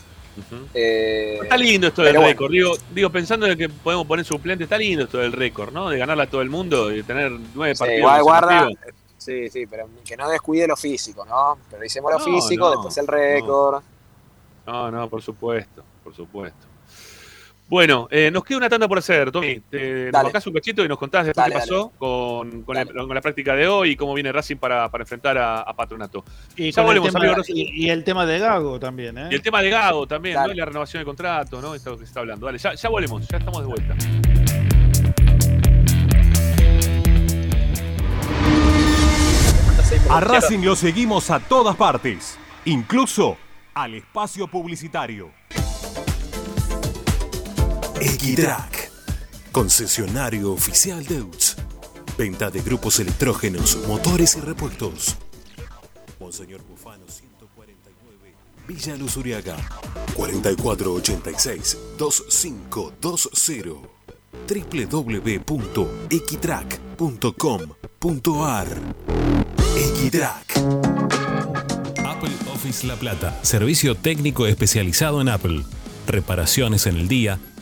Q: Eh,
A: Está lindo esto del
Q: bueno.
A: récord. Digo, digo, pensando en que podemos poner suplente, está lindo esto del récord, ¿no? De ganarle a todo el mundo y tener nueve
Q: Sí,
A: partidos.
Q: igual guarda. Sí, sí, pero que no descuide lo físico, ¿no? Pero hicimos lo físico,
A: no,
Q: después el récord.
A: No, no, por supuesto, por supuesto. Bueno, eh, nos queda una tanda por hacer, Tommy. Te, nos un cachito y nos contás
Q: Dale,
A: qué pasó con, con, el- con la práctica de hoy y cómo viene Racing para, para enfrentar a, a Patronato.
E: Y,
A: ya volvemos,
E: tema, y, y el tema de Gago también, ¿eh?
A: Y el tema de Gago también,
E: Dale.
A: ¿no? Y la renovación de contrato, ¿no? Esto que se está hablando. Dale, ya, ya volvemos, ya estamos de vuelta.
L: A Racing lo seguimos a todas partes, incluso al espacio publicitario.
P: Equitrack, concesionario oficial Deutz. Venta de grupos electrógenos, motores y repuestos. Monseñor Bufano 149, Villa Luz Uriaga. 4486-2520. www.equitrack.com.ar Equitrack. Apple Office La Plata. Servicio técnico especializado en Apple. Reparaciones en el día,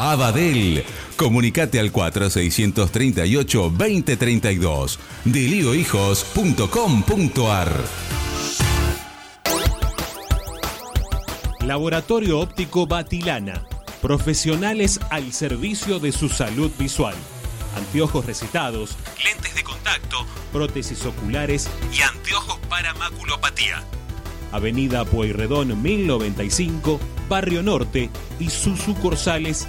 B: Abadel. Comunicate al 4638-2032. Deliohijos.com.ar
M: Laboratorio Óptico Batilana. Profesionales al servicio de su salud visual. Anteojos recetados, lentes de contacto, prótesis oculares y anteojos para maculopatía. Avenida Pueyrredón 1095, Barrio Norte y sus sucursales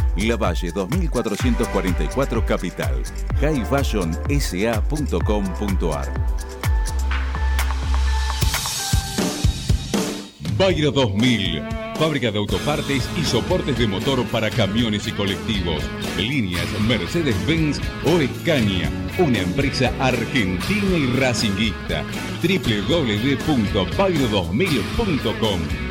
B: La Valle 2444 Capital. highfashionsa.com.ar Bayra 2000, fábrica de autopartes y soportes de motor para camiones y colectivos. Líneas Mercedes-Benz o Escaña, una empresa argentina y racinguista. www.bayro2000.com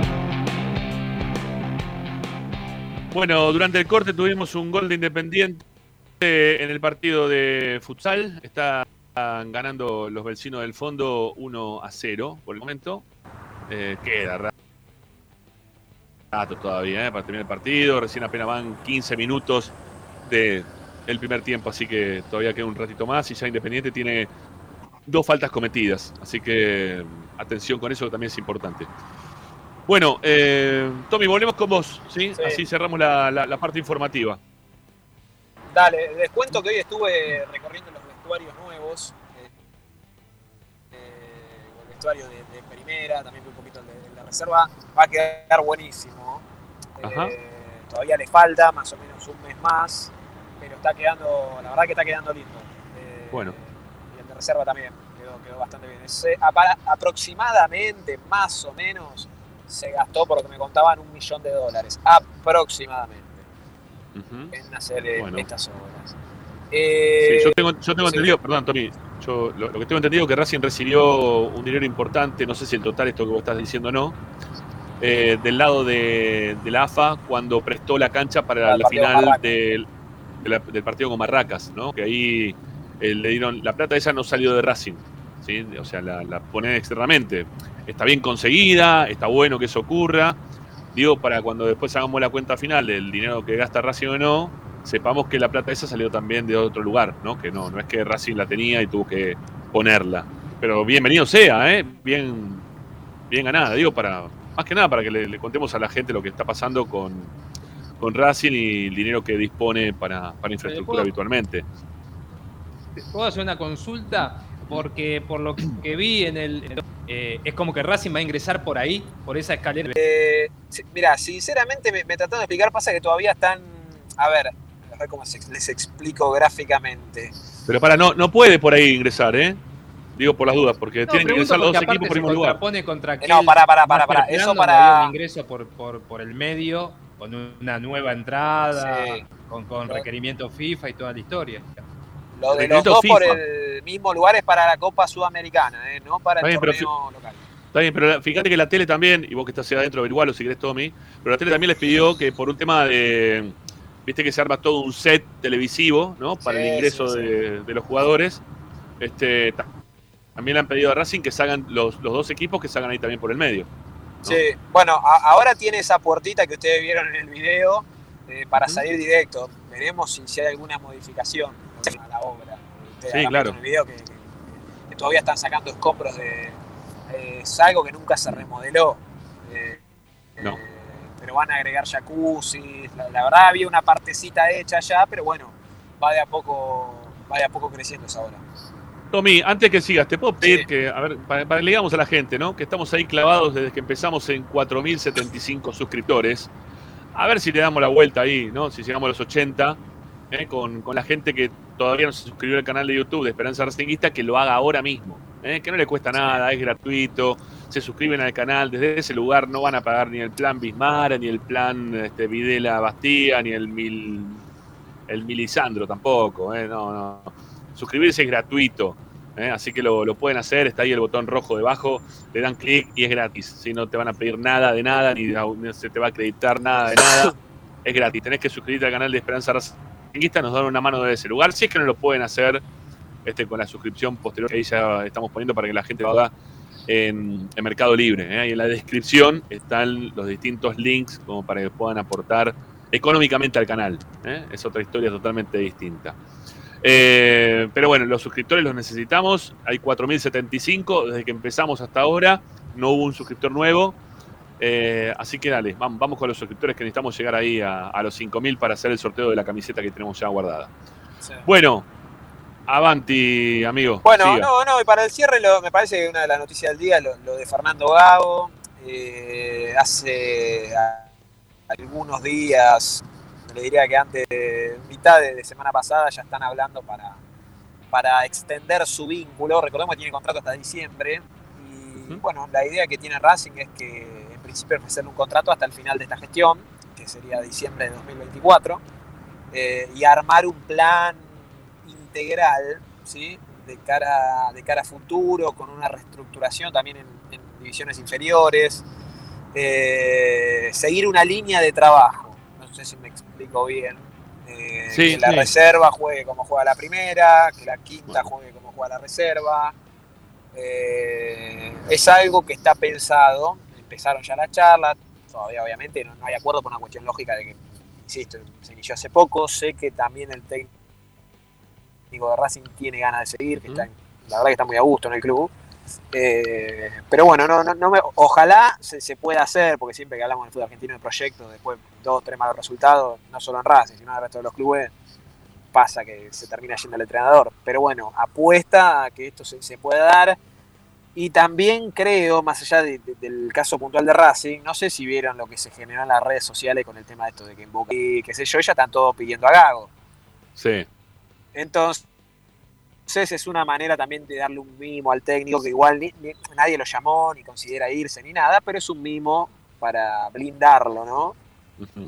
A: Bueno, durante el corte tuvimos un gol de Independiente en el partido de futsal. Están ganando los vecinos del fondo 1 a 0 por el momento. Eh, queda rato todavía eh, para terminar el partido. Recién apenas van 15 minutos el primer tiempo, así que todavía queda un ratito más. Y ya Independiente tiene dos faltas cometidas. Así que atención con eso, que también es importante. Bueno, eh, Tommy, volvemos con vos, ¿sí?
Q: Sí.
A: Así cerramos la, la- la parte informativa.
Q: Dale, les cuento que hoy estuve recorriendo los vestuarios nuevos. eh, eh, el vestuario de, de primera, también un poquito el de, reserva. Va a quedar buenísimo. Eh,
A: Ajá.
Q: todavía le falta más o menos un mes más, pero está quedando, la verdad que está quedando lindo. Eh,
A: Bueno,
Q: y el de reserva también quedó, quedó bastante bien. Es, aproximadamente, más o menos, se gastó, por lo que me contaban, un millón de dólares. Aproximadamente en hacer eh,
A: Bueno.
Q: estas obras.
A: Sí,
Q: Eh,
A: yo tengo, yo tengo
Q: sí.
A: entendido, perdón, Tommy, yo lo, lo que tengo entendido es que Racing recibió un dinero importante, no sé si el total esto que vos estás diciendo o no, eh, del lado de, de la AFA cuando prestó la cancha para la final del, del partido con Marracas, ¿no? Que ahí eh, le dieron, la plata esa no salió de Racing, ¿sí? O sea, la, la ponen externamente. Está bien conseguida, está bueno que eso ocurra. Digo, para cuando después hagamos la cuenta final del dinero que gasta Racing o no, sepamos que la plata esa salió también de otro lugar, ¿no? Que no, no es que Racing la tenía y tuvo que ponerla. Pero bienvenido sea, ¿eh? Bien, bien ganada, digo, para, más que nada para que le, le contemos a la gente lo que está pasando con, con Racing y el dinero que dispone para, para infraestructura
F: puedo-
A: habitualmente.
F: ¿Puedo hacer una consulta? Porque por lo que vi en el. eh, es como que Racing va a ingresar por ahí, por esa escalera.
Q: Eh, mira, sinceramente me, me trataron de explicar, pasa que todavía están. A ver, a ver cómo se- les explico gráficamente.
A: Pero para, no, no puede por ahí ingresar, ¿eh? Digo por las dudas, porque
F: No,
A: tienen que ingresar los dos equipos por el mismo lugar.
F: contra aquel
Q: No, pará, pará, pará, pará. Eso para-
F: un ingreso por, por, por el medio, con una nueva entrada,
Q: Sí.
F: con, con requerimiento FIFA y toda la historia.
Q: Lo de los dos por el mismo lugar es para la Copa Sudamericana, ¿eh? no para el
A: bien, pero
Q: torneo local.
A: Está bien, pero fíjate que la tele también, y vos que estás ahí adentro, averigualo si querés, Tommy, pero la tele también les pidió que por un tema de. Viste que se arma todo un set televisivo, ¿no? Para
Q: Sí,
A: el ingreso
Q: sí, sí.
A: De, de los jugadores. Este, ta- también le han pedido a Racing que salgan los, los dos equipos que salgan ahí también por el medio.
Q: Sí, bueno, a- ahora tiene esa puertita que ustedes vieron en el video eh, para salir directo. Veremos si, si hay alguna modificación a la obra. Ustedes
A: Sí, claro.
Q: en el video que, que- que todavía están sacando escombros de. eh, es algo que nunca se remodeló. Eh,
A: No.
Q: pero van a agregar jacuzzi. La, la verdad había una partecita hecha ya, pero bueno, va de a poco, va de a poco creciendo esa obra.
A: Tommy, antes que sigas, te puedo pedir que, a ver, para, para que le digamos a la gente, ¿no? Que estamos ahí clavados desde que empezamos en 4.075 suscriptores. A ver si le damos la vuelta ahí, ¿no? Si llegamos a los 80, ¿eh? con, con la gente que todavía no se suscribió al canal de YouTube de Esperanza Racinguista, que lo haga ahora mismo. ¿eh? Que no le cuesta nada, es gratuito. Se suscriben al canal, desde ese lugar no van a pagar ni el plan Bismara, ni el plan este, Videla Bastía, ni el Mil, el Milisandro tampoco. ¿eh? No, no. Suscribirse es gratuito. ¿eh? Así que lo, lo pueden hacer, está ahí el botón rojo debajo, le dan clic y es gratis. Si no te van a pedir nada de nada, ni ni se te va a acreditar nada de nada, es gratis. Tenés que suscribirte al canal de Esperanza Racinguista, nos dan una mano desde ese lugar. Si es que no lo pueden hacer este, con la suscripción posterior que ahí ya estamos poniendo para que la gente lo haga en, en Mercado Libre. ¿eh? Ahí en la descripción están los distintos links como para que puedan aportar económicamente al canal. ¿eh? Es otra historia totalmente distinta. Eh, pero bueno, los suscriptores los necesitamos. Hay 4.075 desde que empezamos hasta ahora. No hubo un suscriptor nuevo. Eh, así que dale, vamos, vamos con los suscriptores que necesitamos llegar ahí a, a los 5.000 para hacer el sorteo de la camiseta que tenemos ya guardada. Bueno, avanti, amigo.
Q: Bueno,
A: siga.
Q: no, no, y para el cierre lo- me parece que una de las noticias del día, lo, lo de Fernando Gago, eh, hace a- algunos días, le diría que antes de mitad de, de semana pasada ya están hablando para, para extender su vínculo. Recordemos que tiene contrato hasta diciembre. Y bueno, la idea que tiene Racing es que principio ofrecerle un contrato hasta el final de esta gestión, que sería diciembre de 2024, eh, y armar un plan integral, ¿sí? De cara, de cara a futuro, con una reestructuración también en, en divisiones inferiores, eh, seguir una línea de trabajo. No sé si me explico bien. Eh,
A: Sí,
Q: que la
A: sí.
Q: reserva juegue como juega la primera, que la quinta juegue como juega la reserva. Eh, es algo que está pensado, empezaron ya las charlas, todavía obviamente no, hay acuerdo por una cuestión lógica de que, insisto, se inició hace poco, sé que también el técnico de Racing tiene ganas de seguir, que está, la verdad que está muy a gusto en el club. Eh, pero bueno, no, no, no me- ojalá se, se pueda hacer, porque siempre que hablamos del fútbol argentino de proyectos, después dos, tres malos resultados, no solo en Racing, sino en el resto de los clubes, pasa que se termina yendo el entrenador. Pero bueno, apuesta a que esto se, se pueda dar. Y también creo, más allá de- de- del caso puntual de Racing, no sé si vieron lo que se generó en las redes sociales con el tema de esto de que en Boca y qué sé yo, ya están todos pidiendo a Gago.
A: Sí.
Q: Entonces, es una manera también de darle un mimo al técnico que igual ni- ni- nadie lo llamó, ni considera irse, ni nada, pero es un mimo para blindarlo, ¿no?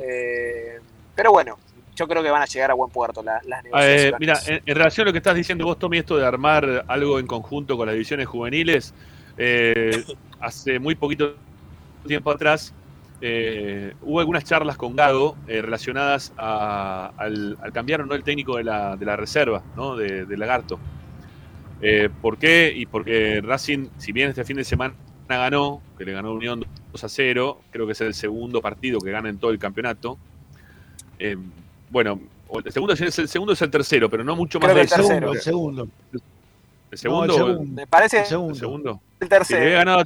Q: Eh, pero bueno, yo creo que van a llegar a buen puerto la- las
A: Eh,
Q: negociaciones.
A: mira, en, en relación a lo que estás diciendo vos, Tommy, esto de armar algo en conjunto con las divisiones juveniles, eh, hace muy poquito tiempo atrás eh, hubo algunas charlas con Gago eh, relacionadas a- al, al cambiar o no el técnico de la, de la reserva, ¿no? de, de Lagarto. Eh, ¿Por qué? Y porque Racing, si bien este fin de semana ganó, que le ganó Unión 2 a 0, creo que es el segundo partido que gana en todo el campeonato. Bueno, el segundo es el segundo es el tercero, pero no mucho más
Q: Creo
A: de
Q: que el
A: eso.
Q: tercero.
H: El segundo.
A: ¿El segundo?
H: No, el segundo.
Q: Me parece
H: El segundo.
A: el segundo.
Q: el tercero.
A: le había ganado,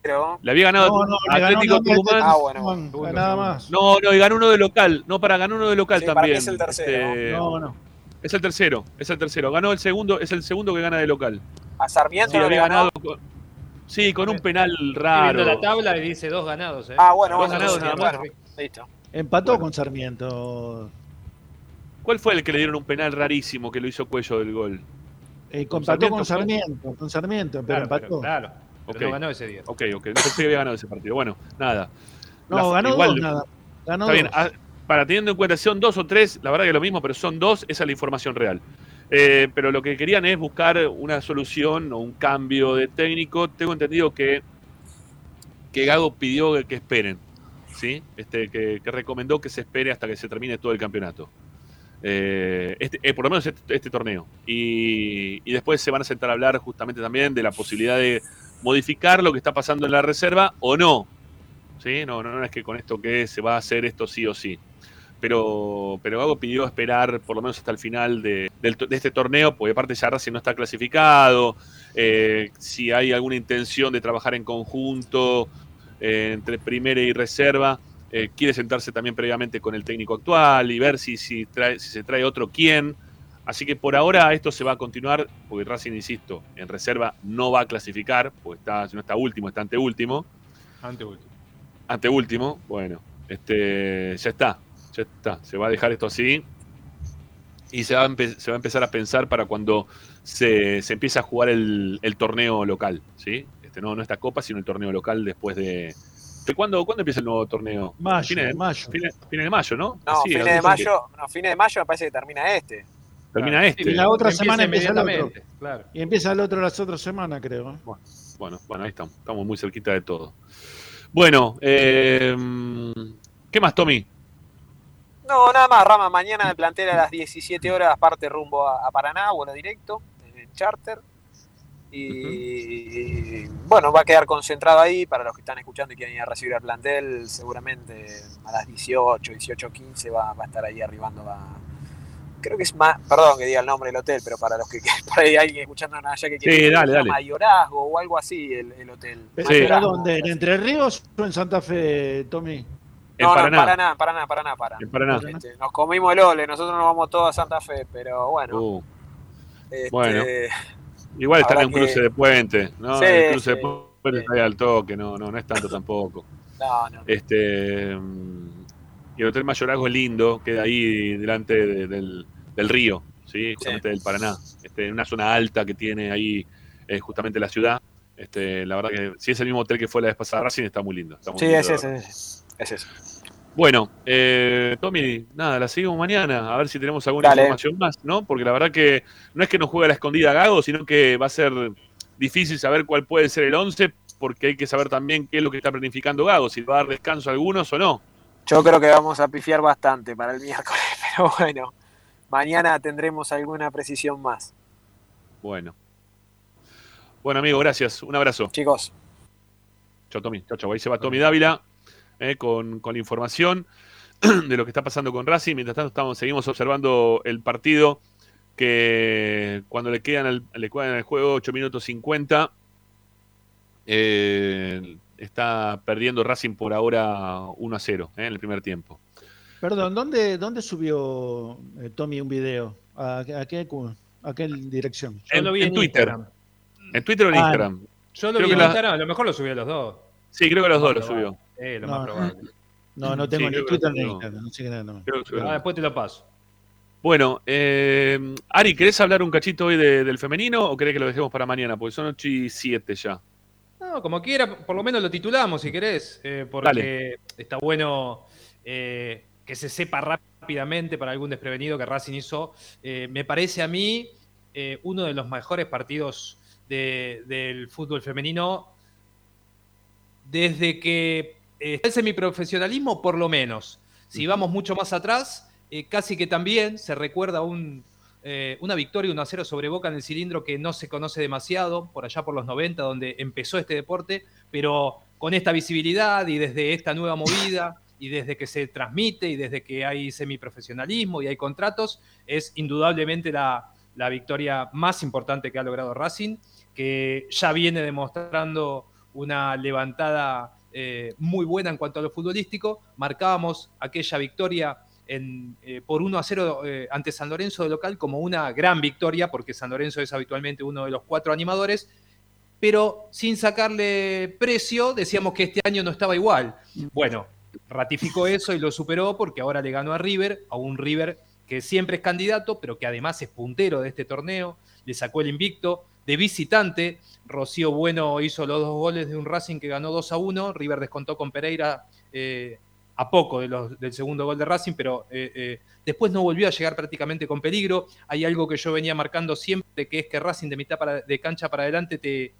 Q: pero-
A: le había ganado
H: No, no,
A: Atlético Tucumán.
Q: Ah, bueno.
H: Segundo, nada más.
A: No, no, y ganó uno de local. No, para, ganó uno de local
Q: Sí, para mí
A: también.
Q: es el tercero.
A: Este,
H: No, no.
A: Es el tercero, es el tercero. Ganó el segundo, es el segundo que gana de local.
Q: A Sarmiento
A: Sí, había ganado con, sí, con un penal
F: Estoy
A: raro.
F: viendo la tabla y dice dos ganados. ¿eh?
Q: Ah, bueno,
A: Dos
Q: bueno,
A: ganados
Q: sí,
A: nada más.
Q: listo.
H: Empató con Sarmiento.
A: ¿Cuál fue el que le dieron un penal rarísimo que lo hizo cuello del gol?
H: Eh,
A: ¿Con
H: empató con
A: Sarmiento
H: con Sarmiento, pero
F: Claro,
H: empató.
F: pero, claro, pero no ganó ese día.
A: Ok, ok. No pensé que había ganado ese partido. Bueno, nada.
H: No,
A: La-
H: ganó
A: igual-
H: dos nada. Ganó
A: Está bien,
H: dos.
A: ah, para teniendo en cuenta, son dos o tres, la verdad que es lo mismo, pero son dos, esa es la información real. Eh, pero lo que querían es buscar una solución o un cambio de técnico. Tengo entendido que, que Gago pidió que esperen, ¿sí? Este, que, que recomendó que se espere hasta que se termine todo el campeonato. Eh, este, eh, por lo menos este, este torneo. Y, y después se van a sentar a hablar justamente también de la posibilidad de modificar lo que está pasando en la reserva o no. ¿Sí? No, no, no es que con esto que se va a hacer esto sí o sí. Pero, pero Gago pidió esperar por lo menos hasta el final de, to- de este torneo, porque aparte ya Racing no está clasificado. eh, si hay alguna intención de trabajar en conjunto entre primera y reserva, eh, quiere sentarse también previamente con el técnico actual y ver si, si, trae- si se trae otro quién. Así que por ahora esto se va a continuar, porque Racing, insisto, en reserva no va a clasificar, porque está, si no está último, está anteúltimo.
F: Anteúltimo.
A: Anteúltimo, bueno, este, ya está, ya está. Se va a dejar esto así y se va a, empe- se va a empezar a pensar para cuando se, se empiece a jugar el, el torneo local, ¿sí? Este, no, no esta copa, sino el torneo local después de... ¿De cuándo, ¿Cuándo empieza el nuevo torneo?
H: Mayo,
A: Fines de
H: mayo.
A: Fines, fines de mayo, ¿no?
Q: No,
A: Sí,
Q: fines de mayo, no, fines de mayo me parece que termina este.
A: Termina este.
H: Y la otra
F: Empieza
H: semana empieza el otro.
F: inmediatamente, Claro.
H: Y empieza el otro las otras semanas, creo. ¿eh?
A: Bueno, bueno, ahí estamos. Estamos muy cerquita de todo. Bueno, eh, ¿qué más, Tommy?
Q: No, nada más, Rama. Mañana me plantea a las 17 horas, parte rumbo a, a Paraná, vuelo directo, en charter. Y bueno, va a quedar concentrado ahí para los que están escuchando y quieren ir a recibir al plantel. Seguramente a las 18, 18, 15 va, va a estar ahí arribando. a- creo que es más, perdón que diga el nombre del hotel, pero para los que por ahí hay alguien escuchando allá que quiere
A: Sí, dale, dale.
Q: Mayorazgo o algo así el, el hotel.
H: ¿Pero
A: Sí.
H: pero dónde? ¿En Entre Ríos o en Santa Fe, Tommy?
A: En
Q: no, no,
A: Paraná.
Q: Paraná, Paraná, Paraná, Paraná.
A: En Paraná.
Q: Este, nos comimos el ole, nosotros nos vamos todos a Santa Fe, pero bueno.
A: Uh,
Q: este,
A: bueno. Igual está en un cruce de puente, ¿no?
Q: Sí,
A: el cruce
Q: sí,
A: de puente está ahí al toque, no, no, no es tanto tampoco.
Q: No, no.
A: Este, mm, Y el Hotel Mayorazgo es lindo, queda ahí delante de- del, del río, ¿sí? justamente del Paraná. Este, en una zona alta que tiene ahí eh, justamente la ciudad. Este, la verdad que si es el mismo hotel que fue la vez pasada Racing, está muy lindo. está muy
Q: Sí,
A: lindo,
Q: es ese, es ese. Es ese.
A: Bueno, eh, Tommy, nada, la seguimos mañana, a ver si tenemos alguna
Q: Dale.
A: información más, ¿no? Porque la verdad que no es que nos juegue a la escondida Gago, sino que va a ser difícil saber cuál puede ser el 11, porque hay que saber también qué es lo que está planificando Gago, si va a dar descanso a algunos o no.
Q: Yo creo que vamos a pifiar bastante para el miércoles, pero bueno, mañana tendremos alguna precisión más.
A: Bueno. Bueno, amigo, gracias. Un abrazo.
Q: Chicos.
A: Chao, Tommy. Chao, chao. Ahí se va Tommy Dávila eh, con, con la información de lo que está pasando con Racing. Mientras tanto, estamos, seguimos observando el partido que cuando le quedan al, le quedan al juego 8 minutos 50, eh, está perdiendo Racing por ahora 1 a 0 eh, en el primer tiempo.
H: Perdón, ¿dónde, dónde subió eh, Tommy un video? ¿A, a qué, a qué dirección?
A: En, en Twitter. En Twitter o en
H: Ah,
A: Instagram.
F: Yo lo
A: Creo
F: vi en
A: la-
F: Instagram, a lo mejor lo subí a los dos.
A: Sí, creo que los
F: Lo
A: dos lo subió.
F: Eh, lo
H: No,
F: más probable.
H: No, no tengo
A: Sí,
H: ni
A: creo
H: Twitter ni. Instagram. así que nada, no.
A: Creo subió.
F: Ah, después te lo paso.
A: Bueno, eh, Ari, ¿querés hablar un cachito hoy de- del femenino o querés que lo dejemos para mañana? Porque son 8 y 7 ya.
F: No, como quiera, por lo menos lo titulamos si querés, eh, porque
A: Dale.
F: está bueno eh, que se sepa rápidamente para algún desprevenido que Racing hizo. Eh, me parece a mí eh, uno de los mejores partidos de- del fútbol femenino desde que el semiprofesionalismo, por lo menos. Si vamos mucho más atrás, eh, casi que también se recuerda un, eh, una victoria 1 a 0 sobre Boca en el cilindro que no se conoce demasiado, por allá por los 90, donde empezó este deporte, pero con esta visibilidad y desde esta nueva movida y desde que se transmite y desde que hay semiprofesionalismo y hay contratos, es indudablemente la, la victoria más importante que ha logrado Racing, que ya viene demostrando una levantada eh, muy buena en cuanto a lo futbolístico. Marcábamos aquella victoria en, eh, por 1 a 0 eh, ante San Lorenzo de local como una gran victoria, porque San Lorenzo es habitualmente uno de los cuatro animadores, pero sin sacarle precio, decíamos que este año no estaba igual. Bueno, ratificó eso y lo superó porque ahora le ganó a River, a un River que siempre es candidato, pero que además es puntero de este torneo, le sacó el invicto de visitante. Rocío Bueno hizo los dos goles de un Racing que ganó 2 a 1. River descontó con Pereira eh, a poco del segundo gol de Racing, pero eh, eh, después no volvió a llegar prácticamente con peligro. Hay algo que yo venía marcando siempre, que es que Racing de mitad de cancha para adelante te,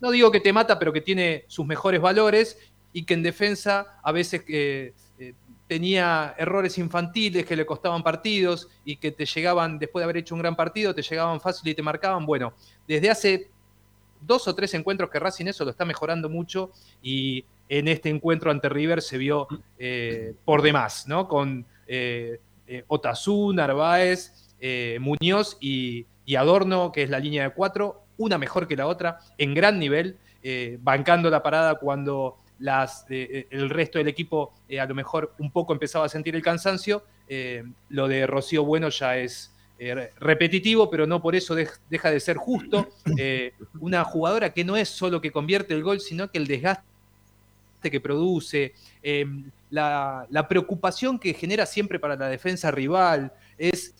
F: no digo que te mata, pero que tiene sus mejores valores y que en defensa a veces tenía errores infantiles que le costaban partidos y que te llegaban, después de haber hecho un gran partido, te llegaban fácil y te marcaban. Bueno, desde hace dos o tres encuentros que Racing eso lo está mejorando mucho y en este encuentro ante River se vio eh, por demás, ¿no? Con eh, eh, Narváez, eh, Muñoz y, y Adorno, que es la línea de cuatro, una mejor que la otra, en gran nivel, bancando la parada cuando las, eh, el resto del equipo eh, a lo mejor un poco empezaba a sentir el cansancio. Eh, lo de Rocío Bueno ya es repetitivo, pero no por eso dej- deja de ser justo. Una jugadora que no es solo que convierte el gol, sino que el desgaste que produce, eh, la, la preocupación que genera siempre para la defensa rival, es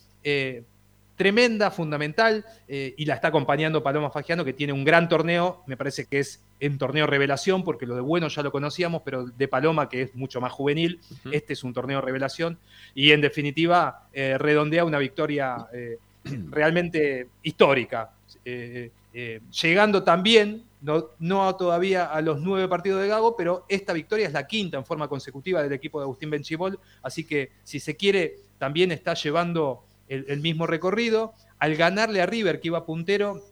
F: tremenda, fundamental, eh, y la está acompañando Paloma Fagiano, que tiene un gran torneo, me parece que es en torneo revelación, porque lo de bueno ya lo conocíamos, pero de Paloma, que es mucho más juvenil, este es un torneo revelación, y en definitiva eh, redondea una victoria eh, realmente histórica, eh, eh, llegando también, no, no todavía a los nueve partidos de Gago, pero esta victoria es la quinta en forma consecutiva del equipo de Agustín Benchibol, así que si se quiere, también está llevando el, el mismo recorrido. Al ganarle a River, que iba puntero,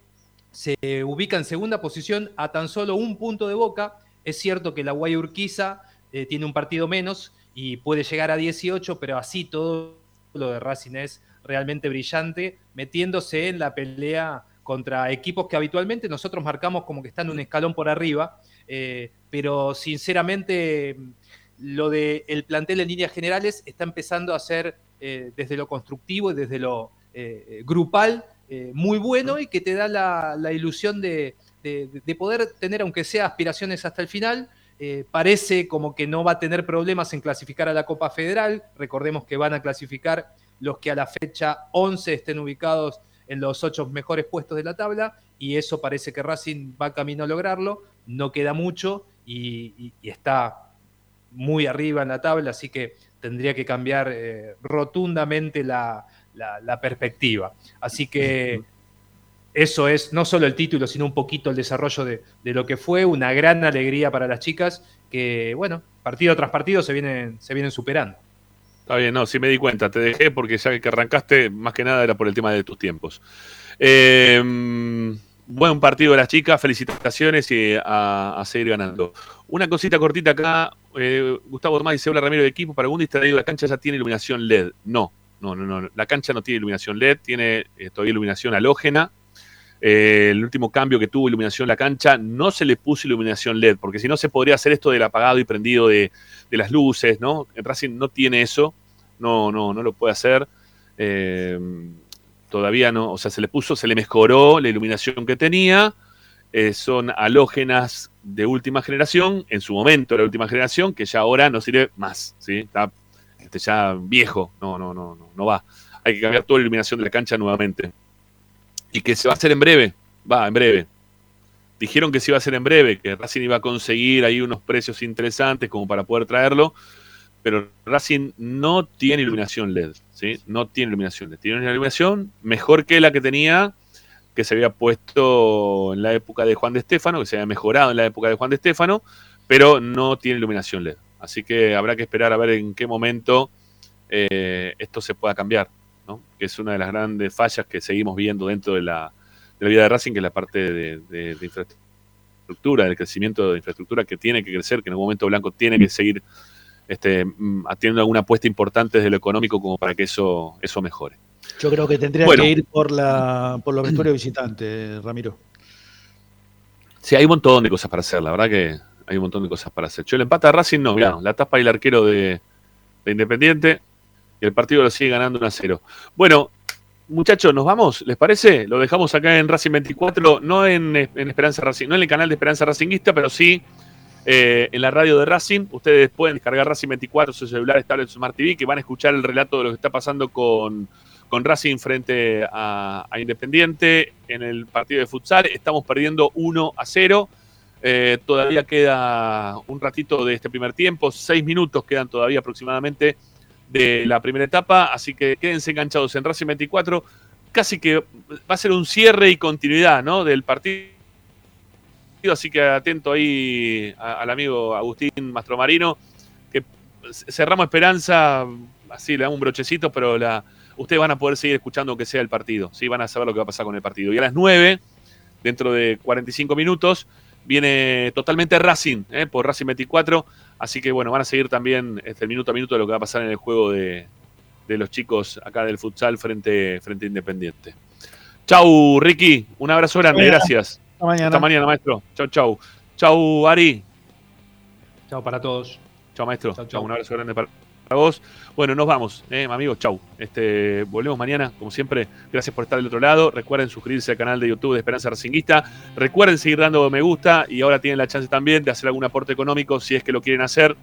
F: se ubica en segunda posición a tan solo un punto de boca. Es cierto que la Guay Urquiza eh, tiene un partido menos y puede llegar a 18, pero así todo lo de Racing es realmente brillante, metiéndose en la pelea contra equipos que habitualmente nosotros marcamos como que están un escalón por arriba, eh, pero sinceramente lo del el plantel en líneas generales está empezando a ser eh, desde lo constructivo y desde lo eh, grupal eh, muy bueno y que te da la, ilusión de, de- de poder tener, aunque sea aspiraciones hasta el final, eh, parece como que no va a tener problemas en clasificar a la Copa Federal. Recordemos que van a clasificar los que a la fecha 11 estén ubicados en los ocho mejores puestos de la tabla y eso parece que Racing va camino a lograrlo. No queda mucho y está muy arriba en la tabla, así que tendría que cambiar eh, rotundamente la, la- perspectiva. Así que eso es no solo el título, sino un poquito el desarrollo de, de lo que fue, una gran alegría para las chicas que, bueno, partido tras partido se vienen, se vienen superando.
A: Está bien, no, sí me di cuenta, te dejé porque ya que arrancaste, más que nada era por el tema de tus tiempos. Eh, buen partido de las chicas, felicitaciones y a, seguir ganando. Una cosita cortita acá, eh, Gustavo Tomás dice, hola Ramiro de equipo, para un distraído la cancha ya tiene iluminación LED. No, no, no, no, la cancha no tiene iluminación LED, tiene eh, todavía iluminación halógena. Eh, el último cambio que tuvo iluminación la cancha, no se le puso iluminación LED, porque si no se podría hacer esto del apagado y prendido de, de las luces, ¿no? En Racing no tiene eso, no, no, no lo puede hacer. Eh, todavía no, o sea, se le puso, se le mejoró la iluminación que tenía. son halógenas de última generación, en su momento la última generación, que ya ahora no sirve más, ¿sí? Está este, ya viejo, no, no, no, no, no va. Hay que cambiar toda la iluminación de la cancha nuevamente. Y que se va a hacer en breve, va, en breve. Dijeron que se iba a hacer en breve, que Racing iba a conseguir ahí unos precios interesantes como para poder traerlo, pero Racing no tiene iluminación LED, ¿sí? No tiene iluminación LED. Tiene una iluminación mejor que la que tenía, que se había puesto en la época de Juan de Estéfano, que se había mejorado en la época de Juan de Estéfano, pero no tiene iluminación LED. Así que habrá que esperar a ver en qué momento eh, esto se pueda cambiar, ¿no? Que es una de las grandes fallas que seguimos viendo dentro de la, de la vida de Racing, que es la parte de, de- de infraestructura, del crecimiento de infraestructura que tiene que crecer, que en algún momento Blanco tiene que seguir este, mm, teniendo alguna apuesta importante desde lo económico como para que eso, eso mejore.
H: Yo creo que tendría
A: Bueno.
H: que ir por la por los vestuarios visitantes, Ramiro.
A: Sí, hay un montón de cosas para hacer, la verdad que hay un montón de cosas para hacer. Yo el empate a Racing no, mirá, la tapa y el arquero de, de Independiente y el partido lo sigue ganando 1 a 0. Bueno, muchachos, nos vamos, ¿les parece? Lo dejamos acá en Racing 24, no en, en Esperanza Racing, no en el canal de Esperanza Racinguista, pero sí eh, en la radio de Racing. Ustedes pueden descargar Racing 24, su celular, tablet, Smart TV, que van a escuchar el relato de lo que está pasando con, con Racing frente a, a Independiente en el partido de futsal. Estamos perdiendo 1 a 0. Eh, todavía queda un ratito de este primer tiempo, seis minutos quedan todavía aproximadamente de la primera etapa, así que quédense enganchados en Racing 24. Casi que va a ser un cierre y continuidad ¿no? del partido. Así que atento ahí al amigo Agustín Mastromarino, que cerramos esperanza, así le damos un brochecito, pero ustedes van a poder seguir escuchando aunque sea el partido, ¿sí? van a saber lo que va a pasar con el partido. Y a las 9, dentro de 45 minutos, viene totalmente Racing, ¿eh? por Racing 24, así que bueno, van a seguir también este, el minuto a minuto de lo que va a pasar en el juego de, de los chicos acá del futsal frente, frente a Independiente. Chau, Ricky, un abrazo grande,
H: Mañana.
A: gracias.
H: Hasta mañana.
A: Hasta mañana, maestro. Chau, chau. Chau, Ari.
F: Chao para todos.
A: Chau, maestro. Chau, un abrazo grande para, para vos. Bueno, nos vamos, eh, amigos. Chau. Este, volvemos mañana, como siempre. Gracias por estar del otro lado. Recuerden suscribirse al canal de YouTube de Esperanza Racinguista. Recuerden seguir dando me gusta y ahora tienen la chance también de hacer algún aporte económico si es que lo quieren hacer.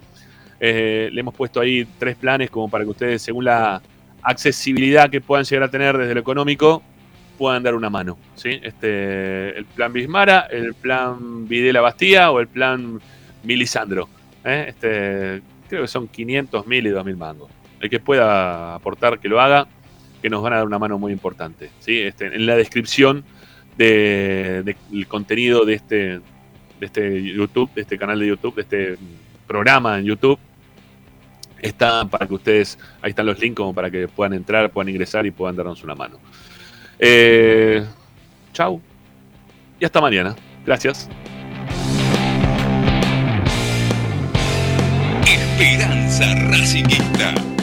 A: Eh, le hemos puesto ahí tres planes como para que ustedes, según la accesibilidad que puedan llegar a tener desde lo económico, puedan dar una mano. ¿sí? Este, el plan Bismara, el plan Videla Bastía o el plan Milisandro. ¿eh? Este, creo que son 500 mil y 2 mil mangos. El que pueda aportar, que lo haga, que nos van a dar una mano muy importante. ¿sí? Este, en la descripción de- de- del contenido de este, de este YouTube, de este canal de YouTube, de este programa en YouTube, está para que ustedes, ahí están los links como para que puedan entrar, puedan ingresar y puedan darnos una mano. Eh, chau. Y hasta mañana. Gracias.
B: Esperanza Racingista.